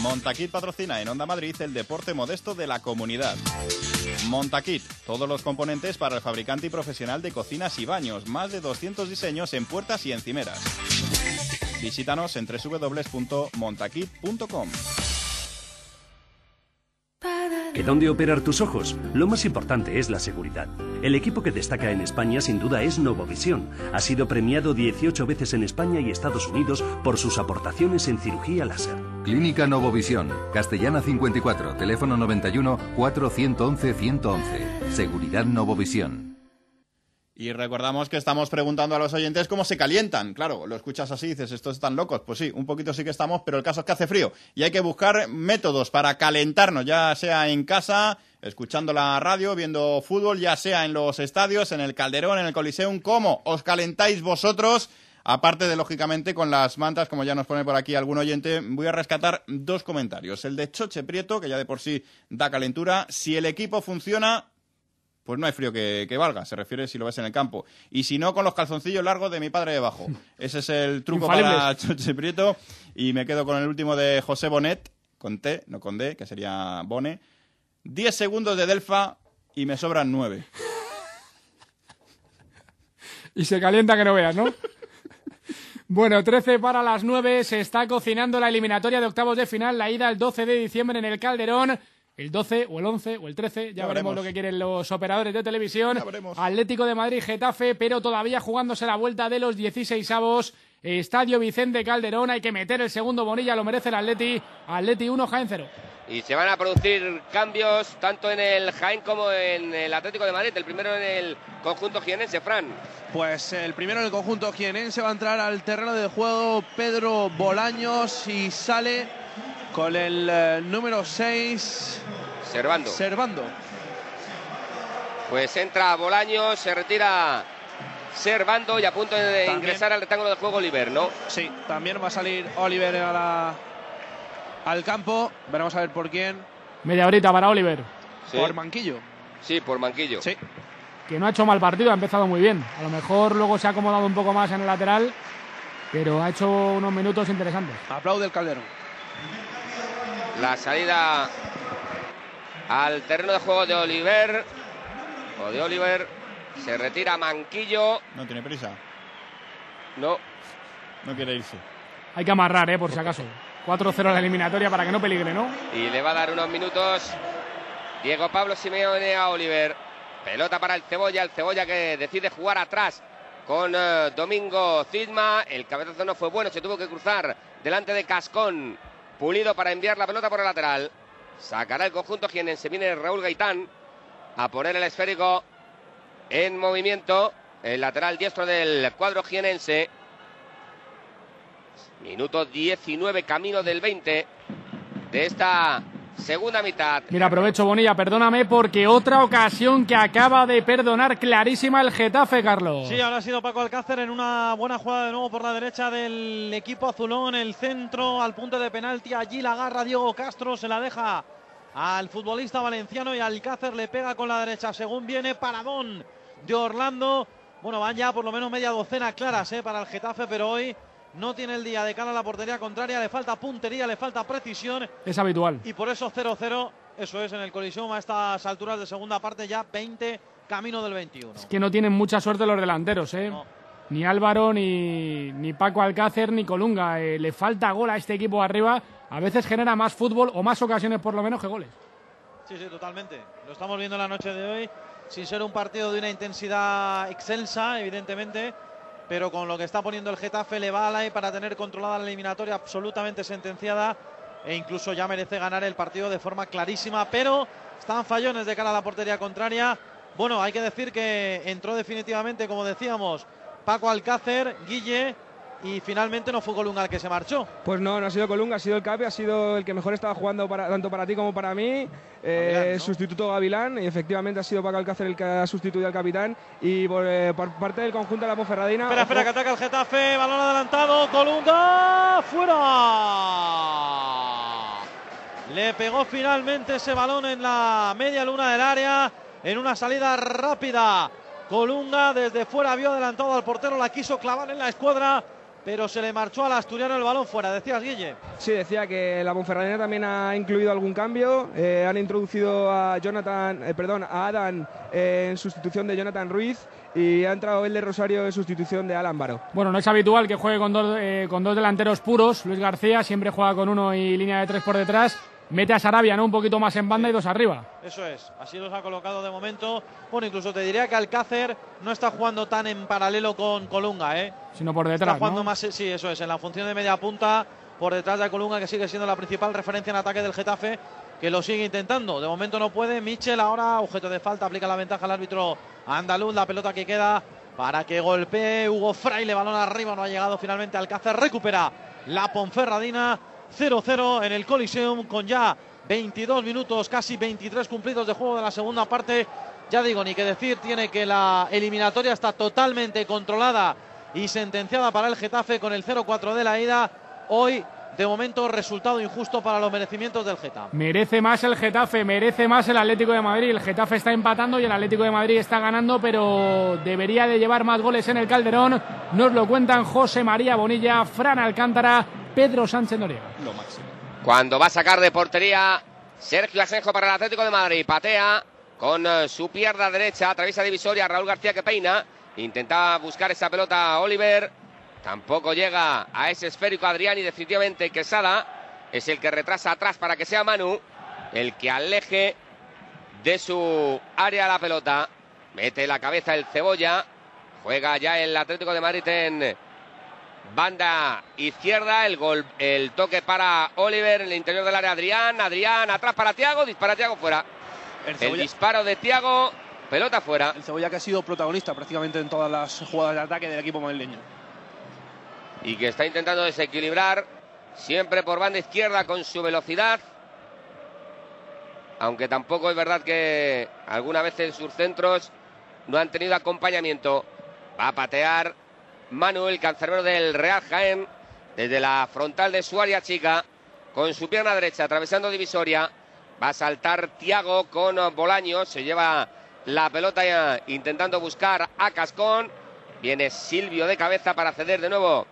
Montaquit patrocina en Onda Madrid el deporte modesto de la comunidad. Montaquit, todos los componentes para el fabricante y profesional de cocinas y baños, más de 200 diseños en puertas y encimeras. Visítanos en www.montaquit.com. ¿Que dónde operar tus ojos? Lo más importante es la seguridad. El equipo que destaca en España sin duda es Novovisión. Ha sido premiado 18 veces en España y Estados Unidos por sus aportaciones en cirugía láser. Clínica Novovisión, Castellana 54, teléfono 91 411 111. Seguridad Novovisión. Y recordamos que estamos preguntando a los oyentes cómo se calientan. Claro, lo escuchas así y dices, estos están locos. Pues sí, un poquito sí que estamos, pero el caso es que hace frío. Y hay que buscar métodos para calentarnos, ya sea en casa, escuchando la radio, viendo fútbol, ya sea en los estadios, en el Calderón, en el Coliseum. ¿Cómo os calentáis vosotros? Aparte de, lógicamente, con las mantas, como ya nos pone por aquí algún oyente, voy a rescatar dos comentarios. El de Choche Prieto, que ya de por sí da calentura. Si el equipo funciona, pues no hay frío que, que valga, se refiere si lo ves en el campo. Y si no, con los calzoncillos largos de mi padre debajo. Ese es el truco para. Choche Prieto. Y me quedo con el último de José Bonet, con T, no con D, que sería Bone. 10 segundos de Delfa y me sobran 9. Y se calienta que no veas, ¿no? Bueno, 13 para las 9, se está cocinando la eliminatoria de octavos de final, la ida el 12 de diciembre en el Calderón, el 12 o el 11 o el 13, ya, Ya veremos veremos. lo que quieren los operadores de televisión. Atlético de Madrid, Getafe, pero todavía jugándose la vuelta de los 16 avos. Estadio Vicente Calderón, hay que meter el segundo Bonilla, lo merece el Atleti. Atleti 1, Jaén 0. Y se van a producir cambios tanto en el Jaén como en el Atlético de Madrid. El primero en el conjunto jienense, Fran. Pues el primero en el conjunto jienense va a entrar al terreno de juego Pedro Bolaños y sale con el eh, número 6 Servando. Servando. Pues entra Bolaños, se retira Servando y a punto de También. ingresar al rectángulo de juego Oliver, ¿no? Sí, también va a salir Oliver a la- al campo. Veremos a ver por quién. Media horita para Oliver, Sí. Por Manquillo. Sí, por Manquillo. Sí. que no ha hecho mal partido, ha empezado muy bien. A lo mejor luego se ha acomodado un poco más en el lateral, pero ha hecho unos minutos interesantes. Aplaude el Calderón. La salida al terreno de juego de Oliver. O de Oliver. Se retira Manquillo. No tiene prisa, No. no quiere irse. Hay que amarrar, ¿eh? por si acaso. 4-0 la eliminatoria para que no peligre, ¿no? Y le va a dar unos minutos Diego Pablo Simeone a Oliver. Pelota para el Cebolla, el Cebolla que decide jugar atrás con eh, Domingo Cisma. El cabezazo no fue bueno, se tuvo que cruzar delante de Cascón. Pulido para enviar la pelota por el lateral. Sacará el conjunto se Viene Raúl Gaitán a poner el esférico en movimiento. El lateral diestro del cuadro jienense. Minuto 19, camino del 20 de esta segunda mitad. Mira, aprovecho Bonilla, perdóname porque otra ocasión que acaba de perdonar clarísima el Getafe, Carlos. Sí, ahora ha sido Paco Alcácer en una buena jugada de nuevo por la derecha del equipo azulón, el centro al punto de penalti, allí la agarra Diego Castro, se la deja al futbolista valenciano y Alcácer le pega con la derecha según viene Paradón de Orlando. Bueno, van ya por lo menos media docena claras eh, para el Getafe, pero hoy no tiene el día de cara a la portería contraria, le falta puntería, le falta precisión. Es habitual. Y por eso 0-0, eso es en el colisión a estas alturas de segunda parte, ya 20, camino del 21. Es que no tienen mucha suerte los delanteros, ¿eh? Ni Álvaro, ni, ni Paco Alcácer, ni Colunga. Eh, le falta gol a este equipo arriba. A veces genera más fútbol o más ocasiones por lo menos que goles. Sí, sí, totalmente. Lo estamos viendo la noche de hoy, sin ser un partido de una intensidad excelsa, evidentemente pero con lo que está poniendo el Getafe le vale para tener controlada la eliminatoria absolutamente sentenciada e incluso ya merece ganar el partido de forma clarísima, pero están fallones de cara a la portería contraria. Bueno, hay que decir que entró definitivamente, como decíamos, Paco Alcácer, Guille y finalmente no fue Colunga el que se marchó. Pues no, no ha sido Colunga, ha sido el Capi, ha sido el que mejor estaba jugando para, tanto para ti como para mí. Eh, sustituto Gavilán y efectivamente ha sido Paco Alcácer el que ha sustituido al capitán y por, eh, parte del conjunto de la Ponferradina. Espera, espera, que ataca el Getafe, balón adelantado, Colunga, fuera. Le pegó finalmente ese balón en la media luna del área en una salida rápida. Colunga desde fuera vio adelantado al portero, la quiso clavar en la escuadra pero se le marchó al asturiano el balón fuera. Decías, Guille. Sí, decía que la Ponferradina también ha incluido algún cambio. Eh, han introducido a Jonathan, eh, perdón, a Adam eh, en sustitución de Jonathan Ruiz y ha entrado el de Rosario en sustitución de Alan Baro. Bueno, no es habitual que juegue con dos, con dos delanteros puros. Luis García siempre juega con uno y línea de tres por detrás mete a Sarabia ¿no? un poquito más en banda y dos arriba. Eso es, así los ha colocado de momento. Bueno, incluso te diría que Alcácer no está jugando tan en paralelo con Colunga, ¿eh? Sino por detrás. Está jugando más, sí, eso es, en la función de media punta, por detrás de Colunga, que sigue siendo la principal referencia en ataque del Getafe, que lo sigue intentando. De momento no puede. Michel ahora, objeto de falta, aplica la ventaja al árbitro andaluz. La pelota que queda para que golpee Hugo Fraile, balón arriba, no ha llegado finalmente Alcácer, recupera la Ponferradina 0-0 en el Coliseum con ya 22 minutos, casi 23 cumplidos de juego de la segunda parte. Ya digo, ni que decir, tiene que la eliminatoria está totalmente controlada y sentenciada para el Getafe con el 0-4 de la ida. Hoy, de momento, resultado injusto para los merecimientos del Getafe. Merece más el Getafe, merece más el Atlético de Madrid. El Getafe está empatando y el Atlético de Madrid está ganando, pero debería de llevar más goles en el Calderón. Nos lo cuentan José María Bonilla, Fran Alcántara Pedro Sánchez Noriega. Lo máximo. Cuando va a sacar de portería Sergio Asenjo para el Atlético de Madrid. Patea con eh, su pierna derecha, atraviesa divisoria Raúl García que peina. Intenta buscar esa pelota a Oliver. Tampoco llega a ese esférico Adrián y definitivamente Quesada es el que retrasa atrás para que sea Manu el que aleje de su área la pelota. Mete la cabeza el cebolla. Juega ya el Atlético de Madrid en Banda izquierda, el gol, el toque para Oliver en el interior del área. Adrián, Adrián, atrás para Tiago, dispara Tiago fuera. El, disparo de Tiago, pelota fuera. El Cebolla que ha sido protagonista prácticamente en todas las jugadas de ataque del equipo madrileño. Y que está intentando desequilibrar siempre por banda izquierda con su velocidad. Aunque tampoco es verdad que alguna vez en sus centros no han tenido acompañamiento. Va a patear Manuel, cancerbero del Real Jaén, desde la frontal de su área chica, con su pierna derecha atravesando divisoria. Va a saltar Tiago con Bolaños, se lleva la pelota ya intentando buscar a Cascón. Viene Silvio de cabeza para ceder de nuevo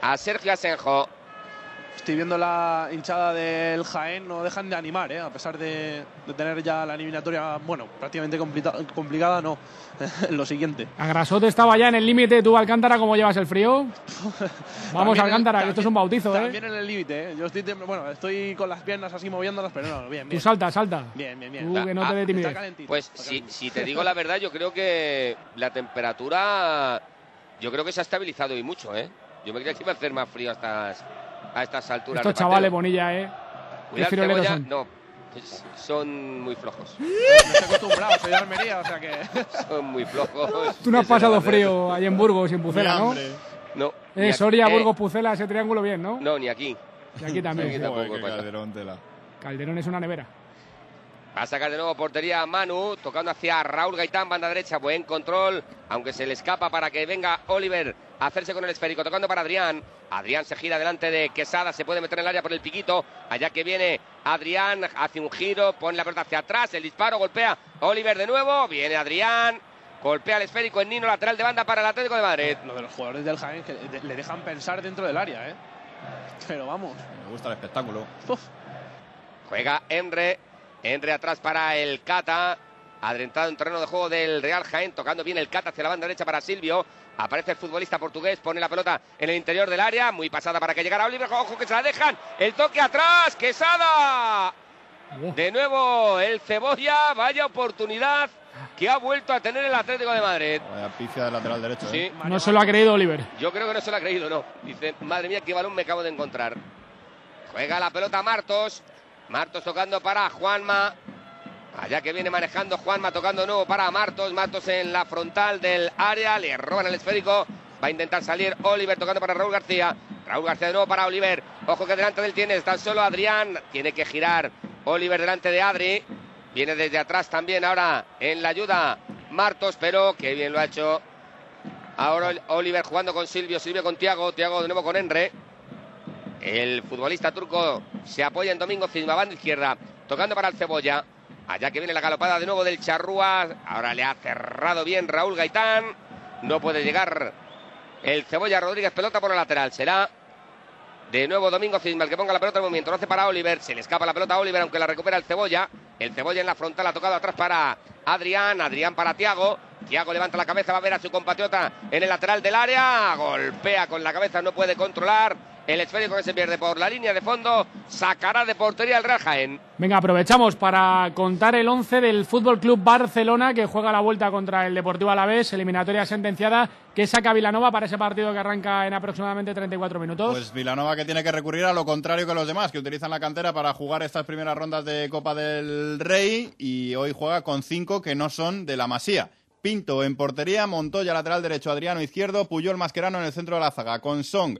a Sergio Asenjo. Estoy viendo la hinchada del Jaén, no dejan de animar, ¿eh? a pesar de, tener ya la eliminatoria, bueno, prácticamente complicada, no. Lo siguiente. Agrasote estaba ya en el límite, tú Alcántara, ¿cómo llevas el frío? Vamos Alcántara, que esto es un bautizo, ¿eh? También en el límite, ¿eh? Yo estoy, bueno, estoy con las piernas así moviéndolas, pero no, bien, bien. Tú salta, salta. Bien, bien, bien. Tú que no te dé timidez. Pues si, si te digo la verdad, yo creo que la temperatura, yo creo que se ha estabilizado y mucho, ¿eh? Yo me creía que iba a hacer más frío hasta a estas alturas. Estos chavales, Bonilla, ¿eh? Cuidado, son? no, son muy flojos. Estoy acostumbrado, soy de Almería, o sea que. Son muy flojos. Tú no has pasado frío ahí en Burgos y en Pucela, ¿no? No. ni Eh, aquí- Soria, eh, Burgos, Pucela, ese triángulo bien, ¿no? No, ni aquí. Y aquí también. Aquí sí. tampoco pasa. Calderón tela. Calderón es una nevera. Va a sacar de nuevo portería Manu, tocando hacia Raúl Gaitán, banda derecha, buen control, aunque se le escapa para que venga Oliver a hacerse con el esférico, tocando para Adrián. Adrián se gira delante de Quesada, se puede meter en el área por el piquito, allá que viene Adrián, hace un giro, pone la pelota hacia atrás, el disparo, golpea Oliver de nuevo, viene Adrián, golpea el esférico en Nino, lateral de banda para el Atlético de Madrid. Lo de los jugadores del Jaén que le dejan pensar dentro del área, ¿eh? Pero vamos. Me gusta el espectáculo. Juega Enre. Enre atrás para el Cata. Adentrado en terreno de juego del Real Jaén. Tocando bien el Cata hacia la banda derecha para Silvio. Aparece el futbolista portugués. Pone la pelota en el interior del área. Muy pasada para que llegara Oliver. Ojo que se la dejan. El toque atrás. Quesada. De nuevo el Cebolla. Vaya oportunidad que ha vuelto a tener el Atlético de Madrid. Vaya pifia del lateral derecho. Sí. ¿eh? No se lo ha creído Oliver. Yo creo que no se lo ha creído, no. Dice, madre mía, qué balón me acabo de encontrar. Juega la pelota Martos. Martos tocando para Juanma. Allá que viene manejando Juanma, tocando de nuevo para Martos. Martos en la frontal del área. Le roban el esférico. Va a intentar salir Oliver tocando para Raúl García. Raúl García de nuevo para Oliver. Ojo que delante de él tiene, está solo Adrián. Tiene que girar Oliver delante de Adri. Viene desde atrás también ahora en la ayuda Martos, pero qué bien lo ha hecho Ahora Oliver jugando con Silvio, Silvio con Tiago, Tiago de nuevo con Enre. El futbolista turco se apoya en Domingo Cisma, banda izquierda, tocando para el Cebolla. Allá que viene la galopada de nuevo del Charrúa. Ahora le ha cerrado bien Raúl Gaitán. No puede llegar el Cebolla Rodríguez, pelota por el lateral. Será de nuevo Domingo Cisma el que ponga la pelota en movimiento. Lo hace para Oliver. Se le escapa la pelota a Oliver, aunque la recupera el Cebolla. El Cebolla en la frontal ha tocado atrás para Adrián. Adrián para Tiago. Tiago levanta la cabeza, va a ver a su compatriota en el lateral del área. Golpea con la cabeza, no puede controlar. El esférico que se pierde por la línea de fondo. Sacará de portería el Real Jaén. Venga, aprovechamos para contar el 11 del Fútbol Club Barcelona que juega la vuelta contra el Deportivo Alavés, eliminatoria sentenciada, que saca Vilanova para ese partido que arranca en aproximadamente 34 minutos. Pues Vilanova que tiene que recurrir a lo contrario que los demás, que utilizan la cantera para jugar estas primeras rondas de Copa del Rey y hoy juega con cinco que no son de la Masía. Pinto en portería, Montoya lateral derecho, Adriano izquierdo, Puyol Mascherano en el centro de la zaga, con Song,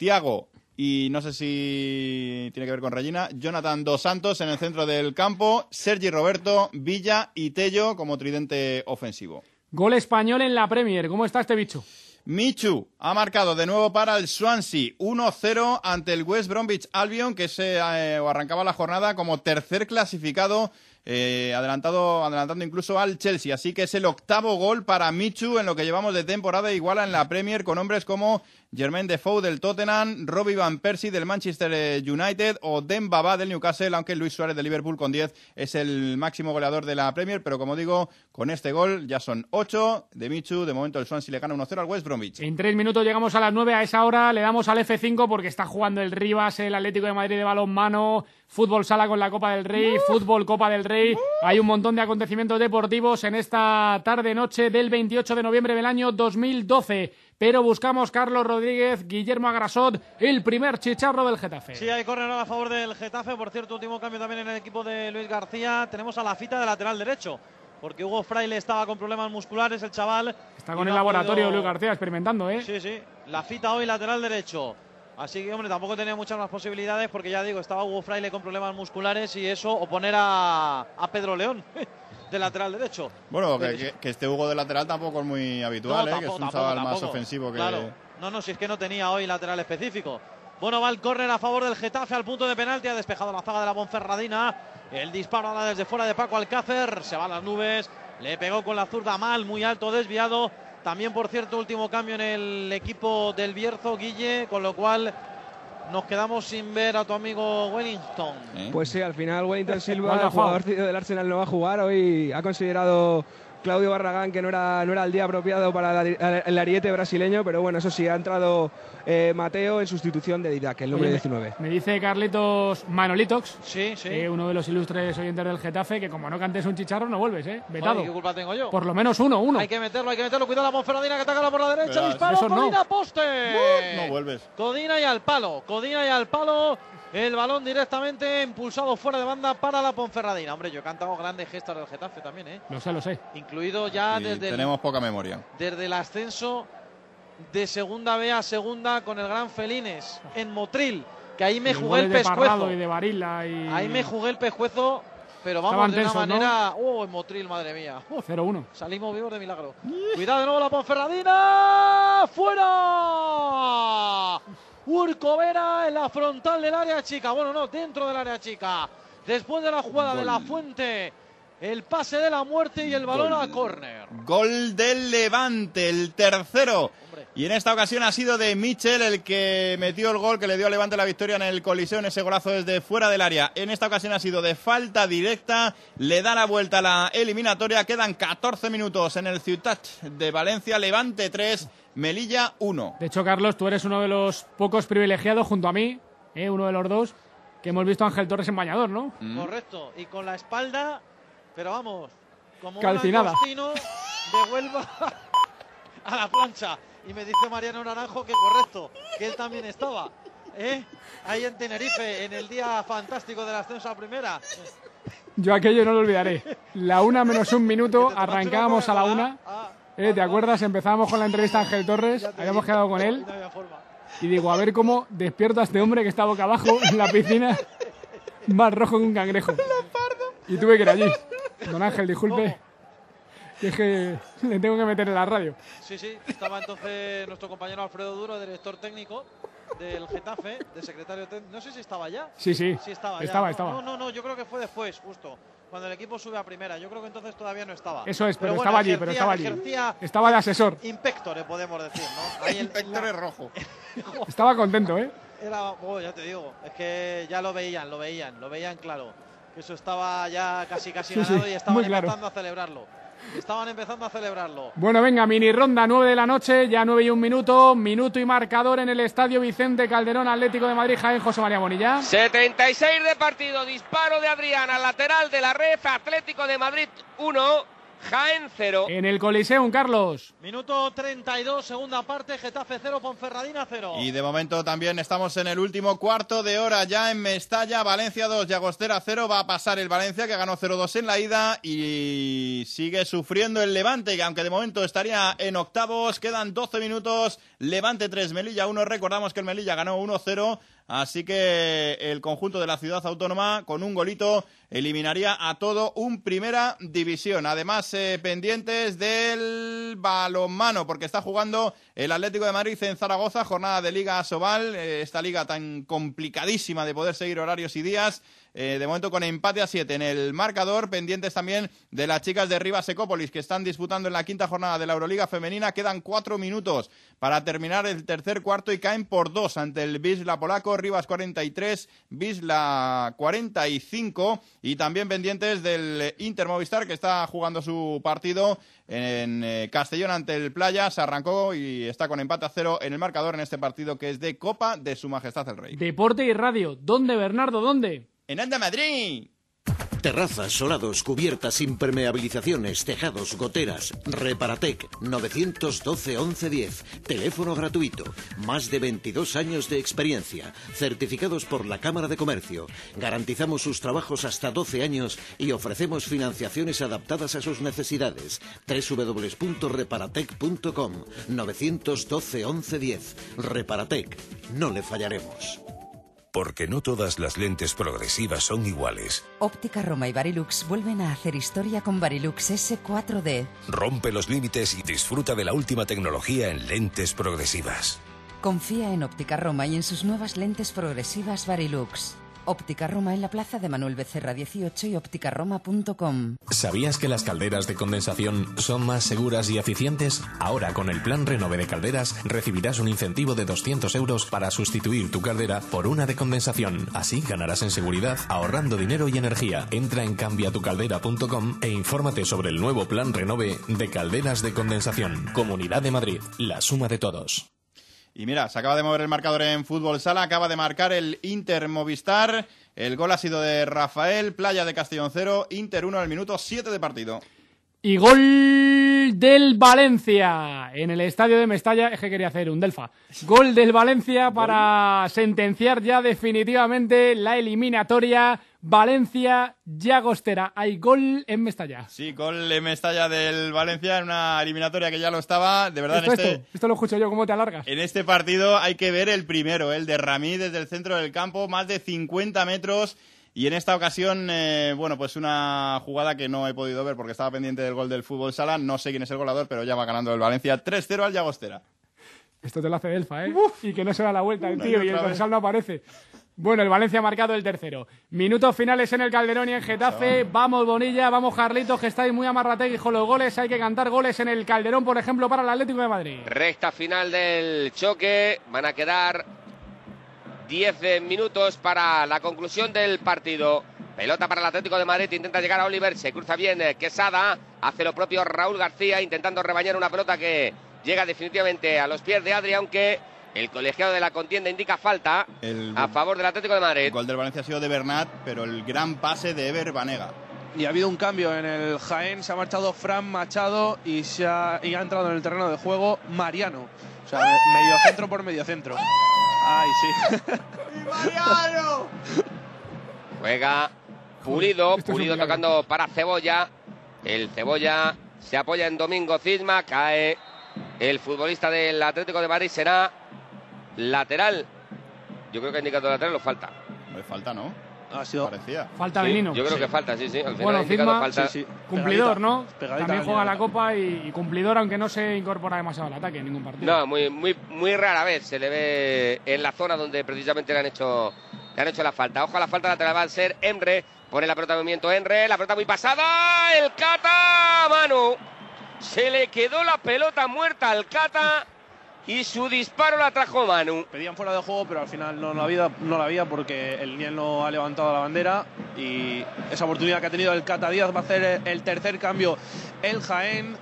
Tiago y no sé si tiene que ver con Regina, Jonathan Dos Santos en el centro del campo, Sergi Roberto, Villa y Tello como tridente ofensivo. Gol español en la Premier. ¿Cómo está este bicho? Michu ha marcado de nuevo para el Swansea 1-0 ante el West Bromwich Albion que se eh, arrancaba la jornada como tercer clasificado eh, adelantado adelantando incluso al Chelsea así que es el octavo gol para Michu en lo que llevamos de temporada iguala en la Premier con hombres como Jermaine Defoe del Tottenham Robbie Van Persie del Manchester eh, United o Demba Ba del Newcastle aunque Luis Suárez del Liverpool con 10 es el máximo goleador de la Premier pero como digo con este gol ya son 8 de Michu de momento el Swansea le gana 1-0 al West Bromwich En tres minutos llegamos a las nueve. A esa hora le damos al F5 porque está jugando el Rivas, el Atlético de Madrid de balonmano, fútbol sala con la Copa del Rey, fútbol Copa del Rey. Hay un montón de acontecimientos deportivos en esta tarde-noche del 28 de noviembre del año 2012. Pero buscamos Carlos Rodríguez, Guillermo Agrasot, el primer chicharro del Getafe. Sí, hay córner a favor del Getafe. Por cierto, último cambio también en el equipo de Luis García. Tenemos a la fita de lateral derecho. Porque Hugo Fraile estaba con problemas musculares, el chaval. Está con el laboratorio podido- Luis García experimentando, ¿eh? Sí, sí. La fita hoy lateral derecho. Así que, hombre, tampoco tenía muchas más posibilidades porque ya digo, estaba Hugo Fraile con problemas musculares y eso, o poner a, a Pedro León de lateral derecho. Bueno, que, Pero- que- que este Hugo de lateral tampoco es muy habitual, No, ¿eh? que es un chaval más ofensivo que... Claro. No, no, si es que no tenía hoy lateral específico. Bueno, va el córner a favor del Getafe al punto de penalti. Ha despejado la zaga de la Ponferradina. El disparo ahora desde fuera de Paco Alcácer. Se va a las nubes. Le pegó con la zurda mal, muy alto, desviado. También, por cierto, último cambio en el equipo del Bierzo, Guille. Con lo cual nos quedamos sin ver a tu amigo Wellington. Pues sí, al final Wellington Silva, el jugador del Arsenal, no va a jugar. Hoy ha considerado Claudio Barragán que no era, no era el día apropiado para la- el ariete brasileño, pero bueno, eso sí, ha entrado eh, Mateo en sustitución de Didac, el número Oye, me- 19. Me dice Carlitos Manolitox, sí, sí. uno de los ilustres oyentes del Getafe, que como no cantes un chicharro no vuelves, ¿eh? Vetado. Joder, ¿Qué culpa tengo yo? Por lo menos uno, uno. Hay que meterlo, hay que meterlo. Cuidado la Ponferradina que ataca por la derecha. Verás. Disparo, Eso no. Codina, poste. No vuelves. Codina y al palo. Codina y al palo. el balón directamente impulsado fuera de banda para la Ponferradina. Hombre, yo he cantado grandes gestos del Getafe también, ¿eh? Lo sé, lo sé. Incluido ya Y desde el, tenemos poca memoria. desde el ascenso de segunda B a segunda con el gran Felines en Motril, que ahí me Y jugué el pescuezo. Y de Varila y... Ahí me jugué el pescuezo, pero vamos Estaban de una manera. ¡Oh, en Motril, madre mía! Uf, 0-1. salimos vivos de milagro. Cuidado de nuevo la Ponferradina. ¡Fuera! Urcovera en la frontal del área chica. Bueno, no, dentro del área chica. Después de la jugada de la Fuente, el pase de la muerte y el balón a córner. Gol del Levante, el tercero. Y en esta ocasión ha sido de Michel el que metió el gol que le dio al Levante la victoria en el Coliseo en ese golazo desde fuera del área. En esta ocasión ha sido de falta directa, le da la vuelta a la eliminatoria. Quedan 14 minutos en el Ciutat de Valencia, Levante 3, Melilla 1. De hecho, Carlos, tú eres uno de los pocos privilegiados junto a mí, ¿eh? uno de los dos, que hemos visto a Ángel Torres en bañador, ¿no? Correcto. Y con la espalda, pero vamos, como Calcinada. un de Huelva a la plancha. Y me dice Mariano Naranjo que correcto, que él también estaba. ¿eh? Ahí en Tenerife, en el día fantástico del ascenso a primera. Yo aquello no lo olvidaré. La una menos un minuto, arrancábamos a la una. ¿eh? ¿Te acuerdas? Empezábamos con la entrevista a Ángel Torres, habíamos quedado con él. Y digo, a ver cómo despierto a este hombre que está boca abajo en la piscina, más rojo que un cangrejo. Y tuve que ir allí. Don Ángel, disculpe. Que es que le tengo que meter en la radio. Sí, sí, estaba entonces nuestro compañero Alfredo Duro, director técnico del Getafe, de secretario técnico. No sé si estaba ya. Sí, sí. Sí, estaba. Estaba, No, estaba. No, no, no, yo creo que fue después, justo. Cuando el equipo sube a primera. Yo creo que entonces todavía no estaba. Eso es, pero, bueno, estaba allí, pero estaba allí. ejercía Estaba de asesor. Inspectore, podemos decir, ¿no? Ahí el- Inspectore rojo. Estaba contento, ¿eh? Era, oh, ya te digo, es que ya lo veían, lo veían, lo veían claro. Que eso estaba ya casi casi Sí, y estaban claro. empezando a celebrarlo. Estaban empezando a celebrarlo. Bueno, venga, mini ronda, 9 de la noche, ya 9 y un minuto, minuto y marcador en el Estadio Vicente Calderón Atlético de Madrid, Jaén José María Bonilla. 76 de partido, disparo de Adrián al lateral de la red, Atlético de Madrid 1, Jaén 0. En el Coliseum, Carlos. Minuto 32, segunda parte, Getafe 0, Ponferradina 0. Y de momento también estamos en el último cuarto de hora ya en Mestalla, Valencia 2, Llagostera 0. Va a pasar el Valencia que ganó 0-2 en la ida y sigue sufriendo el Levante, que aunque de momento estaría en octavos, quedan 12 minutos. Levante 3, Melilla 1. Recordamos que el Melilla ganó 1-0. Así que el conjunto de la ciudad autónoma, con un golito, eliminaría a todo un primera división. Además, eh, pendientes del balonmano, porque está jugando el Atlético de Madrid en Zaragoza, jornada de Liga Sobal, eh, esta liga tan complicadísima de poder seguir horarios y días. Eh, de momento con empate a 7 en el marcador, pendientes también de las chicas de Rivas Ecópolis que están disputando en la quinta jornada de la Euroliga femenina. Quedan cuatro minutos para terminar el tercer cuarto y caen por dos ante el Wisla polaco, Rivas 43, Wisla 45 y también pendientes del Inter Movistar que está jugando su partido en eh, Castellón ante el Playa. Se arrancó y está con empate a cero en el marcador en este partido que es de Copa de Su Majestad el Rey. Deporte y radio. ¿Dónde, Bernardo? ¿Dónde? En Anda Madrid. Terrazas, solados, cubiertas, impermeabilizaciones, tejados, goteras. Reparatec 912 1110. Teléfono gratuito. Más de 22 años de experiencia. Certificados por la Cámara de Comercio. Garantizamos sus trabajos hasta 12 años y ofrecemos financiaciones adaptadas a sus necesidades. www.reparatec.com 912 1110. Reparatec. No le fallaremos. Porque no todas las lentes progresivas son iguales. Óptica Roma y Barilux vuelven a hacer historia con Barilux S4D. Rompe los límites y disfruta de la última tecnología en lentes progresivas. Confía en Óptica Roma y en sus nuevas lentes progresivas Barilux. Óptica Roma en la plaza de Manuel Becerra 18 y ópticaroma.com. ¿Sabías que las calderas de condensación son más seguras y eficientes? Ahora con el plan Renove de Calderas recibirás un incentivo de 200 euros para sustituir tu caldera por una de condensación. Así ganarás en seguridad ahorrando dinero y energía. Entra en cambiatucaldera.com e infórmate sobre el nuevo plan Renove de calderas de condensación. Comunidad de Madrid, la suma de todos. Y mira, se acaba de mover el marcador en fútbol sala, acaba de marcar el Inter Movistar. El gol ha sido de Rafael, Playa de Castellón 0, Inter 1 al minuto 7 de partido. Y gol del Valencia en el estadio de Mestalla. Es que quería hacer un Delfa. Gol del Valencia para sentenciar ya definitivamente la eliminatoria. Valencia Llagostera. Hay gol en Mestalla. Sí, gol en Mestalla del Valencia en una eliminatoria que ya lo estaba. De verdad, Esto, en este, esto, esto lo escucho yo, ¿cómo te alargas? en este partido hay que ver el primero, el de Ramí desde el centro del campo, más de 50 metros. Y en esta ocasión, eh, bueno, pues una jugada que no he podido ver porque estaba pendiente del gol del fútbol sala. No sé quién es el goleador, pero ya va ganando el Valencia 3-0 al Llagostera. Esto te lo hace Delfa, ¿eh? Y que no se da la vuelta el tío y el dorsal no aparece. Bueno, el Valencia ha marcado el tercero. Minutos finales en el Calderón y en Getafe. Vamos Bonilla, vamos Carlitos, que estáis muy amarrategui con los goles. Hay que cantar goles en el Calderón, por ejemplo, para el Atlético de Madrid. Recta final del choque. Van a quedar 10 minutos para la conclusión del partido. Pelota para el Atlético de Madrid. Intenta llegar a Oliver. Se cruza bien eh, Quesada. Hace lo propio Raúl García. Intentando rebañar una pelota que llega definitivamente a los pies de Adri. Aunque el colegiado de la contienda indica falta El a favor del Atlético de Madrid. el gol del Valencia ha sido de Bernat, pero el gran pase de Ever Banega. Y ha habido un cambio en el Jaén, se ha marchado Fran Machado y, se ha, y ha entrado en el terreno de juego Mariano. O sea, medio centro por medio centro. Ay, sí. ¡Mariano! Juega Pulido, Esto es un Pulido tocando para Cebolla. El Cebolla se apoya en Domingo Cisma, cae el futbolista del Atlético de Madrid, será lateral. Yo creo que ha indicado lateral o falta. Me falta, ¿no? Ha sido... Parecía. Falta Sí, Menino. Yo creo Sí. que falta, sí, sí. Al final Bueno, ha indicado Cisma, falta. Sí, sí. cumplidor, Pegadita, ¿no? pegadita También juega la. Copa y, y cumplidor, aunque no se incorpora demasiado al ataque en ningún partido. No, muy, muy, muy rara vez se le ve en la zona donde precisamente le han hecho, le han hecho la falta. Ojo a la falta lateral va a ser Emre. Pone la pelota en movimiento Emre. La pelota muy pasada. El Cata, Manu. Se le quedó la pelota muerta al Cata y su disparo la trajo Manu. Pedían fuera de juego, pero al final no la había, no la había porque el Niel no ha levantado la bandera y esa oportunidad que ha tenido el Cata Díaz va a hacer el tercer cambio el Jaén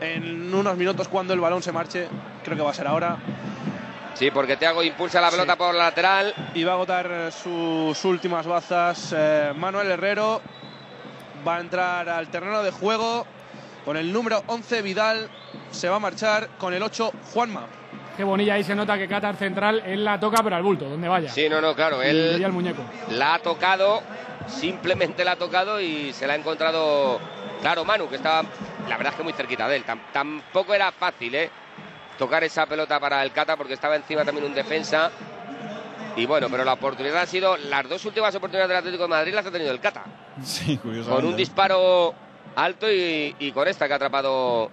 en unos minutos cuando el balón se marche. Creo que va a ser ahora. Sí, porque Thiago impulsa la pelota Sí. por la lateral. Y va a agotar sus últimas bazas eh, Manuel Herrero. Va a entrar al terreno de juego con el número 11 Vidal. Se va a marchar con el 8 Juanma. Qué bonilla ahí se nota que Qatar central, él la toca, pero al bulto, donde vaya. Sí, no, no, claro. Él el muñeco. la ha tocado, simplemente la ha tocado y se la ha encontrado, claro, Manu, que estaba, la verdad es que muy cerquita de él. Tam- tampoco era fácil, ¿eh? Tocar esa pelota para el Cata porque estaba encima también un defensa. Y bueno, pero la oportunidad ha sido, las dos últimas oportunidades del Atlético de Madrid las ha tenido el Cata. Sí, curiosamente. Con un disparo alto y, y con esta que ha atrapado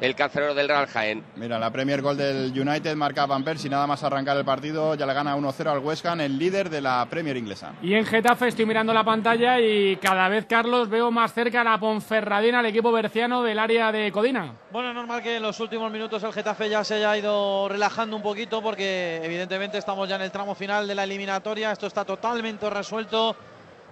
el cancelero del Real Jaén. Mira, la Premier Gol del United marca Van Persie nada más arrancar el partido, ya le gana 1-0 al West Ham, el líder de la Premier inglesa. Y en Getafe estoy mirando la pantalla y cada vez, Carlos, veo más cerca a la Ponferradina, el equipo berciano del área de Codina. Bueno, es normal que en los últimos minutos el Getafe ya se haya ido relajando un poquito porque evidentemente estamos ya en el tramo final de la eliminatoria. Esto está totalmente resuelto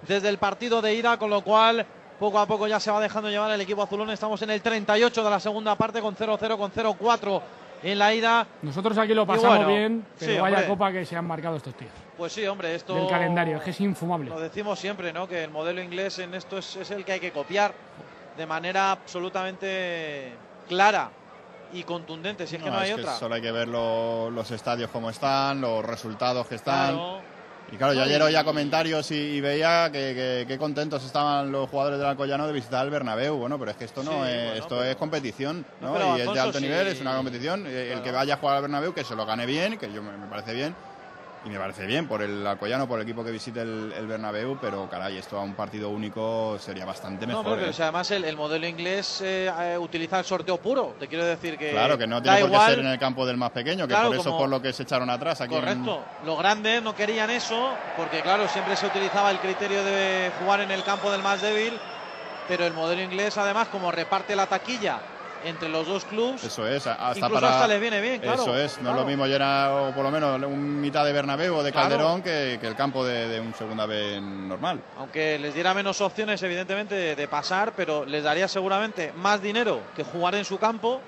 desde el partido de ida, con lo cual poco a poco ya se va dejando llevar el equipo azulón. Estamos en el 38 de la segunda parte con 0-0, con 0-4 en la ida. Nosotros aquí lo pasamos bueno, bien, pero sí, vaya hombre. copa que se han marcado estos tíos. Pues sí, hombre, esto... Del calendario, es que es infumable. Lo decimos siempre, ¿no? Que el modelo inglés en esto es, es el que hay que copiar de manera absolutamente clara y contundente, si es que no, hay es que otra. solo hay que ver lo- los estadios como están, los resultados que están. Claro. Y claro, yo ayer oía comentarios y, y veía que, que- que contentos estaban los jugadores del Alcoyano de visitar el Bernabéu. Bueno, pero es que esto no Sí, es, bueno, esto es competición, No, y es de alto sí. nivel, es una competición. El que vaya a jugar al Bernabéu, que se lo gane bien, que yo me, me parece bien. Y me parece bien por el Alcoyano, por el equipo que visite el, el Bernabéu, pero caray, esto a un partido único sería bastante No, mejor. porque ¿eh? o sea, además el, el modelo inglés eh, eh, utiliza el sorteo puro. Te quiero decir que. Claro, que no tiene por qué igual, ser en el campo del más pequeño, que Claro, por eso como- por lo que se echaron atrás aquí en- Correcto. Los grandes no querían eso, porque claro, siempre se utilizaba el criterio de jugar en el campo del más débil, pero el modelo inglés además como reparte la taquilla entre los dos clubes, Eso es, hasta incluso para... hasta les viene bien, claro. Eso es, no claro. es lo mismo llenar o por lo menos un mitad de Bernabéu o de Claro. Calderón que, que el campo de, de un segunda B normal. Aunque les diera menos opciones, evidentemente, de, de pasar, pero les daría seguramente más dinero que jugar en su campo,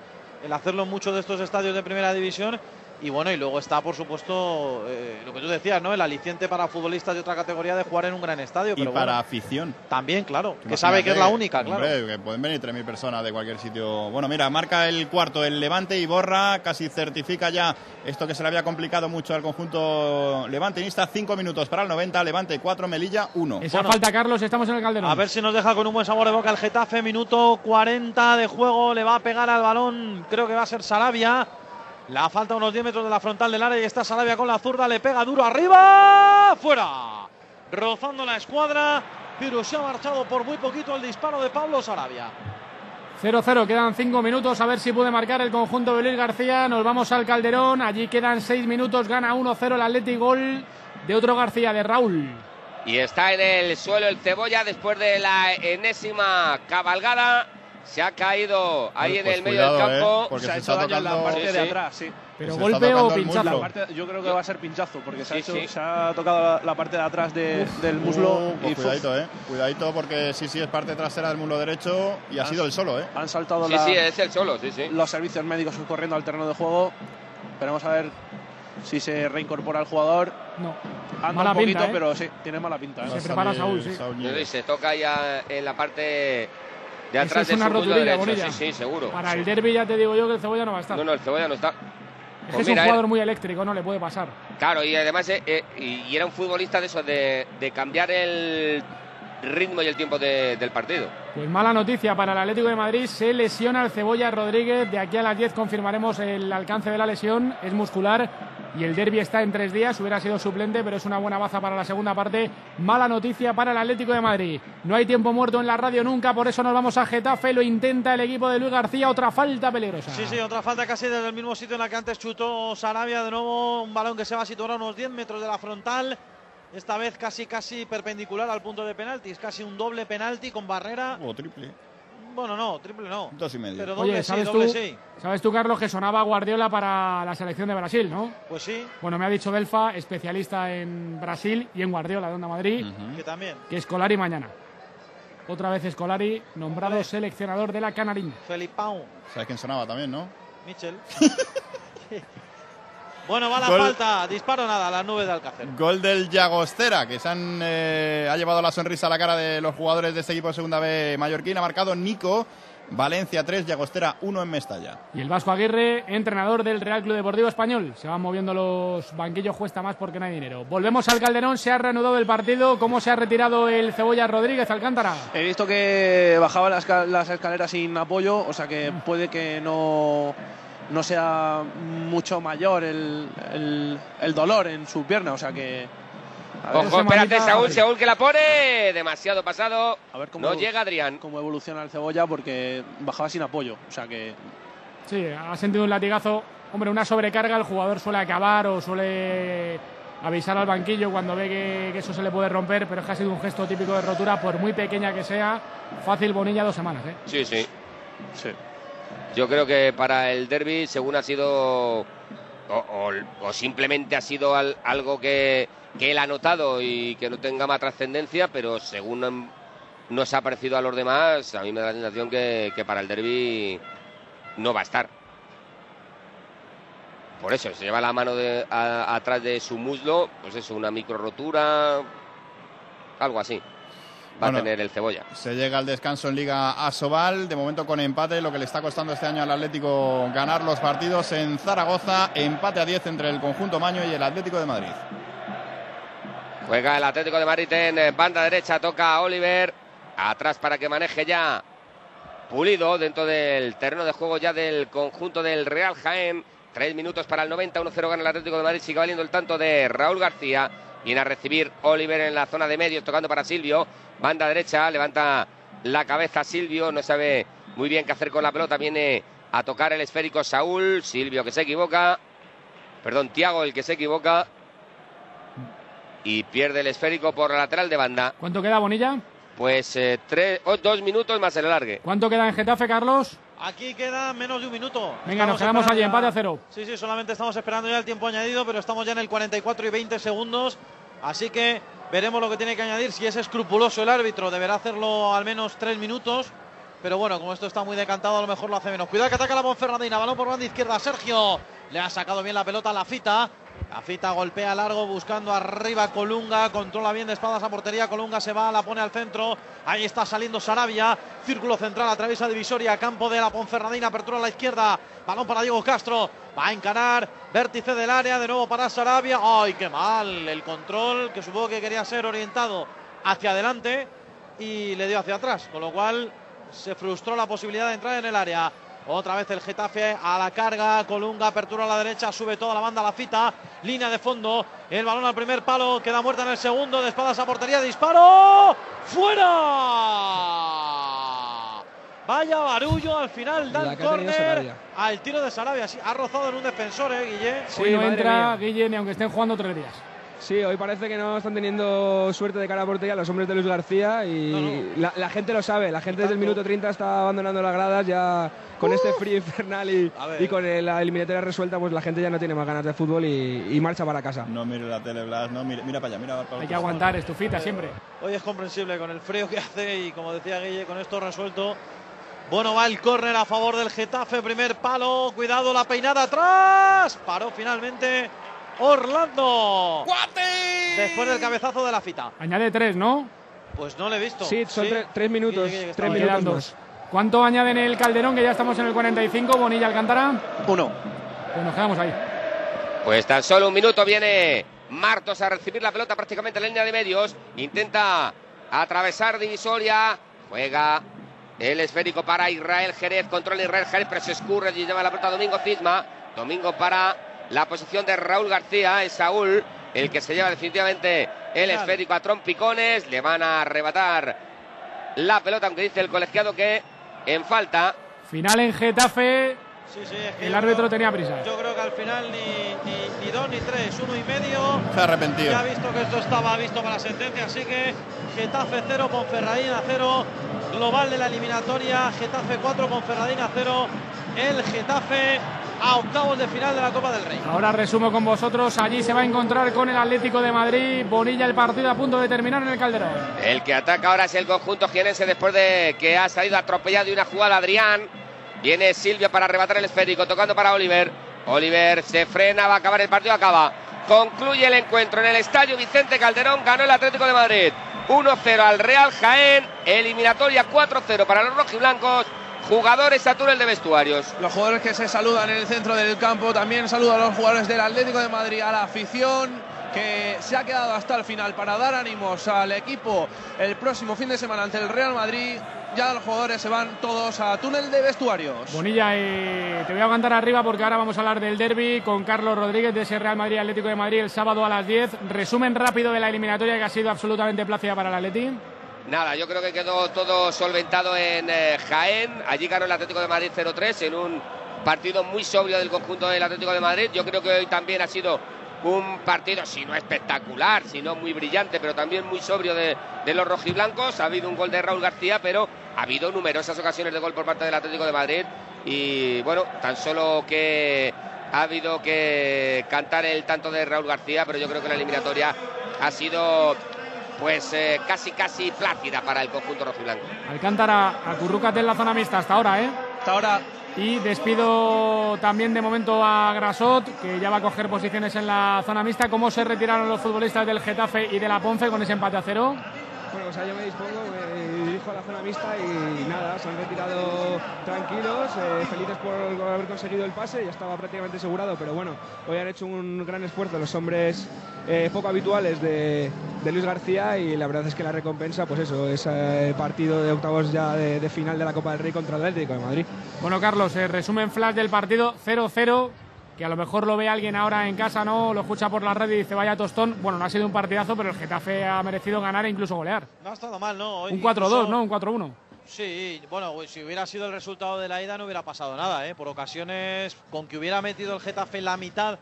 el hacerlo en muchos de estos estadios de primera división, Y bueno, y luego está, por supuesto, eh, lo que tú decías, ¿no? El aliciente para futbolistas de otra categoría de jugar en un gran estadio. Y pero para bueno, afición. también, claro, que sabe que es la única, claro. Hombre, que pueden venir 3.000 personas de cualquier sitio. Bueno, mira, marca el cuarto el Levante y borra, casi certifica ya esto que se le había complicado mucho al conjunto levantinista. Cinco minutos para el 90, Levante 4, Melilla 1. Esa falta, Carlos, estamos en el Calderón. A ver si nos deja con un buen sabor de boca el Getafe. Minuto 40 de juego. Le va a pegar al balón. Creo que va a ser Sarabia. La falta unos 10 metros de la frontal del área y está Sarabia con la zurda. Le pega duro arriba. Fuera. Rozando la escuadra. Pero se ha marchado por muy poquito el disparo de Pablo Sarabia. 0-0, quedan 5 minutos, a ver si puede marcar el conjunto de Luis García. Nos vamos al Calderón, allí quedan 6 minutos, gana 1-0 el Atlético, gol de otro García, de Raúl. Y está en el suelo el Cebolla después de la enésima cabalgada. Se ha caído ahí Pues en el medio cuidado, del campo. eh, porque se ha se hecho está daño en la tocando- parte Sí, de atrás, sí. ¿Pero Se golpe o tocando pinchazo? parte- yo creo que va a ser pinchazo, porque se, ha, hecho- sí. se ha tocado la, la parte de atrás de- del muslo. Uh, pues cuidadito, eh. Cuidadito porque sí, sí, es parte trasera del muslo derecho y ha Han- sido el solo, eh. Han saltado Sí, la- sí, es el solo, sí, sí. los servicios médicos corriendo al terreno de juego. Veremos a ver si se reincorpora el jugador. No. Anda Mala un poquito, pinta, ¿eh? pero sí, tiene mala pinta. ¿eh? Se prepara Saúl, sí. Se toca ya en la parte de atrás es de una rotulilla, derecho. Sí, sí, seguro. Para el derby ya te digo yo que el Cebolla no va a estar. No, no, el Cebolla no está. es que Pues es un jugador muy eléctrico, no le puede pasar. Claro, y además eh, eh, y, y era un futbolista de esos de, de cambiar el ritmo y el tiempo de- del partido. Pues mala noticia para el Atlético de Madrid, se lesiona el Cebolla Rodríguez, de aquí a las 10 confirmaremos el alcance de la lesión, es muscular y el derby está en tres días, hubiera sido suplente, pero es una buena baza para la segunda parte. Mala noticia para el Atlético de Madrid. No hay tiempo muerto en la radio nunca, por eso nos vamos a Getafe, lo intenta el equipo de Luis García, otra falta peligrosa. Sí, sí, otra falta casi desde el mismo sitio en la que antes chutó Sarabia. De nuevo, un balón que se va a situar a unos 10 metros de la frontal. Esta vez casi, casi perpendicular al punto de penalti. Es casi un doble penalti con barrera. O triple. Bueno, no, triple no. Dos y medio. Pero doble Oye, sí, ¿sabes doble tú, sí. ¿sabes tú, Carlos, que sonaba Guardiola para la selección de Brasil, no? Pues sí, Bueno, me ha dicho Belfa, especialista en Brasil y en Guardiola de Onda Madrid, que también. que Escolari mañana. Otra vez Escolari, nombrado seleccionador de la Canarinha. Felipao, ¿Sabes quién sonaba también, no? Michel. bueno, va la Gol. falta. Disparo nada, a las nubes de Alcácer. Gol del Llagostera, que se han, eh, ha llevado la sonrisa a la cara de los jugadores de este equipo de Segunda B Mallorquín. Ha marcado Nico, Valencia 3, Llagostera 1 en Mestalla. Y el Vasco Aguirre, entrenador del Real Club Deportivo Español. Se van moviendo los banquillos, cuesta más porque no hay dinero. Volvemos al Calderón, se ha reanudado el partido. ¿Cómo se ha retirado el Cebolla Rodríguez Alcántara? He visto que bajaba las escaleras sin apoyo, o sea que puede que no, no sea mucho mayor el, el- el dolor en su pierna, o sea que... A ver, Ojo, espérate, Saúl, Saúl que la pone. Demasiado pasado. a ver cómo, No llega Adrián. cómo evoluciona el cebolla porque bajaba sin apoyo, o sea que... Sí, ha sentido un latigazo. Hombre, una sobrecarga, el jugador suele acabar o suele avisar al banquillo cuando ve que, que eso se le puede romper, pero es que ha sido un gesto típico de rotura, por muy pequeña que sea. Fácil, Bonilla, dos semanas. ¿eh? Sí, sí. Sí. Yo creo que para el derby, según ha sido. O, simplemente ha sido al- algo que, él ha notado y que no tenga más trascendencia, pero según nos ha parecido a los demás, a mí me da la sensación que, que para el derby no va a estar. Por eso, se lleva la mano de- a- atrás de su muslo, pues eso, una micro rotura, algo así. Va Bueno, a tener el cebolla. Se llega al descanso en Liga Asobal, de momento con empate, lo que le está costando este año al Atlético ganar los partidos en Zaragoza, empate a 10 entre el conjunto Maño y el Atlético de Madrid. Juega el Atlético de Madrid en eh, banda derecha, toca a Oliver. Atrás para que maneje ya Pulido dentro del terreno de juego ya del conjunto del Real Jaén. Tres minutos para el 90, 1-0 gana el Atlético de Madrid. Sigue valiendo el tanto de Raúl García. Viene a recibir Oliver en la zona de medios, tocando para Silvio. Banda derecha, levanta la cabeza Silvio. No sabe muy bien qué hacer con la pelota. Viene a tocar el esférico Saúl. Silvio que se equivoca. Perdón, Tiago el que se equivoca. Y pierde el esférico por la lateral de banda. ¿Cuánto queda, Bonilla? Pues eh, tres, o dos minutos más el alargue. ¿Cuánto queda en Getafe, Carlos? Aquí queda menos de un minuto. Venga, nos quedamos allí, empate a cero. Sí, sí, solamente estamos esperando ya el tiempo añadido, pero estamos ya en el 44 y 20 segundos. Así que veremos lo que tiene que añadir. Si es escrupuloso el árbitro, deberá hacerlo al menos tres minutos. Pero bueno, como esto está muy decantado, a lo mejor lo hace menos. Cuidado que ataca la Ponferradina. Balón por banda izquierda. Sergio Le ha sacado bien la pelota a la fita. La fita golpea largo buscando arriba Colunga. Controla bien de espadas a portería. Colunga se va, la pone al centro. Ahí está saliendo Sarabia. Círculo central, atraviesa divisoria. Campo de la Ponferradina. Apertura a la izquierda. Balón para Diego Castro. Va a encarar. Vértice del área. De nuevo para Sarabia. ¡Ay, qué mal! El control que supongo que quería ser orientado hacia adelante. Y le dio hacia atrás. Con lo cual se frustró la posibilidad de entrar en el área. Otra vez el Getafe a la carga. Colunga, apertura a la derecha, sube toda la banda a la cita. Línea de fondo. El balón al primer palo. Queda muerta en el segundo. De espadas a portería. Disparo. ¡Fuera! Vaya barullo al final. Dan córner al tiro de Sarabia. Sí, ha rozado en un defensor, ¿eh, Guille? Hoy no entra mía. Guille ni aunque estén jugando tres días. Sí, hoy parece que no están teniendo suerte de cara a portería los hombres de Luis García y La, la gente lo sabe, la gente desde el minuto 30 está abandonando las gradas ya con este frío infernal y, y con el- la eliminatoria resuelta, pues la gente ya no tiene más ganas de fútbol y, y marcha para casa. No mire la tele, Blas, no mire, mira para allá, mira para Hay que aguantar, estufita siempre. Hoy es comprensible con el frío que hace y como decía Guille, con esto resuelto. Bueno, va el córner a favor del Getafe, primer palo, cuidado la peinada atrás. Paró finalmente Orlando. Después del cabezazo de la fita. Añade tres, ¿no? Pues no le he visto. Sí, son tre- tres minutos, tres minutos más. ¿Cuánto añade en el Calderón? Que ya estamos en el 45. Bonilla Alcántara. Uno. Pues nos quedamos ahí. Pues tan solo un minuto viene Martos a recibir la pelota prácticamente en la línea de medios. Intenta atravesar divisoria. Juega el esférico para Israel Jerez. Controla Israel Jerez, pero se escurre y lleva la pelota a Domingo Cisma. Domingo para la posición de Raúl García. Es Saúl el que se lleva definitivamente el esférico a trompicones. Le van a arrebatar la pelota, aunque dice el colegiado que en falta. Final en Getafe. Sí, sí, es que El árbitro creo- tenía prisa. Yo creo que al final ni, ni, ni dos ni tres, uno y medio. Se ha arrepentido. Ya ha visto que esto estaba visto para la sentencia, así que Getafe 0, Ponferradina 0. Global de la eliminatoria, Getafe 4, Ponferradina 0. El Getafe a octavos de final de la Copa del Rey. Ahora resumo con vosotros. Allí se va a encontrar con el Atlético de Madrid. Bonilla el partido a punto de terminar en el Calderón. El que ataca ahora es el conjunto jienense después de que ha salido atropellado de una jugada Adrián. Viene Silvia para arrebatar el esférico, tocando para Oliver. Oliver se frena, va a acabar el partido, acaba. Concluye el encuentro en el estadio Vicente Calderón, ganó el Atlético de Madrid. 1-0 al Real Jaén, eliminatoria 4-0 para los rojiblancos. Jugadores a túnel de vestuarios. Los jugadores que se saludan en el centro del campo, también saludan a los jugadores del Atlético de Madrid, a la afición que se ha quedado hasta el final para dar ánimos al equipo el próximo fin de semana ante el Real Madrid. Ya los jugadores se van todos a túnel de vestuarios. Bonilla, eh, te voy a aguantar arriba porque ahora vamos a hablar del derby con Carlos Rodríguez de ese Real Madrid Atlético de Madrid el sábado a las 10. Resumen rápido de la eliminatoria que ha sido absolutamente plácida para el Atleti. Nada, yo creo que quedó todo solventado en eh, Jaén. Allí ganó el Atlético de Madrid 0-3 en un partido muy sobrio del conjunto del Atlético de Madrid. Yo creo que hoy también ha sido un partido, si no espectacular, si no muy brillante, pero también muy sobrio de, de los rojiblancos. Ha habido un gol de Raúl García, pero ha habido numerosas ocasiones de gol por parte del Atlético de Madrid. Y bueno, tan solo que ha habido que cantar el tanto de Raúl García, pero yo creo que la eliminatoria ha sido pues eh, casi casi plácida para el conjunto rojiblanco. Alcántara, acurrúcate en la zona mixta hasta ahora, ¿eh? Hasta ahora. Y despido también de momento a Grasot, que ya va a coger posiciones en la zona mixta. ¿Cómo se retiraron los futbolistas del Getafe y de la Ponce con ese empate a cero? Bueno, o sea, yo me dispongo, me dirijo a la zona mixta y nada, se han retirado tranquilos, eh, felices por haber conseguido el pase, ya estaba prácticamente asegurado, pero bueno, hoy han hecho un gran esfuerzo los hombres eh, poco habituales de, Luis García y la verdad es que la recompensa, pues eso, es eh, partido de octavos ya de, de final de la Copa del Rey contra el Atlético de Madrid. Bueno, Carlos, eh, resumen flash del partido 0-0, que a lo mejor lo ve alguien ahora en casa, ¿no? Lo escucha por la red y dice, vaya tostón. Bueno, no ha sido un partidazo, pero el Getafe ha merecido ganar e incluso golear. No ha estado mal, ¿no? Hoy Un 4-2, incluso- ¿no? Un 4-1. Sí, bueno, pues, si hubiera sido el resultado de la ida no hubiera pasado nada, ¿eh? Por ocasiones, con que hubiera metido el Getafe la mitad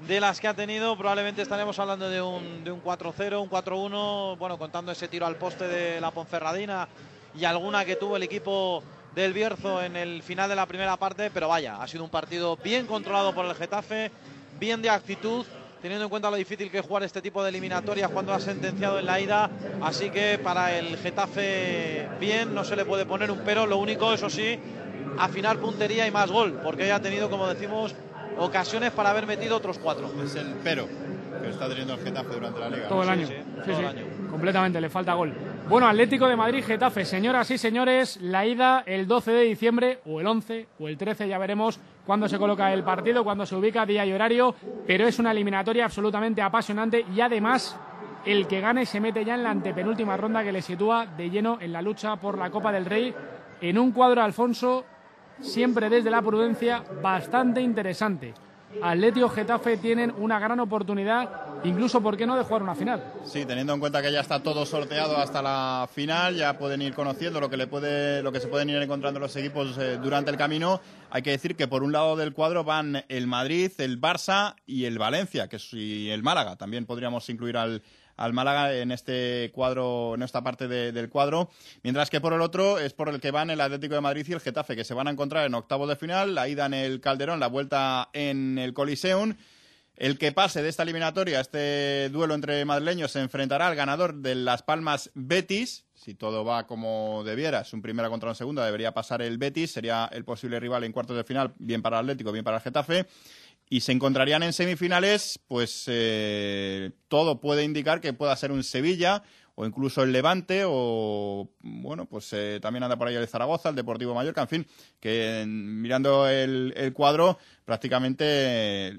de las que ha tenido, probablemente estaremos hablando de un, de un 4-0, un 4-1, bueno, contando ese tiro al poste de la Ponferradina y alguna que tuvo el equipo del Bierzo en el final de la primera parte, pero vaya, ha sido un partido bien controlado por el Getafe, bien de actitud, teniendo en cuenta lo difícil que es jugar este tipo de eliminatorias cuando ha sentenciado en la ida. Así que para el Getafe, bien, no se le puede poner un pero. Lo único, eso sí, afinar puntería y más gol, porque ya ha tenido, como decimos, ocasiones para haber metido otros cuatro. Es el pero que está teniendo el Getafe durante la liga. Todo el año. Sí, sí, completamente, le falta gol. Bueno, Atlético de Madrid, Getafe, señoras y señores, la ida el 12 de diciembre, o el 11, o el 13, ya veremos cuándo se coloca el partido, cuándo se ubica, día y horario, pero es una eliminatoria absolutamente apasionante y además el que gane se mete ya en la antepenúltima ronda que le sitúa de lleno en la lucha por la Copa del Rey, en un cuadro, Alfonso, siempre desde la prudencia, bastante interesante. Atlético Getafe tienen una gran oportunidad, incluso, ¿por qué no?, de jugar una final. Sí, teniendo en cuenta que ya está todo sorteado hasta la final, ya pueden ir conociendo lo que, le puede, lo que se pueden ir encontrando los equipos eh, durante el camino. Hay que decir que por un lado del cuadro van el Madrid, el Barça y el Valencia, que y el Málaga. También podríamos incluir al, al Málaga en este cuadro, en esta parte del cuadro, mientras que por el otro es por el que van el Atlético de Madrid y el Getafe, que se van a encontrar en octavos de final, la ida en el Calderón, la vuelta en el Coliseum. El que pase de esta eliminatoria, este duelo entre madrileños, se enfrentará al ganador de Las Palmas Betis. Si todo va como debiera, es un primera contra un segunda, debería pasar el Betis, sería el posible rival en cuartos de final, bien para el Atlético, bien para el Getafe y se encontrarían en semifinales, pues eh, todo puede indicar que pueda ser un Sevilla o incluso el Levante o bueno pues eh, también anda por ahí el Zaragoza, el Deportivo Mallorca, en fin, que mirando el, cuadro prácticamente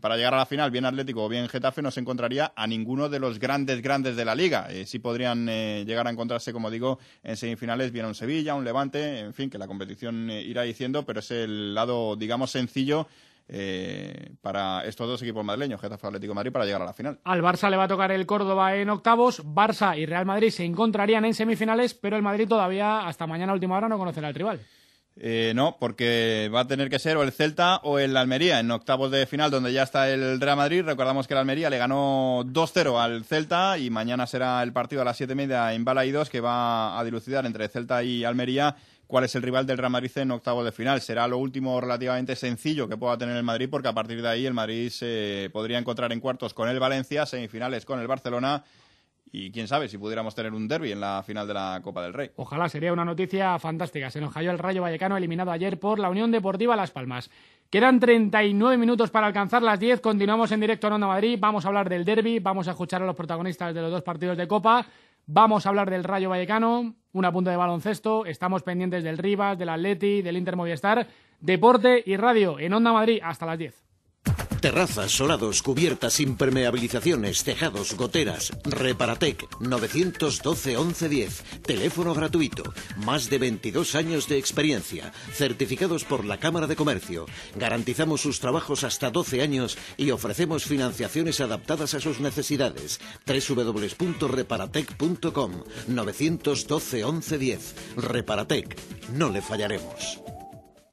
para llegar a la final, bien Atlético o bien Getafe, no se encontraría a ninguno de los grandes grandes de la liga. Eh, sí podrían llegar a encontrarse, como digo, en semifinales bien un Sevilla, un Levante, en fin, que la competición irá diciendo, pero es el lado digamos sencillo eh, para estos dos equipos madrileños, Getafe Atlético Madrid, para llegar a la final. Al Barça le va a tocar el Córdoba en octavos, Barça y Real Madrid se encontrarían en semifinales, pero el Madrid todavía hasta mañana última hora no conocerá al rival. Eh, no, porque va a tener que ser o el Celta o el Almería en octavos de final, donde ya está el Real Madrid. Recordamos que el Almería le ganó 2-0 al Celta y mañana será el partido a las 7 y media en Balaidos que va a dilucidar entre Celta y Almería cuál es el rival del Real Madrid en octavo de final. Será lo último relativamente sencillo que pueda tener el Madrid, porque a partir de ahí el Madrid se podría encontrar en cuartos con el Valencia, semifinales con el Barcelona. Y quién sabe si pudiéramos tener un derby en la final de la Copa del Rey. Ojalá, sería una noticia fantástica. Se nos cayó el Rayo Vallecano eliminado ayer por la Unión Deportiva Las Palmas. Quedan 39 minutos para alcanzar las 10. Continuamos en directo en Onda Madrid. Vamos a hablar del derby. Vamos a escuchar a los protagonistas de los dos partidos de Copa. Vamos a hablar del Rayo Vallecano, una punta de baloncesto, estamos pendientes del Rivas, del Atleti, del Inter Movistar, deporte y radio en Onda Madrid hasta las 10. Terrazas, solados, cubiertas, impermeabilizaciones, tejados, goteras. Reparatec 912 1110. Teléfono gratuito. Más de 22 años de experiencia. Certificados por la Cámara de Comercio. Garantizamos sus trabajos hasta 12 años y ofrecemos financiaciones adaptadas a sus necesidades. www.reparatec.com 912 1110. Reparatec. No le fallaremos.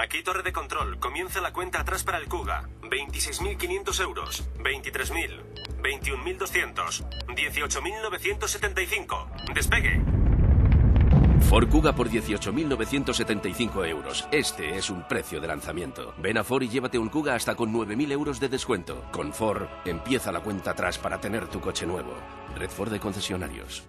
Aquí Torre de Control. Comienza la cuenta atrás para el Cuga. 26.500 euros. 23.000. 21.200. 18.975. Despegue. Ford Kuga por 18.975 euros. Este es un precio de lanzamiento. Ven a Ford y llévate un Kuga hasta con 9.000 euros de descuento. Con Ford, empieza la cuenta atrás para tener tu coche nuevo. Red Ford de concesionarios.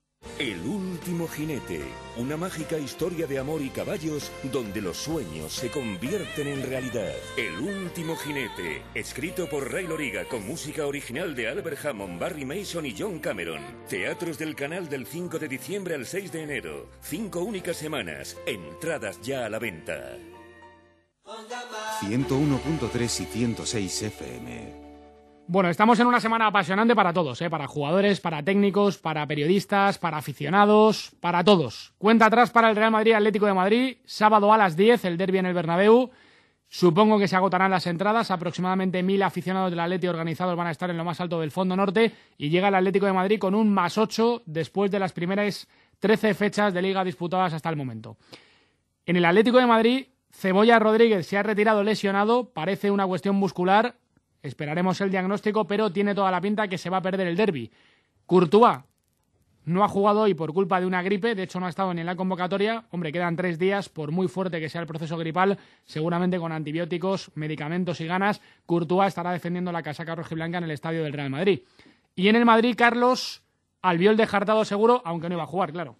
El último jinete, una mágica historia de amor y caballos donde los sueños se convierten en realidad. El último jinete, escrito por Ray Loriga con música original de Albert Hammond, Barry Mason y John Cameron. Teatros del canal del 5 de diciembre al 6 de enero. Cinco únicas semanas. Entradas ya a la venta. 101.3 y 106 FM. Bueno, estamos en una semana apasionante para todos, ¿eh? para jugadores, para técnicos, para periodistas, para aficionados, para todos. Cuenta atrás para el Real Madrid Atlético de Madrid, sábado a las 10, el derby en el Bernabéu. Supongo que se agotarán las entradas, aproximadamente mil aficionados del Atlético organizados van a estar en lo más alto del fondo norte y llega el Atlético de Madrid con un más 8 después de las primeras 13 fechas de liga disputadas hasta el momento. En el Atlético de Madrid, Cebolla Rodríguez se ha retirado lesionado, parece una cuestión muscular, Esperaremos el diagnóstico, pero tiene toda la pinta que se va a perder el derby. Courtois no ha jugado hoy por culpa de una gripe, de hecho no ha estado ni en la convocatoria. Hombre, quedan tres días, por muy fuerte que sea el proceso gripal, seguramente con antibióticos, medicamentos y ganas, Courtois estará defendiendo la casaca rojiblanca en el estadio del Real Madrid. Y en el Madrid, Carlos, Albiol descartado seguro, aunque no iba a jugar, claro.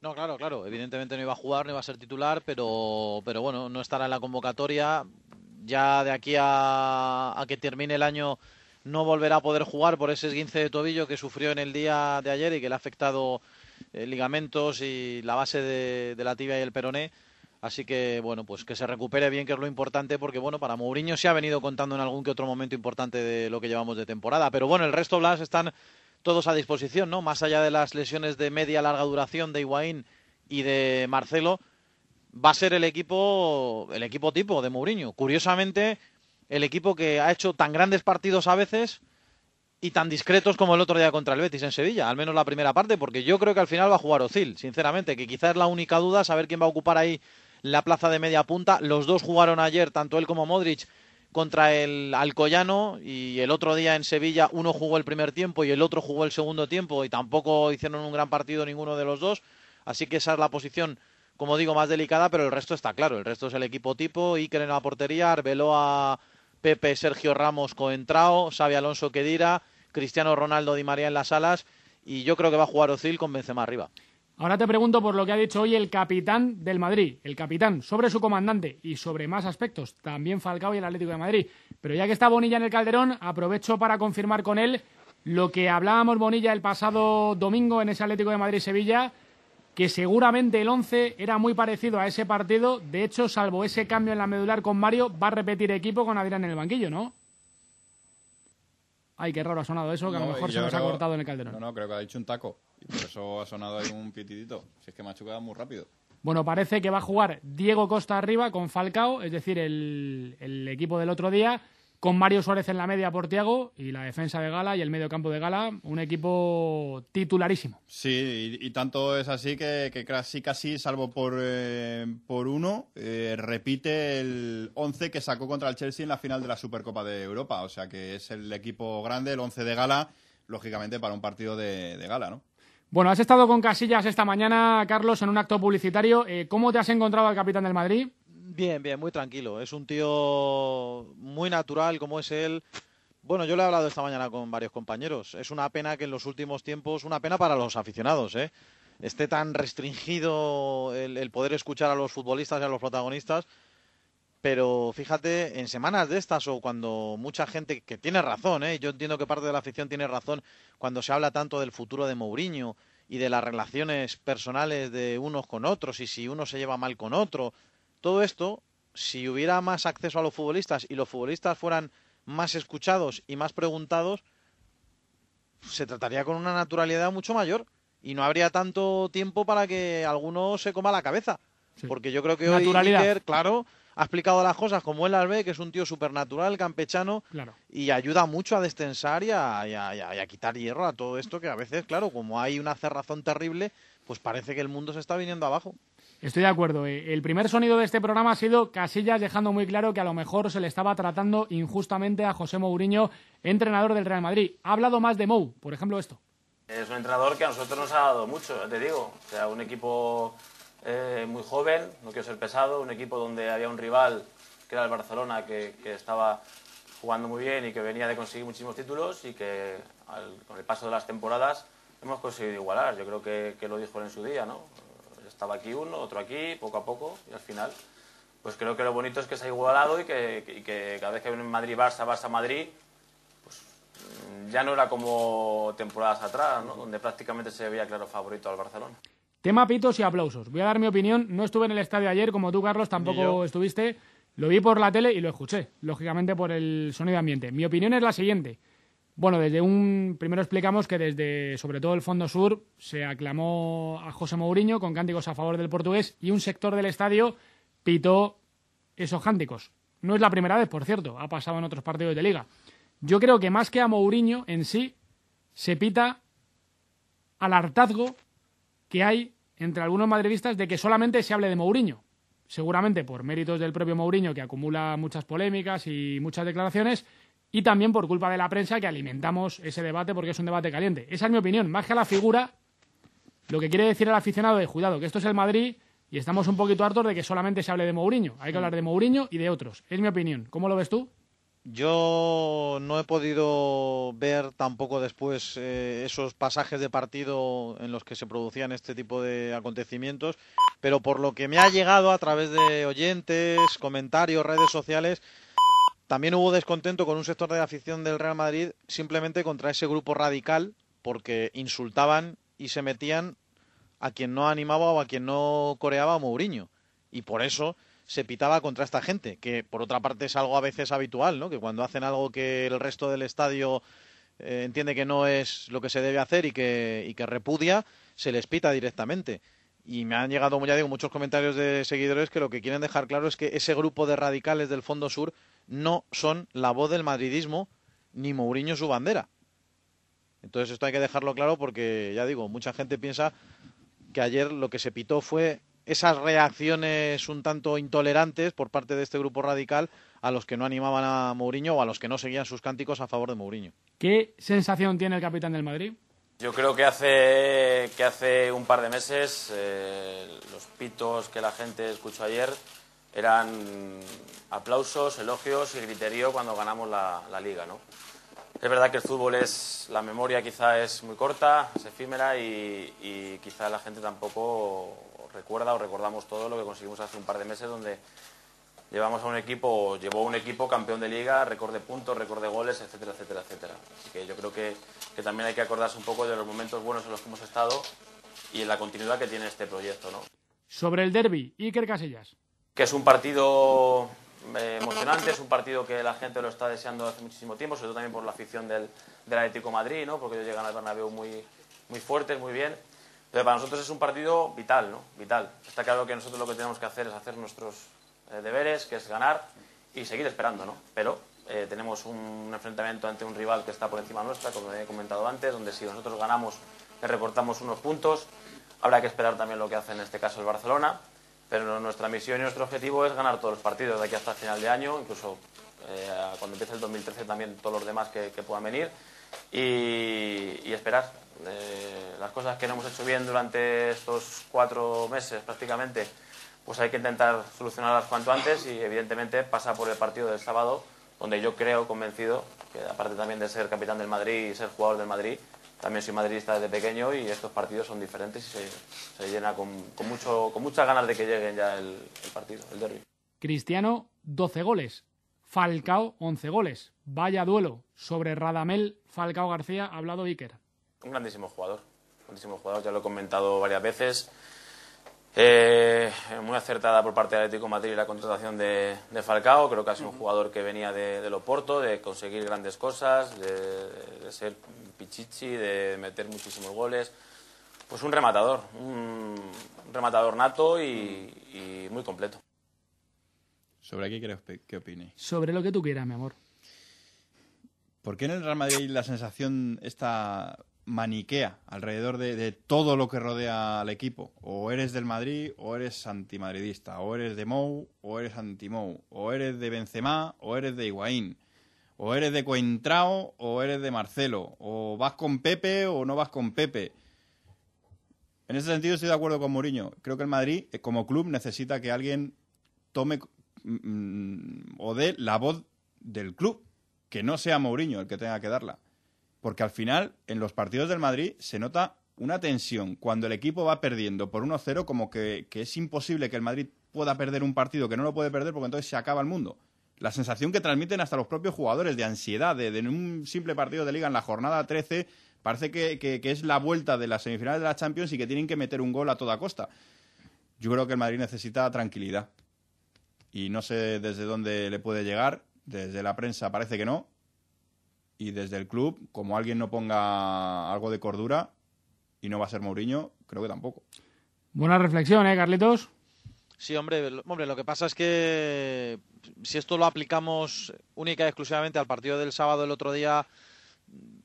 No, claro, claro. Evidentemente no iba a jugar, no iba a ser titular, pero, pero bueno, no estará en la convocatoria ya de aquí a, que termine el año no volverá a poder jugar por ese esguince de tobillo que sufrió en el día de ayer y que le ha afectado eh, ligamentos y la base de, la tibia y el peroné. Así que, bueno, pues que se recupere bien, que es lo importante, porque, bueno, para Mourinho se ha venido contando en algún que otro momento importante de lo que llevamos de temporada. Pero bueno, el resto, Blas, están todos a disposición, ¿no? Más allá de las lesiones de media larga duración de Higuaín y de Marcelo, va a ser el equipo, el equipo tipo de Mourinho. Curiosamente, el equipo que ha hecho tan grandes partidos a veces y tan discretos como el otro día contra el Betis en Sevilla, al menos la primera parte, porque yo creo que al final va a jugar Ozil, sinceramente, que quizás es la única duda, saber quién va a ocupar ahí la plaza de media punta. Los dos jugaron ayer, tanto él como Modric, contra el Alcoyano y el otro día en Sevilla uno jugó el primer tiempo y el otro jugó el segundo tiempo y tampoco hicieron un gran partido ninguno de los dos. Así que esa es la posición como digo, más delicada, pero el resto está claro. El resto es el equipo tipo, Iker en la portería, Arbeloa, Pepe, Sergio Ramos, Coentrao, Xavi Alonso, Kedira, Cristiano Ronaldo, Di María en las alas, y yo creo que va a jugar Ozil con Benzema arriba. Ahora te pregunto por lo que ha dicho hoy el capitán del Madrid, el capitán, sobre su comandante y sobre más aspectos, también Falcao y el Atlético de Madrid. Pero ya que está Bonilla en el Calderón, aprovecho para confirmar con él lo que hablábamos Bonilla el pasado domingo en ese Atlético de Madrid-Sevilla, que seguramente el 11 era muy parecido a ese partido. De hecho, salvo ese cambio en la medular con Mario, va a repetir equipo con Adrián en el banquillo, ¿no? Ay, qué raro ha sonado eso, que a lo mejor se nos ha cortado en el calderón. No, no, creo que ha dicho un taco. Y por eso ha sonado ahí un pitidito. Si es que me ha chocado muy rápido. Bueno, parece que va a jugar Diego Costa arriba con Falcao, es decir, el, el equipo del otro día con Mario Suárez en la media por Tiago y la defensa de Gala y el medio campo de Gala, un equipo titularísimo. Sí, y, tanto es así que, casi casi, salvo por, eh, por uno, eh, repite el 11 que sacó contra el Chelsea en la final de la Supercopa de Europa. O sea que es el equipo grande, el 11 de Gala, lógicamente para un partido de, Gala, ¿no? Bueno, has estado con Casillas esta mañana, Carlos, en un acto publicitario. Eh, ¿Cómo te has encontrado al capitán del Madrid? Bien, bien, muy tranquilo. Es un tío muy natural como es él. Bueno, yo le he hablado esta mañana con varios compañeros. Es una pena que en los últimos tiempos, una pena para los aficionados, ¿eh? esté tan restringido el, poder escuchar a los futbolistas y a los protagonistas. Pero fíjate, en semanas de estas o cuando mucha gente, que tiene razón, ¿eh? yo entiendo que parte de la afición tiene razón, cuando se habla tanto del futuro de Mourinho y de las relaciones personales de unos con otros y si uno se lleva mal con otro, todo esto, si hubiera más acceso a los futbolistas y los futbolistas fueran más escuchados y más preguntados, se trataría con una naturalidad mucho mayor y no habría tanto tiempo para que alguno se coma la cabeza. Porque yo creo que hoy Iker, claro, ha explicado las cosas como él las ve, que es un tío supernatural, campechano, y ayuda mucho a destensar y a, quitar hierro a todo esto que a veces, claro, como hay una cerrazón terrible, pues parece que el mundo se está viniendo abajo. Estoy de acuerdo. eh. El primer sonido de este programa ha sido Casillas dejando muy claro que a lo mejor se le estaba tratando injustamente a José Mourinho, entrenador del Real Madrid. Ha hablado más de Mou, por ejemplo esto. Es un entrenador que a nosotros nos ha dado mucho, te digo. O sea, un equipo eh, muy joven, no quiero ser pesado, un equipo donde había un rival que era el Barcelona que, que estaba jugando muy bien y que venía de conseguir muchísimos títulos y que al- con el paso de las temporadas hemos conseguido igualar. Yo creo que, que lo dijo él en su día, ¿no? Estaba aquí uno, otro aquí, poco a poco y al final pues creo que lo bonito es que se ha igualado y que, y que cada vez que viene Madrid-Barça, Barça-Madrid, pues mm, ya no era como temporadas atrás, ¿no? donde prácticamente se veía claro favorito al Barcelona. Tema pitos y aplausos. Voy a dar mi opinión. No estuve en el estadio ayer, como tú, Carlos, tampoco estuviste. Lo vi por la tele y lo escuché, lógicamente por el sonido ambiente. Mi opinión es la siguiente. Bueno, desde un. Primero explicamos que desde, sobre todo el Fondo Sur, se aclamó a José Mourinho con cánticos a favor del portugués y un sector del estadio pitó esos cánticos. No es la primera vez, por cierto, ha pasado en otros partidos de liga. Yo creo que más que a Mourinho en sí, se pita al hartazgo que hay entre algunos madridistas de que solamente se hable de Mourinho. Seguramente por méritos del propio Mourinho, que acumula muchas polémicas y muchas declaraciones, y también por culpa de la prensa que alimentamos ese debate porque es un debate caliente. Esa es mi opinión. Más que a la figura, lo que quiere decir el aficionado es, cuidado, que esto es el Madrid y estamos un poquito hartos de que solamente se hable de Mourinho. Hay que hablar de Mourinho y de otros. Es mi opinión. ¿Cómo lo ves tú? Yo no he podido ver tampoco después eh, esos pasajes de partido en los que se producían este tipo de acontecimientos, pero por lo que me ha llegado a través de oyentes, comentarios, redes sociales, también hubo descontento con un sector de la afición del Real Madrid simplemente contra ese grupo radical porque insultaban y se metían a quien no animaba o a quien no coreaba a Mourinho. Y por eso se pitaba contra esta gente, que por otra parte es algo a veces habitual, ¿no? Que cuando hacen algo que el resto del estadio eh, entiende que no es lo que se debe hacer y que, y que repudia, se les pita directamente. Y me han llegado, ya digo, muchos comentarios de seguidores que lo que quieren dejar claro es que ese grupo de radicales del Fondo Sur no son la voz del madridismo ni Mourinho su bandera. Entonces esto hay que dejarlo claro porque, ya digo, mucha gente piensa que ayer lo que se pitó fue esas reacciones un tanto intolerantes por parte de este grupo radical a los que no animaban a Mourinho o a los que no seguían sus cánticos a favor de Mourinho. ¿Qué sensación tiene el capitán del Madrid? Yo creo que hace, que hace un par de meses eh, los pitos que la gente escuchó ayer eran aplausos, elogios y griterío cuando ganamos la, la liga, ¿no? Es verdad que el fútbol es, la memoria quizá es muy corta, es efímera y, y quizá la gente tampoco recuerda o recordamos todo lo que conseguimos hace un par de meses donde llevamos a un equipo, llevó un equipo campeón de liga, récord de puntos, récord de goles, etcétera, etcétera, etcétera. Así que yo creo que, que también hay que acordarse un poco de los momentos buenos en los que hemos estado y en la continuidad que tiene este proyecto, ¿no? Sobre el derby, Iker Casillas. Que es un partido eh, emocionante, es un partido que la gente lo está deseando hace muchísimo tiempo, sobre todo también por la afición del, del Atlético Madrid, ¿no? Porque ellos llegan al Bernabéu muy, muy fuertes, muy bien. Pero para nosotros es un partido vital, ¿no? Vital. Está claro que nosotros lo que tenemos que hacer es hacer nuestros eh, deberes, que es ganar y seguir esperando, ¿no? Pero eh, tenemos un enfrentamiento ante un rival que está por encima nuestra, como he comentado antes, donde si nosotros ganamos le recortamos unos puntos. Habrá que esperar también lo que hace en este caso el Barcelona, pero nuestra misión y nuestro objetivo es ganar todos los partidos de aquí hasta final de año, incluso eh, cuando empiece el 2013 también todos los demás que, puedan venir y, y esperar. Eh, las cosas que no hemos hecho bien durante estos cuatro meses prácticamente, pues hay que intentar solucionarlas cuanto antes y evidentemente pasa por el partido del sábado, donde yo creo convencido que aparte también de ser capitán del Madrid y ser jugador del Madrid, también soy madridista desde pequeño y estos partidos son diferentes y se, se llena con, con mucho, con muchas ganas de que lleguen ya el, el partido, el derby. Cristiano, 12 goles. Falcao, 11 goles. Vaya duelo. Sobre Radamel Falcao García ha hablado Iker. Un grandísimo jugador, grandísimo jugador, ya lo he comentado varias veces. Eh, muy acertada por parte del Atlético de Madrid la contratación de, de Falcao. Creo que ha sido un jugador que venía de, Oporto, de conseguir grandes cosas, de, de ser pichichi, de meter muchísimos goles. Pues un rematador, un, un rematador nato y, y muy completo. ¿Sobre qué quieres que opine? Sobre lo que tú quieras, mi amor. ¿Por qué en el Real Madrid la sensación esta maniquea alrededor de, todo lo que rodea al equipo. O eres del Madrid o eres antimadridista. O eres de Mou o eres anti-Mou. O eres de Benzema o eres de Higuaín. O eres de Coentrao o eres de Marcelo. O vas con Pepe o no vas con Pepe. En ese sentido estoy de acuerdo con Mourinho. Creo que el Madrid, eh, como club, necesita que alguien tome mm, o dé la voz del club. Que no sea Mourinho el que tenga que darla. Porque al final, en los partidos del Madrid, se nota una tensión cuando el equipo va perdiendo por 1-0, como que, que es imposible que el Madrid pueda perder un partido, que no lo puede perder porque entonces se acaba el mundo. La sensación que transmiten hasta los propios jugadores de ansiedad, de, un simple partido de liga en la jornada 13, parece que, que- que es la vuelta de las semifinales de la Champions y que tienen que meter un gol a toda costa. Yo creo que el Madrid necesita tranquilidad. Y no sé desde dónde le puede llegar. Desde la prensa parece que no. Y desde el club, como alguien no ponga algo de cordura, y no va a ser Mourinho, creo que tampoco. Buena reflexión, ¿eh, Carlitos? Sí, hombre, lo- hombre, lo que pasa es que si esto lo aplicamos única y exclusivamente al partido del sábado el otro día,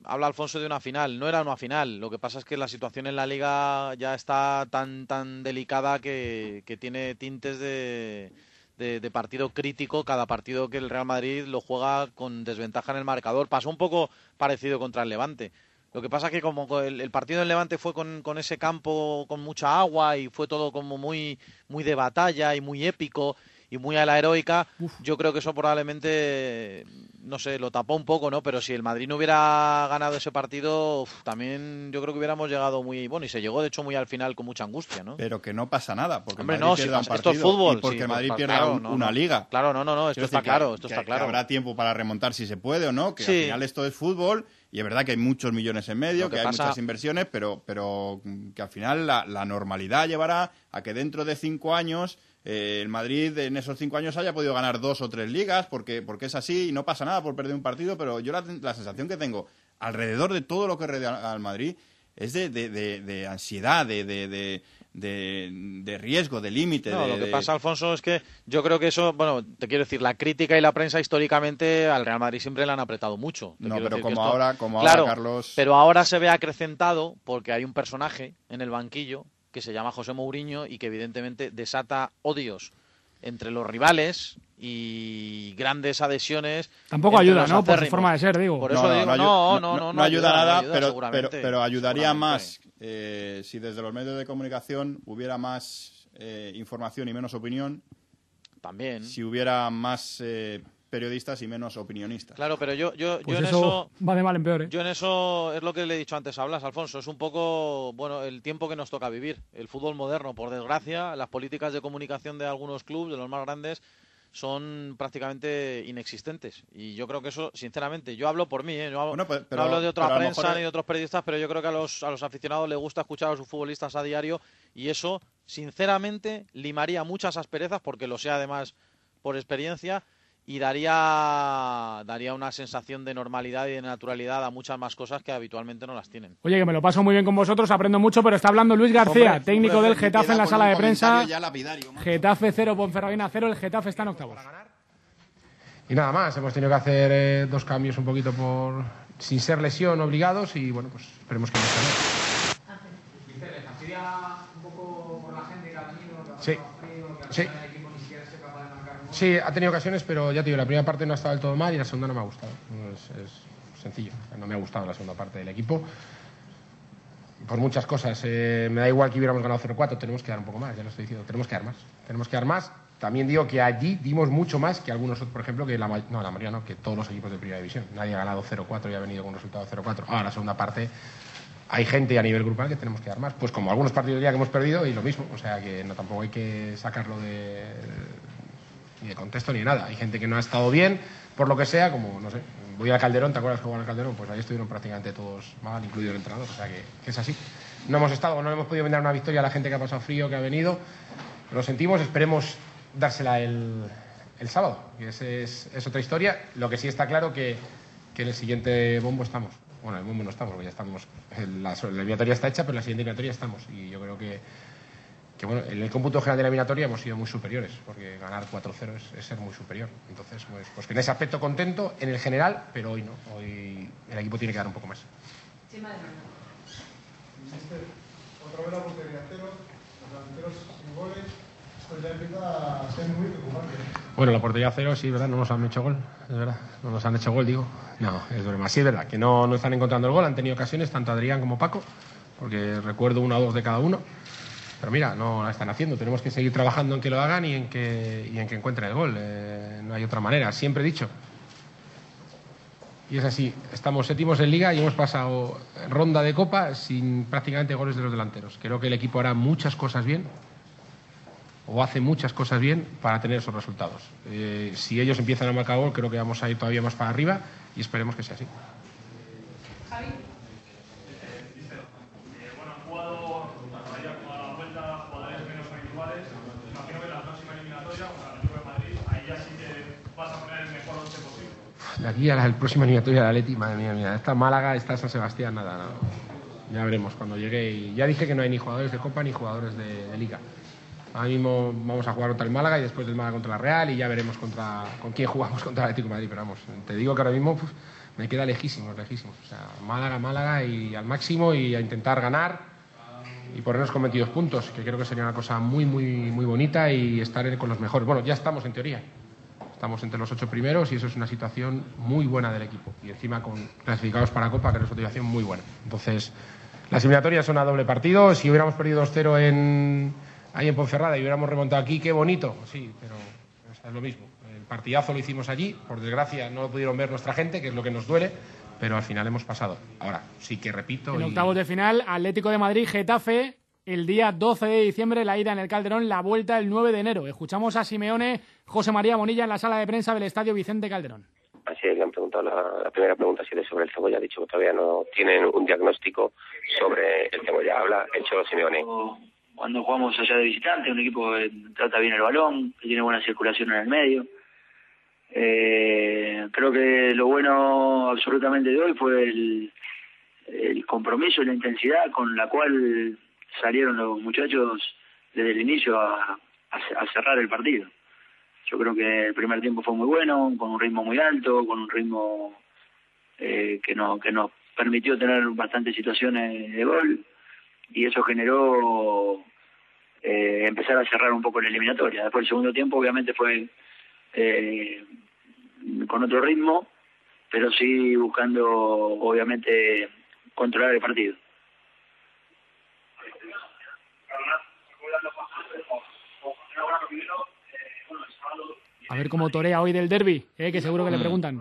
habla Alfonso de una final. No era una final. Lo que pasa es que la situación en la liga ya está tan tan delicada que, que tiene tintes de, de, partido crítico. Cada partido que el Real Madrid lo juega con desventaja en el marcador. Pasó un poco parecido contra el Levante. Lo que pasa es que como el, el partido en Levante fue con, con ese campo con mucha agua y fue todo como muy, muy de batalla y muy épico y muy a la heroica, yo creo que eso probablemente, no sé, lo tapó un poco, ¿no? Pero si el Madrid no hubiera ganado ese partido, uf, también yo creo que hubiéramos llegado muy, bueno, y se llegó de hecho muy al final con mucha angustia, ¿no? Pero que no pasa nada, porque Hombre, Madrid no, si un pasa- esto es partido fútbol, y porque sí, el Madrid pues, pierda claro, un- no, una no. liga. Claro, no, no, no, esto Quiero está que- claro, esto que- está que claro. habrá tiempo para remontar si se puede o no, que Sí. al final esto es fútbol y es verdad que hay muchos millones en medio, que, que hay pasa- muchas inversiones, pero, pero que al final la, la normalidad llevará a que dentro de cinco años eh, el Madrid en esos cinco años haya podido ganar dos o tres ligas, porque, porque es así y no pasa nada por perder un partido, pero yo la, la sensación que tengo alrededor de todo lo que rodea al Madrid es de, de- de- de ansiedad, de, de, de, de- de riesgo, de límite. No, de- lo que pasa, Alfonso, es que yo creo que eso, bueno, te quiero decir, la crítica y la prensa históricamente al Real Madrid siempre le han apretado mucho. Te No, pero como esto- ahora- como ahora, claro, Carlos- Pero ahora se ve acrecentado porque hay un personaje en el banquillo que se llama José Mourinho y que evidentemente desata odios entre los rivales y grandes adhesiones. Tampoco ayuda, ¿no? Por su forma de ser, digo. Por eso digo, ayu- no, no, no, no ayuda nada, ayuda, pero, pero, ayudaría más eh, si desde los medios de comunicación hubiera más eh, información y menos opinión. También. Si hubiera más eh, periodistas y menos opinionistas. Claro, pero yo, yo, Pues yo en eso eso va de mal en peor, ¿eh? Yo en eso es lo que le he dicho antes a Blas, Alfonso. Es un poco, bueno, el tiempo que nos toca vivir. El fútbol moderno, por desgracia, las políticas de comunicación de algunos clubes, de los más grandes, son prácticamente inexistentes. Y yo creo que eso, sinceramente, yo hablo por mí, ¿eh? no, hablo, Bueno, pues, no hablo de otra prensa ni de otros periodistas, pero yo creo que a los, a los aficionados les gusta escuchar a sus futbolistas a diario y eso, sinceramente, limaría muchas asperezas, porque lo sé además por experiencia, y daría, daría una sensación de normalidad y de naturalidad a muchas más cosas que habitualmente no las tienen. Oye, que me lo paso muy bien con vosotros, aprendo mucho, pero está hablando Luis García, Hombre, técnico hombre, del Getafe en la sala de prensa. comentario ya lapidario. Getafe 0, Ponferradina 0, el Getafe está en octavos. Y nada más, hemos tenido que hacer eh, dos cambios un poquito por sin ser lesión obligados y bueno, pues esperemos que no sea un poco por la gente que ha venido, Sí. Sí. Sí, ha tenido ocasiones, pero ya te digo, la primera parte no ha estado del todo mal y la segunda no me ha gustado. Es, sencillo, no me ha gustado la segunda parte del equipo. Por muchas cosas. eh, me da igual que hubiéramos ganado 0-4, tenemos que dar un poco más, ya lo estoy diciendo. Tenemos que dar más. Tenemos que dar más. También digo que allí dimos mucho más que algunos otros, por ejemplo, que la, no, la mayoría no, que todos los equipos de primera división. Nadie ha ganado 0-4 y ha venido con un resultado 0-4. Ahora, la segunda parte, hay gente a nivel grupal que tenemos que dar más. Pues como algunos partidos ya que hemos perdido y lo mismo. O sea que no tampoco hay que sacarlo de, ni de contexto ni de nada. Hay gente que no ha estado bien, por lo que sea, como, no sé, voy a Calderón, ¿te acuerdas que jugaban al Calderón? Pues ahí estuvieron prácticamente todos mal, incluido el entrenador, o sea que, es así. No hemos estado, no hemos podido vender una victoria a la gente que ha pasado frío, que ha venido. Lo sentimos, esperemos dársela el, sábado, que es, es otra historia. Lo que sí está claro que, que en el siguiente bombo estamos. Bueno, en el bombo no estamos, porque ya estamos. La, la está hecha, pero en la siguiente eliminatoria estamos. Y yo creo que, que bueno, en el cómputo general de la eliminatoria hemos sido muy superiores, porque ganar 4-0 es, es ser muy superior. Entonces, pues, pues que en ese aspecto contento, en el general, pero hoy no. Hoy el equipo tiene que dar un poco más. Otra vez la portería cero, los delanteros sin goles. Esto ya empieza a ser muy preocupante. Bueno, la portería cero, sí, ¿verdad? No nos han hecho gol, es verdad. No nos han hecho gol, digo. No, es broma. Sí, es verdad, que no, no están encontrando el gol. Han tenido ocasiones, tanto Adrián como Paco, porque recuerdo una o dos de cada uno. Pero mira, no la están haciendo. Tenemos que seguir trabajando en que lo hagan y en que, y en que encuentren el gol. Eh, no hay otra manera. Siempre he dicho. Y es así. Estamos séptimos en liga y hemos pasado ronda de copa sin prácticamente goles de los delanteros. Creo que el equipo hará muchas cosas bien o hace muchas cosas bien para tener esos resultados. Eh, si ellos empiezan a marcar gol, creo que vamos a ir todavía más para arriba y esperemos que sea así. De aquí a la próxima eliminatoria de Atleti, madre mía, mía. Esta Málaga, esta San Sebastián, nada, nada. Ya veremos cuando llegue. Ya dije que no hay ni jugadores de Copa ni jugadores de, de Liga. Ahora mismo vamos a jugar contra el Málaga y después del Málaga contra la Real y ya veremos contra, con quién jugamos contra el Atlético Madrid. Pero vamos, te digo que ahora mismo pues, me queda lejísimos, lejísimos. O sea, Málaga, Málaga y al máximo y a intentar ganar y ponernos con 22 puntos, que creo que sería una cosa muy, muy, muy bonita y estar con los mejores. Bueno, ya estamos en teoría. Estamos entre los ocho primeros y eso es una situación muy buena del equipo. Y encima con clasificados para Copa, que es una situación muy buena. Entonces, las eliminatorias son a doble partido. Si hubiéramos perdido 2-0 en, ahí en Ponferrada y hubiéramos remontado aquí, qué bonito. Sí, pero es lo mismo. El partidazo lo hicimos allí. Por desgracia, no lo pudieron ver nuestra gente, que es lo que nos duele. Pero al final hemos pasado. Ahora, sí que repito. En y- octavos de final, Atlético de Madrid, Getafe, el día 12 de diciembre, la ida en el Calderón, la vuelta el 9 de enero. Escuchamos a Simeone, José María Bonilla en la sala de prensa del Estadio Vicente Calderón. Así le han preguntado la, la primera pregunta si es sobre el cebolla. Ha dicho que todavía no tienen un diagnóstico sobre el cebolla. Habla el Cholo Simeone. cuando jugamos allá de visitante, un equipo que trata bien el balón, que tiene buena circulación en el medio. Eh, creo que lo bueno absolutamente de hoy fue el, el compromiso y la intensidad con la cual salieron los muchachos desde el inicio a, cerrar el partido. Yo creo que el primer tiempo fue muy bueno, con un ritmo muy alto, con un ritmo eh, que, no, que nos permitió tener bastantes situaciones de gol y eso generó eh, empezar a cerrar un poco la eliminatoria. Después el segundo tiempo obviamente fue eh, con otro ritmo, pero sí buscando obviamente controlar el partido. A ver cómo torea hoy del derby, eh, que seguro que le preguntan.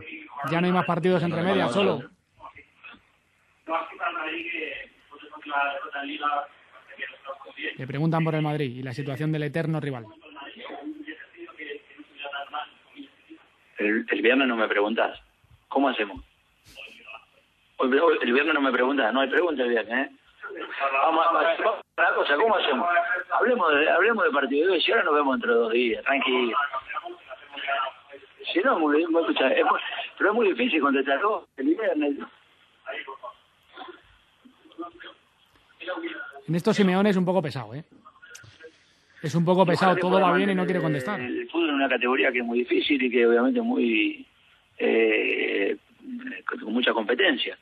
Ya no hay más partidos entre medias, solo. Le preguntan por el Madrid y la situación del eterno rival. El, el viernes no me preguntas, ¿cómo hacemos? Hoy- El viernes no me preguntas, no hay pregunta el viernes, ¿eh? Vamos, a- vamos a la cosa, ¿cómo hacemos? Hablemos de, hablemos de partido de hoy, si ahora nos vemos dentro de dos días, tranquilo. Si no, muy, muy- escucha, es pero es muy difícil contestar todo el viernes. En esto Simeone es un poco pesado, ¿eh? Es un poco pesado, todo va bien y no quiere contestar. El fútbol es una categoría que es muy difícil y que obviamente es muy eh, con mucha competencia.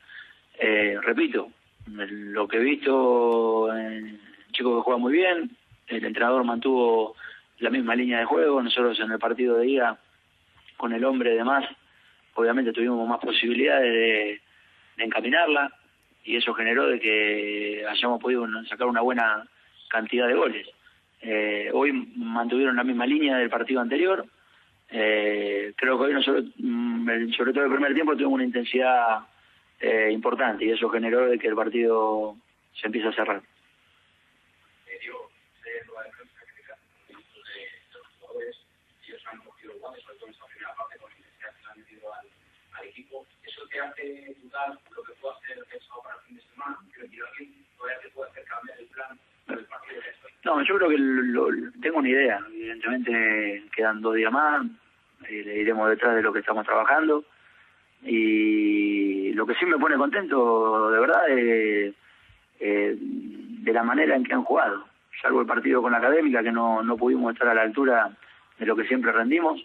Eh, repito, lo que he visto, eh, chico que juega muy bien, el entrenador mantuvo la misma línea de juego, nosotros en el partido de ida con el hombre de más, obviamente tuvimos más posibilidades de, encaminarla y eso generó de que hayamos podido sacar una buena cantidad de goles. Eh, hoy mantuvieron la misma línea del partido anterior. Eh, creo que hoy nosotros, mm, el- sobre todo el primer tiempo, tuvimos una intensidad eh, importante y eso generó de que el partido se empiece a cerrar. No, yo creo que lo- tengo una idea. Evidentemente quedan dos días más, eh, le iremos detrás de lo que estamos trabajando. Y lo que sí me pone contento, de verdad, es eh, de la manera en que han jugado. Salvo el partido con la Académica, que no, no pudimos estar a la altura de lo que siempre rendimos.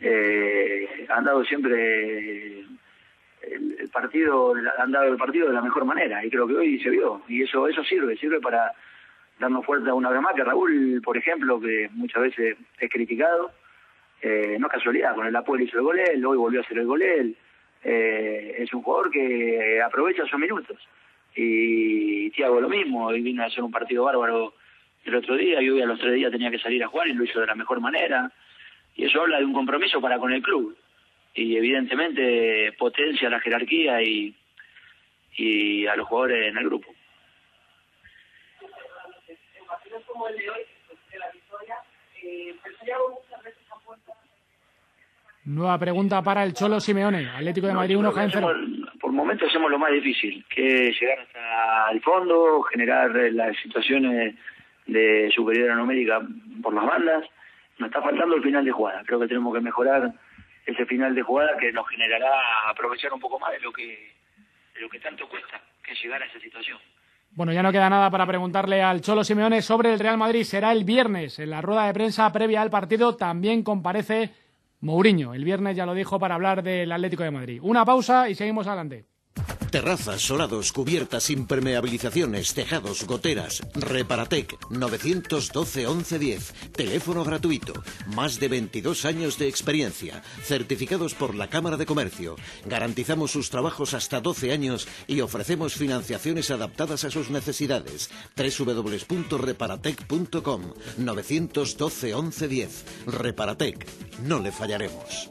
Eh, han dado siempre el, el partido, han dado el partido de la mejor manera y creo que hoy se vio y eso eso sirve, sirve para darnos fuerza una vez más que Raúl, por ejemplo, que muchas veces es criticado, eh, no es casualidad, con el Apoel hizo el gol él, hoy volvió a hacer el gol él, eh, es un jugador que aprovecha sus minutos y Thiago lo mismo, hoy vino a hacer un partido bárbaro el otro día y hoy a los tres días tenía que salir a jugar y lo hizo de la mejor manera y eso habla de un compromiso para con el club y evidentemente potencia la jerarquía y, y a los jugadores en el grupo. como el de hoy, de la victoria, eh, Santiago muchas veces. Nueva pregunta para el Cholo Simeone. Atlético de Madrid 1, Jaén 0. Por momentos hacemos lo más difícil, que llegar hasta el fondo, generar las situaciones de superioridad numérica por las bandas. Nos está faltando el final de jugada. Creo que tenemos que mejorar ese final de jugada que nos generará aprovechar un poco más de lo que de lo que tanto cuesta, que es llegar a esa situación. Bueno, ya no queda nada para preguntarle al Cholo Simeone sobre el Real Madrid. Será el viernes. En la rueda de prensa previa al partido también comparece Mourinho. El viernes ya lo dijo para hablar del Atlético de Madrid. Una pausa y seguimos adelante. Terrazas, solados, cubiertas, impermeabilizaciones, tejados, goteras. Reparatec 912 1110. Teléfono gratuito. Más de 22 años de experiencia. Certificados por la Cámara de Comercio. Garantizamos sus trabajos hasta 12 años y ofrecemos financiaciones adaptadas a sus necesidades. www.reparatec.com 912 1110. Reparatec. No le fallaremos.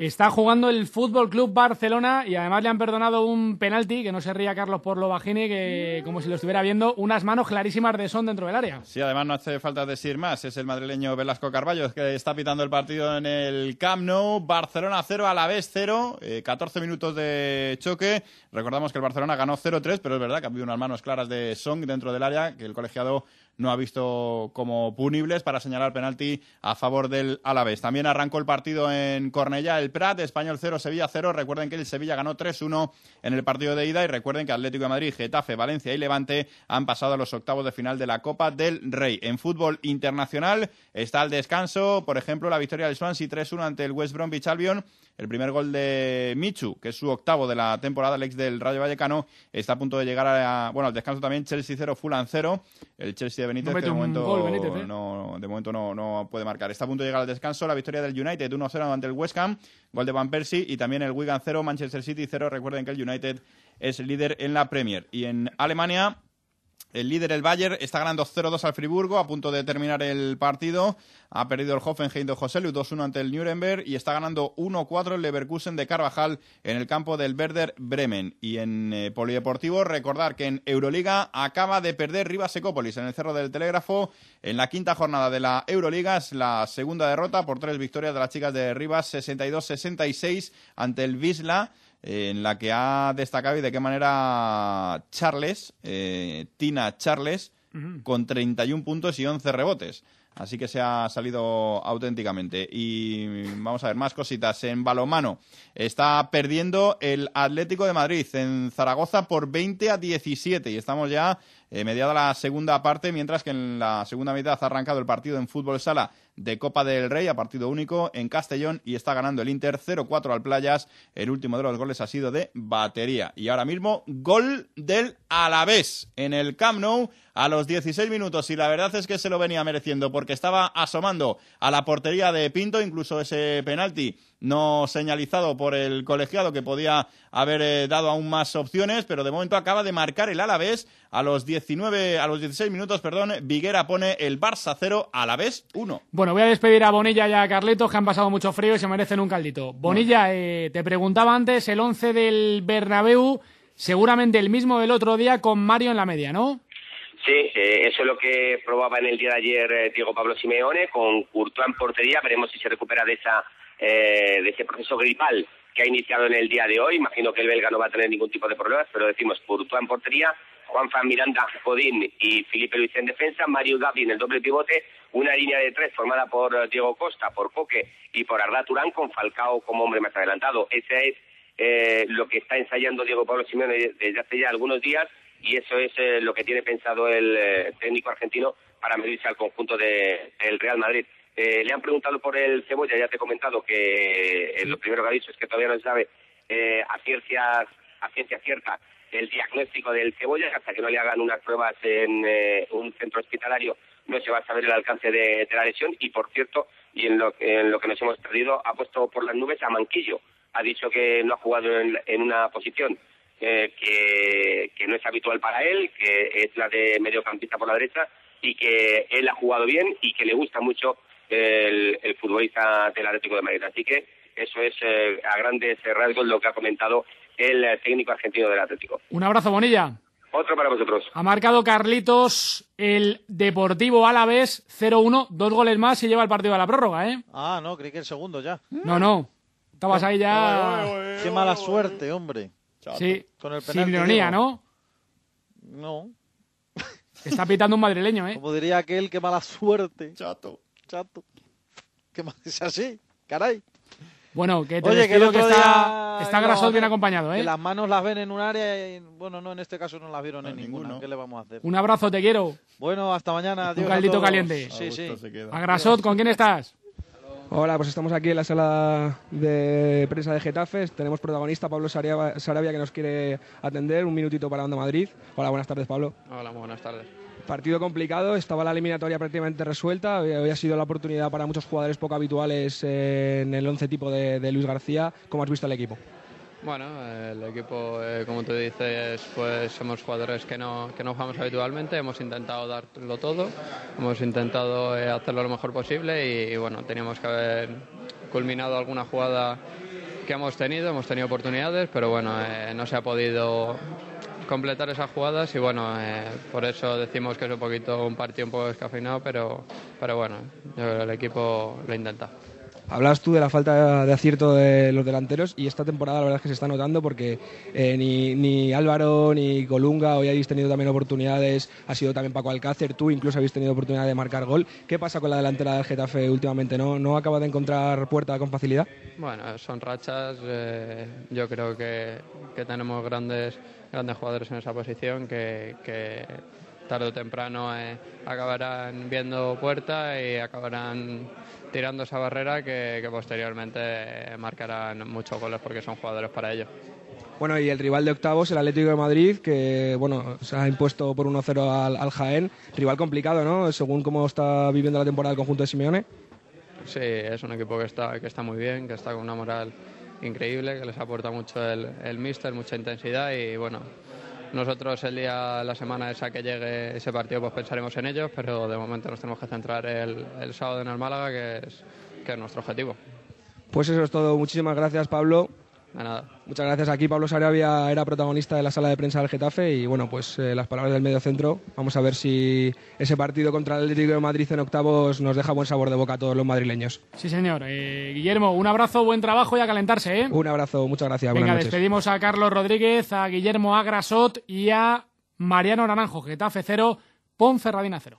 Está jugando el Fútbol Club Barcelona y además le han perdonado un penalti, que no se ría Carlos por lo bajini, que como si lo estuviera viendo, unas manos clarísimas de Son dentro del área. Sí, además no hace falta decir más. Es el madrileño Velasco Carballo que está pitando el partido en el Camp Nou. Barcelona 0, a la vez 0. 14 minutos de choque. Recordamos que el Barcelona ganó 0-3, pero es verdad que ha habido unas manos claras de Song dentro del área, que el colegiado no ha visto como punibles para señalar penalti a favor del Alavés. También arrancó el partido en Cornellá, el Prat, Español 0, Sevilla 0. Recuerden que el Sevilla ganó 3-1 en el partido de ida y recuerden que Atlético de Madrid, Getafe, Valencia y Levante han pasado a los octavos de final de la Copa del Rey. En fútbol internacional está el descanso, por ejemplo, la victoria del Swansea 3-1 ante el West Bromwich Albion. El primer gol de Michu, que es su octavo de la temporada, el ex del Rayo Vallecano, está a punto de llegar a, bueno, al descanso también Chelsea 0, Fulham 0. El Chelsea de Benítez, No que de momento, gol, Benítez, ¿eh? no, de momento no, no puede marcar. Está a punto de llegar al descanso la victoria del United 1-0 ante el West Ham, gol de Van Persie y también el Wigan 0, Manchester City 0. Recuerden que el United es líder en la Premier. Y en Alemania, el líder, el Bayern, está ganando 0-2 al Friburgo, a punto de terminar el partido. Ha perdido el Hoffenheim de Joselu 2-1 ante el Nuremberg y está ganando 1-4 el Leverkusen de Carvajal en el campo del Werder Bremen. Y en eh, Polideportivo, recordar que en Euroliga acaba de perder Rivas Secópolis en el Cerro del Telégrafo. En la quinta jornada de la Euroliga es la segunda derrota por tres victorias de las chicas de Rivas, 62-66 ante el Wisla eh, en la que ha destacado y de qué manera Charles, eh, Tina Charles, con 31 puntos y 11 rebotes. Así que se ha salido auténticamente. Y vamos a ver más cositas. En balomano está perdiendo el Atlético de Madrid en Zaragoza por 20 a 17. Y estamos ya eh, mediada la segunda parte, mientras que en la segunda mitad ha arrancado el partido en fútbol sala de Copa del Rey a partido único en Castellón y está ganando el Inter 0-4 al Playas. El último de los goles ha sido de batería. Y ahora mismo gol del Alavés en el Camp Nou a los 16 minutos y la verdad es que se lo venía mereciendo porque estaba asomando a la portería de Pinto, incluso ese penalti no señalizado por el colegiado que podía haber eh, dado aún más opciones, pero de momento acaba de marcar el Alavés a los 19 a los 16 minutos, perdón, Viguera pone el Barça 0 Alavés 1. Bueno, voy a despedir a Bonilla y a Carletos que han pasado mucho frío y se merecen un caldito. Bonilla, eh, te preguntaba antes el 11 del Bernabéu, seguramente el mismo del otro día con Mario en la media, ¿no? Sí, eh, eso es lo que probaba en el día de ayer eh, Diego Pablo Simeone con Courtois en portería. Veremos si se recupera de esa eh, de ese proceso gripal que ha iniciado en el día de hoy. Imagino que el belga no va a tener ningún tipo de problemas, pero decimos Courtois en portería, Juanfran Miranda Godín y Felipe Luis en defensa, Mario Gavi en el doble pivote, una línea de tres formada por eh, Diego Costa, por Coque y por Arda Turán con Falcao como hombre más adelantado. Ese es eh, lo que está ensayando Diego Pablo Simeone desde hace ya algunos días y eso es eh, lo que tiene pensado el eh, técnico argentino para medirse al conjunto del Real Madrid. Eh, le han preguntado por el Cebolla, ya te he comentado que eh, lo primero que ha dicho es que todavía no se sabe eh, a, ciencia, a ciencia cierta el diagnóstico del Cebolla, hasta que no le hagan unas pruebas en eh, un centro hospitalario no se va a saber el alcance de, de la lesión y por cierto, y en lo, en lo que nos hemos perdido, ha puesto por las nubes a Manquillo. Ha dicho que no ha jugado en, en una posición eh, que, que no es habitual para él, que es la de mediocampista por la derecha y que él ha jugado bien y que le gusta mucho el, el futbolista del Atlético de Madrid. Así que eso es eh, a grandes rasgos lo que ha comentado el técnico argentino del Atlético. Un abrazo, Bonilla. Otro para vosotros. Ha marcado Carlitos el Deportivo Alavés 0-1, dos goles más y lleva el partido a la prórroga, ¿eh? Ah, no, creí que el segundo ya. No, no. Estabas ahí ya. Qué mala suerte, hombre. Sí, Con el sin penalti, ironía, digo. ¿no? No. Está pitando un madrileño, ¿eh? Como diría aquel, qué mala suerte. Chato. Chato. ¿Qué más es así? Caray. Bueno, que te Oye, que el despido que, otro está, día está Grasol bien acompañado, Que ¿eh? las manos las ven en un área y, bueno, no, en este caso no las vieron en ninguna. ¿Qué le vamos a hacer? Un abrazo, te quiero. Bueno, hasta mañana. Adiós Un caldito caliente. Sí, sí. A Grasot, ¿con quién estás? Hola, pues estamos aquí en la sala de prensa de Getafe. Tenemos protagonista Pablo Sarabia, que nos quiere atender. Un minutito para Onda Madrid. Hola, buenas tardes, Pablo. Hola, muy buenas tardes. Partido complicado, estaba la eliminatoria prácticamente resuelta. Hoy hoy ha sido la oportunidad para muchos jugadores poco habituales eh, en el once tipo de, de Luis García. ¿Cómo has visto el equipo? Bueno, el equipo, eh, como tú dices, pues somos jugadores que no, que no jugamos habitualmente, hemos intentado darlo todo, hemos intentado eh, hacerlo lo mejor posible y, y, bueno, teníamos que haber culminado alguna jugada que hemos tenido, hemos tenido oportunidades, pero bueno, eh, no se ha podido completar esas jugadas y bueno, eh, por eso decimos que es un poquito un partido un poco descafeinado, pero, pero bueno, el equipo lo intenta. Hablas tú de la falta de acierto de los delanteros y esta temporada la verdad es que se está notando porque eh, ni, ni Álvaro ni Colunga hoy habéis tenido también oportunidades, ha sido también Paco Alcácer, tú incluso habéis tenido oportunidad de marcar gol. ¿Qué pasa con la delantera del Getafe últimamente? ¿No, no acaba de encontrar puerta con facilidad? Bueno, son rachas. eh, yo creo que, que tenemos grandes, grandes jugadores en esa posición que, que tarde o temprano eh, acabarán viendo puerta y acabarán tirando esa barrera que, que posteriormente marcarán muchos goles porque son jugadores para ello. Bueno, y el rival de octavos, el Atlético de Madrid, que bueno, se ha impuesto por 1-0 al, al Jaén. Rival complicado, ¿no? Según cómo está viviendo la temporada el conjunto de Simeone. Sí, es un equipo que está, que está muy bien, que está con una moral increíble, que les aporta mucho el, el míster, mucha intensidad y bueno, nosotros el día, la semana esa que llegue ese partido pues pensaremos en ellos, pero de momento nos tenemos que centrar el, el sábado en el Málaga, que es, que es nuestro objetivo. Pues eso es todo. Muchísimas gracias, Pablo. Nada. Muchas gracias. Aquí Pablo Sarabia era protagonista de la sala de prensa del Getafe y bueno, pues eh, las palabras del medio centro. Vamos a ver si ese partido contra el Atlético de Madrid en octavos nos deja buen sabor de boca a todos los madrileños. Sí, señor. Eh, Guillermo, un abrazo, buen trabajo y a calentarse, ¿eh? Un abrazo, muchas gracias. Venga, noches. despedimos a Carlos Rodríguez, a Guillermo Agrasot y a Mariano Naranjo, Getafe 0, Ponferradina 0.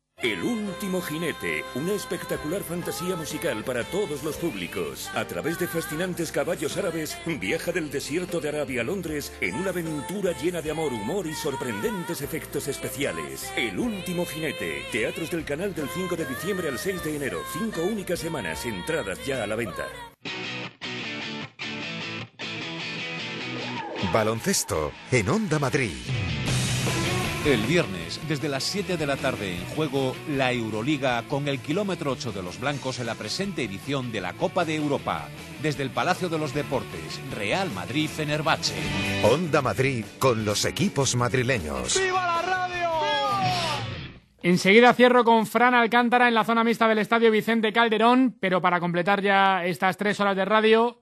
El último jinete, una espectacular fantasía musical para todos los públicos. A través de fascinantes caballos árabes, viaja del desierto de Arabia a Londres en una aventura llena de amor, humor y sorprendentes efectos especiales. El último jinete, teatros del canal del 5 de diciembre al 6 de enero, cinco únicas semanas, entradas ya a la venta. Baloncesto en Onda Madrid. El viernes, desde las 7 de la tarde, en juego la Euroliga con el kilómetro 8 de los blancos en la presente edición de la Copa de Europa. Desde el Palacio de los Deportes, Real Madrid-Fenerbahce. Onda Madrid con los equipos madrileños. ¡Viva la radio! Enseguida cierro con Fran Alcántara en la zona mixta del Estadio Vicente Calderón, pero para completar ya estas tres horas de radio,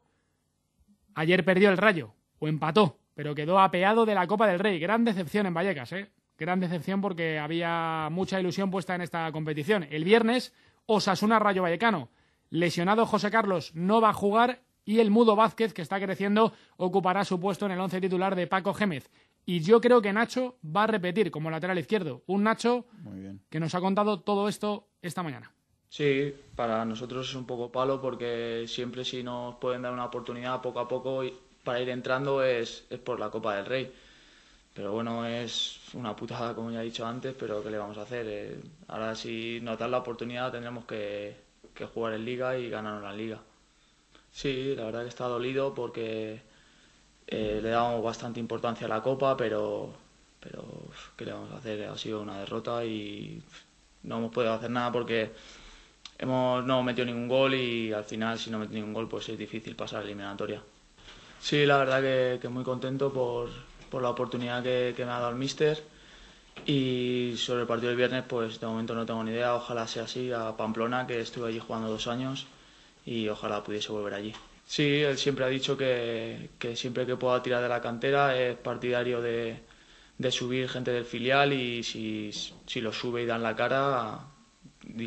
ayer perdió el Rayo, o empató, pero quedó apeado de la Copa del Rey. Gran decepción en Vallecas, ¿eh? Gran decepción porque había mucha ilusión puesta en esta competición. El viernes, Osasuna Rayo Vallecano. Lesionado José Carlos no va a jugar y el Mudo Vázquez, que está creciendo, ocupará su puesto en el once titular de Paco Gémez. Y yo creo que Nacho va a repetir como lateral izquierdo. Un Nacho que nos ha contado todo esto esta mañana. Sí, para nosotros es un poco palo porque siempre si nos pueden dar una oportunidad poco a poco y- para ir entrando es, es por la Copa del Rey. Pero bueno, es una putada, como ya he dicho antes, pero ¿qué le vamos a hacer? Eh, ahora si nos dan la oportunidad tendremos que, jugar en Liga y ganar la Liga. Sí, la verdad que está dolido porque eh, le damos bastante importancia a la Copa, pero, pero ¿qué le vamos a hacer? Ha sido una derrota y no hemos podido hacer nada porque hemos, no hemos metido ningún gol y al final si no metes ningún gol pues es difícil pasar a la eliminatoria. Sí, la verdad que muy contento por, por la oportunidad que, que me ha dado el míster y sobre el partido del viernes pues de momento no tengo ni idea, ojalá sea así a Pamplona que estuve allí jugando dos años y ojalá pudiese volver allí. Sí, él siempre ha dicho que, que siempre que pueda tirar de la cantera es partidario de, de subir gente del filial y si, si lo sube y dan la cara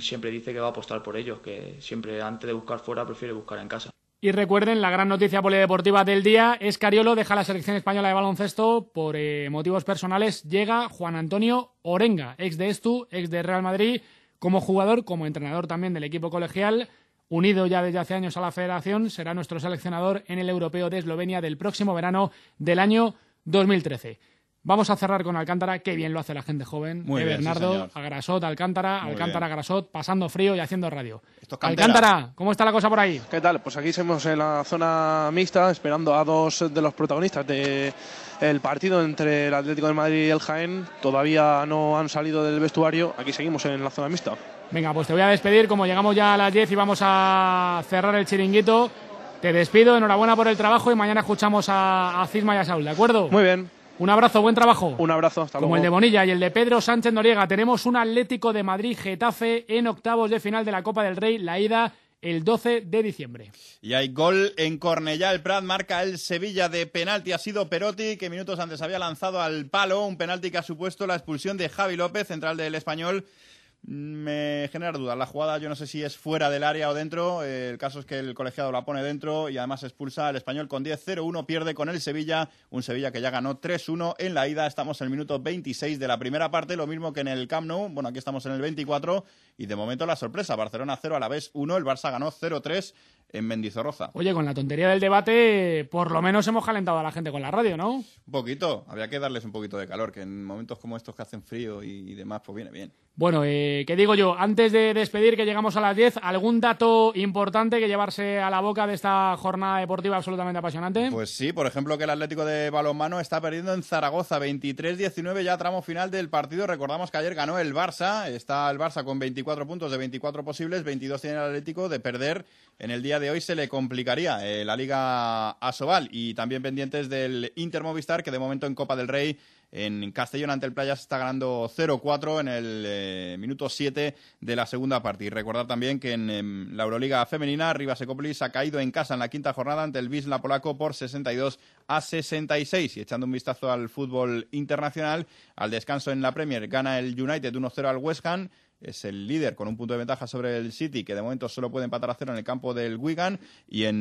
siempre dice que va a apostar por ellos, que siempre antes de buscar fuera prefiere buscar en casa. Y recuerden, la gran noticia polideportiva del día es Cariolo deja la selección española de baloncesto por eh, motivos personales. Llega Juan Antonio Orenga, ex de Estu, ex de Real Madrid, como jugador, como entrenador también del equipo colegial, unido ya desde hace años a la federación, será nuestro seleccionador en el Europeo de Eslovenia del próximo verano del año 2013. Vamos a cerrar con Alcántara, qué bien lo hace la gente joven. Muy de bien, sí, Bernardo, señor. a Grasot, Alcántara, Muy Alcántara, bien. Grasot, pasando frío y haciendo radio. Alcántara, ¿cómo está la cosa por ahí? ¿Qué tal? Pues aquí seguimos en la zona mixta esperando a dos de los protagonistas del partido entre el Atlético de Madrid y el Jaén. Todavía no han salido del vestuario. Aquí seguimos en la zona mixta. Venga, pues te voy a despedir. Como llegamos ya a las 10 y vamos a cerrar el chiringuito, te despido. Enhorabuena por el trabajo y mañana escuchamos a, a Cisma y a Saúl, ¿de acuerdo? Muy bien. Un abrazo, buen trabajo. Un abrazo, hasta Como luego. el de Bonilla y el de Pedro Sánchez Noriega. Tenemos un Atlético de Madrid Getafe en octavos de final de la Copa del Rey, la ida el 12 de diciembre. Y hay gol en Cornellá. El Prat marca el Sevilla de penalti. Ha sido Perotti, que minutos antes había lanzado al palo. Un penalti que ha supuesto la expulsión de Javi López, central del español. Me genera dudas. La jugada yo no sé si es fuera del área o dentro. El caso es que el colegiado la pone dentro y además expulsa al español con 10-0-1. Pierde con el Sevilla. Un Sevilla que ya ganó 3-1 en la ida. Estamos en el minuto 26 de la primera parte. Lo mismo que en el Camp Nou. Bueno, aquí estamos en el 24. Y de momento la sorpresa. Barcelona 0 a la vez 1. El Barça ganó 0-3 en Mendizorroza. Oye, con la tontería del debate, por lo menos hemos calentado a la gente con la radio, ¿no? Un poquito. Había que darles un poquito de calor. Que en momentos como estos que hacen frío y demás, pues viene bien. Bueno, eh, ¿qué digo yo? Antes de despedir, que llegamos a las 10, ¿algún dato importante que llevarse a la boca de esta jornada deportiva absolutamente apasionante? Pues sí, por ejemplo, que el Atlético de Balonmano está perdiendo en Zaragoza 23-19 ya tramo final del partido. Recordamos que ayer ganó el Barça, está el Barça con 24 puntos de 24 posibles, 22 tiene el Atlético de perder en el día de hoy se le complicaría eh, la Liga Asobal y también pendientes del Inter Movistar que de momento en Copa del Rey en Castellón ante el Playa se está ganando 0-4 en el eh, minuto 7 de la segunda parte. Y recordar también que en, em, la Euroliga femenina, Rivas Ecópolis ha caído en casa en la quinta jornada ante el Wisla polaco por 62 a 66. Y echando un vistazo al fútbol internacional, al descanso en la Premier, gana el United 1-0 al West Ham es el líder con un punto de ventaja sobre el City, que de momento solo puede empatar a cero en el campo del Wigan. Y en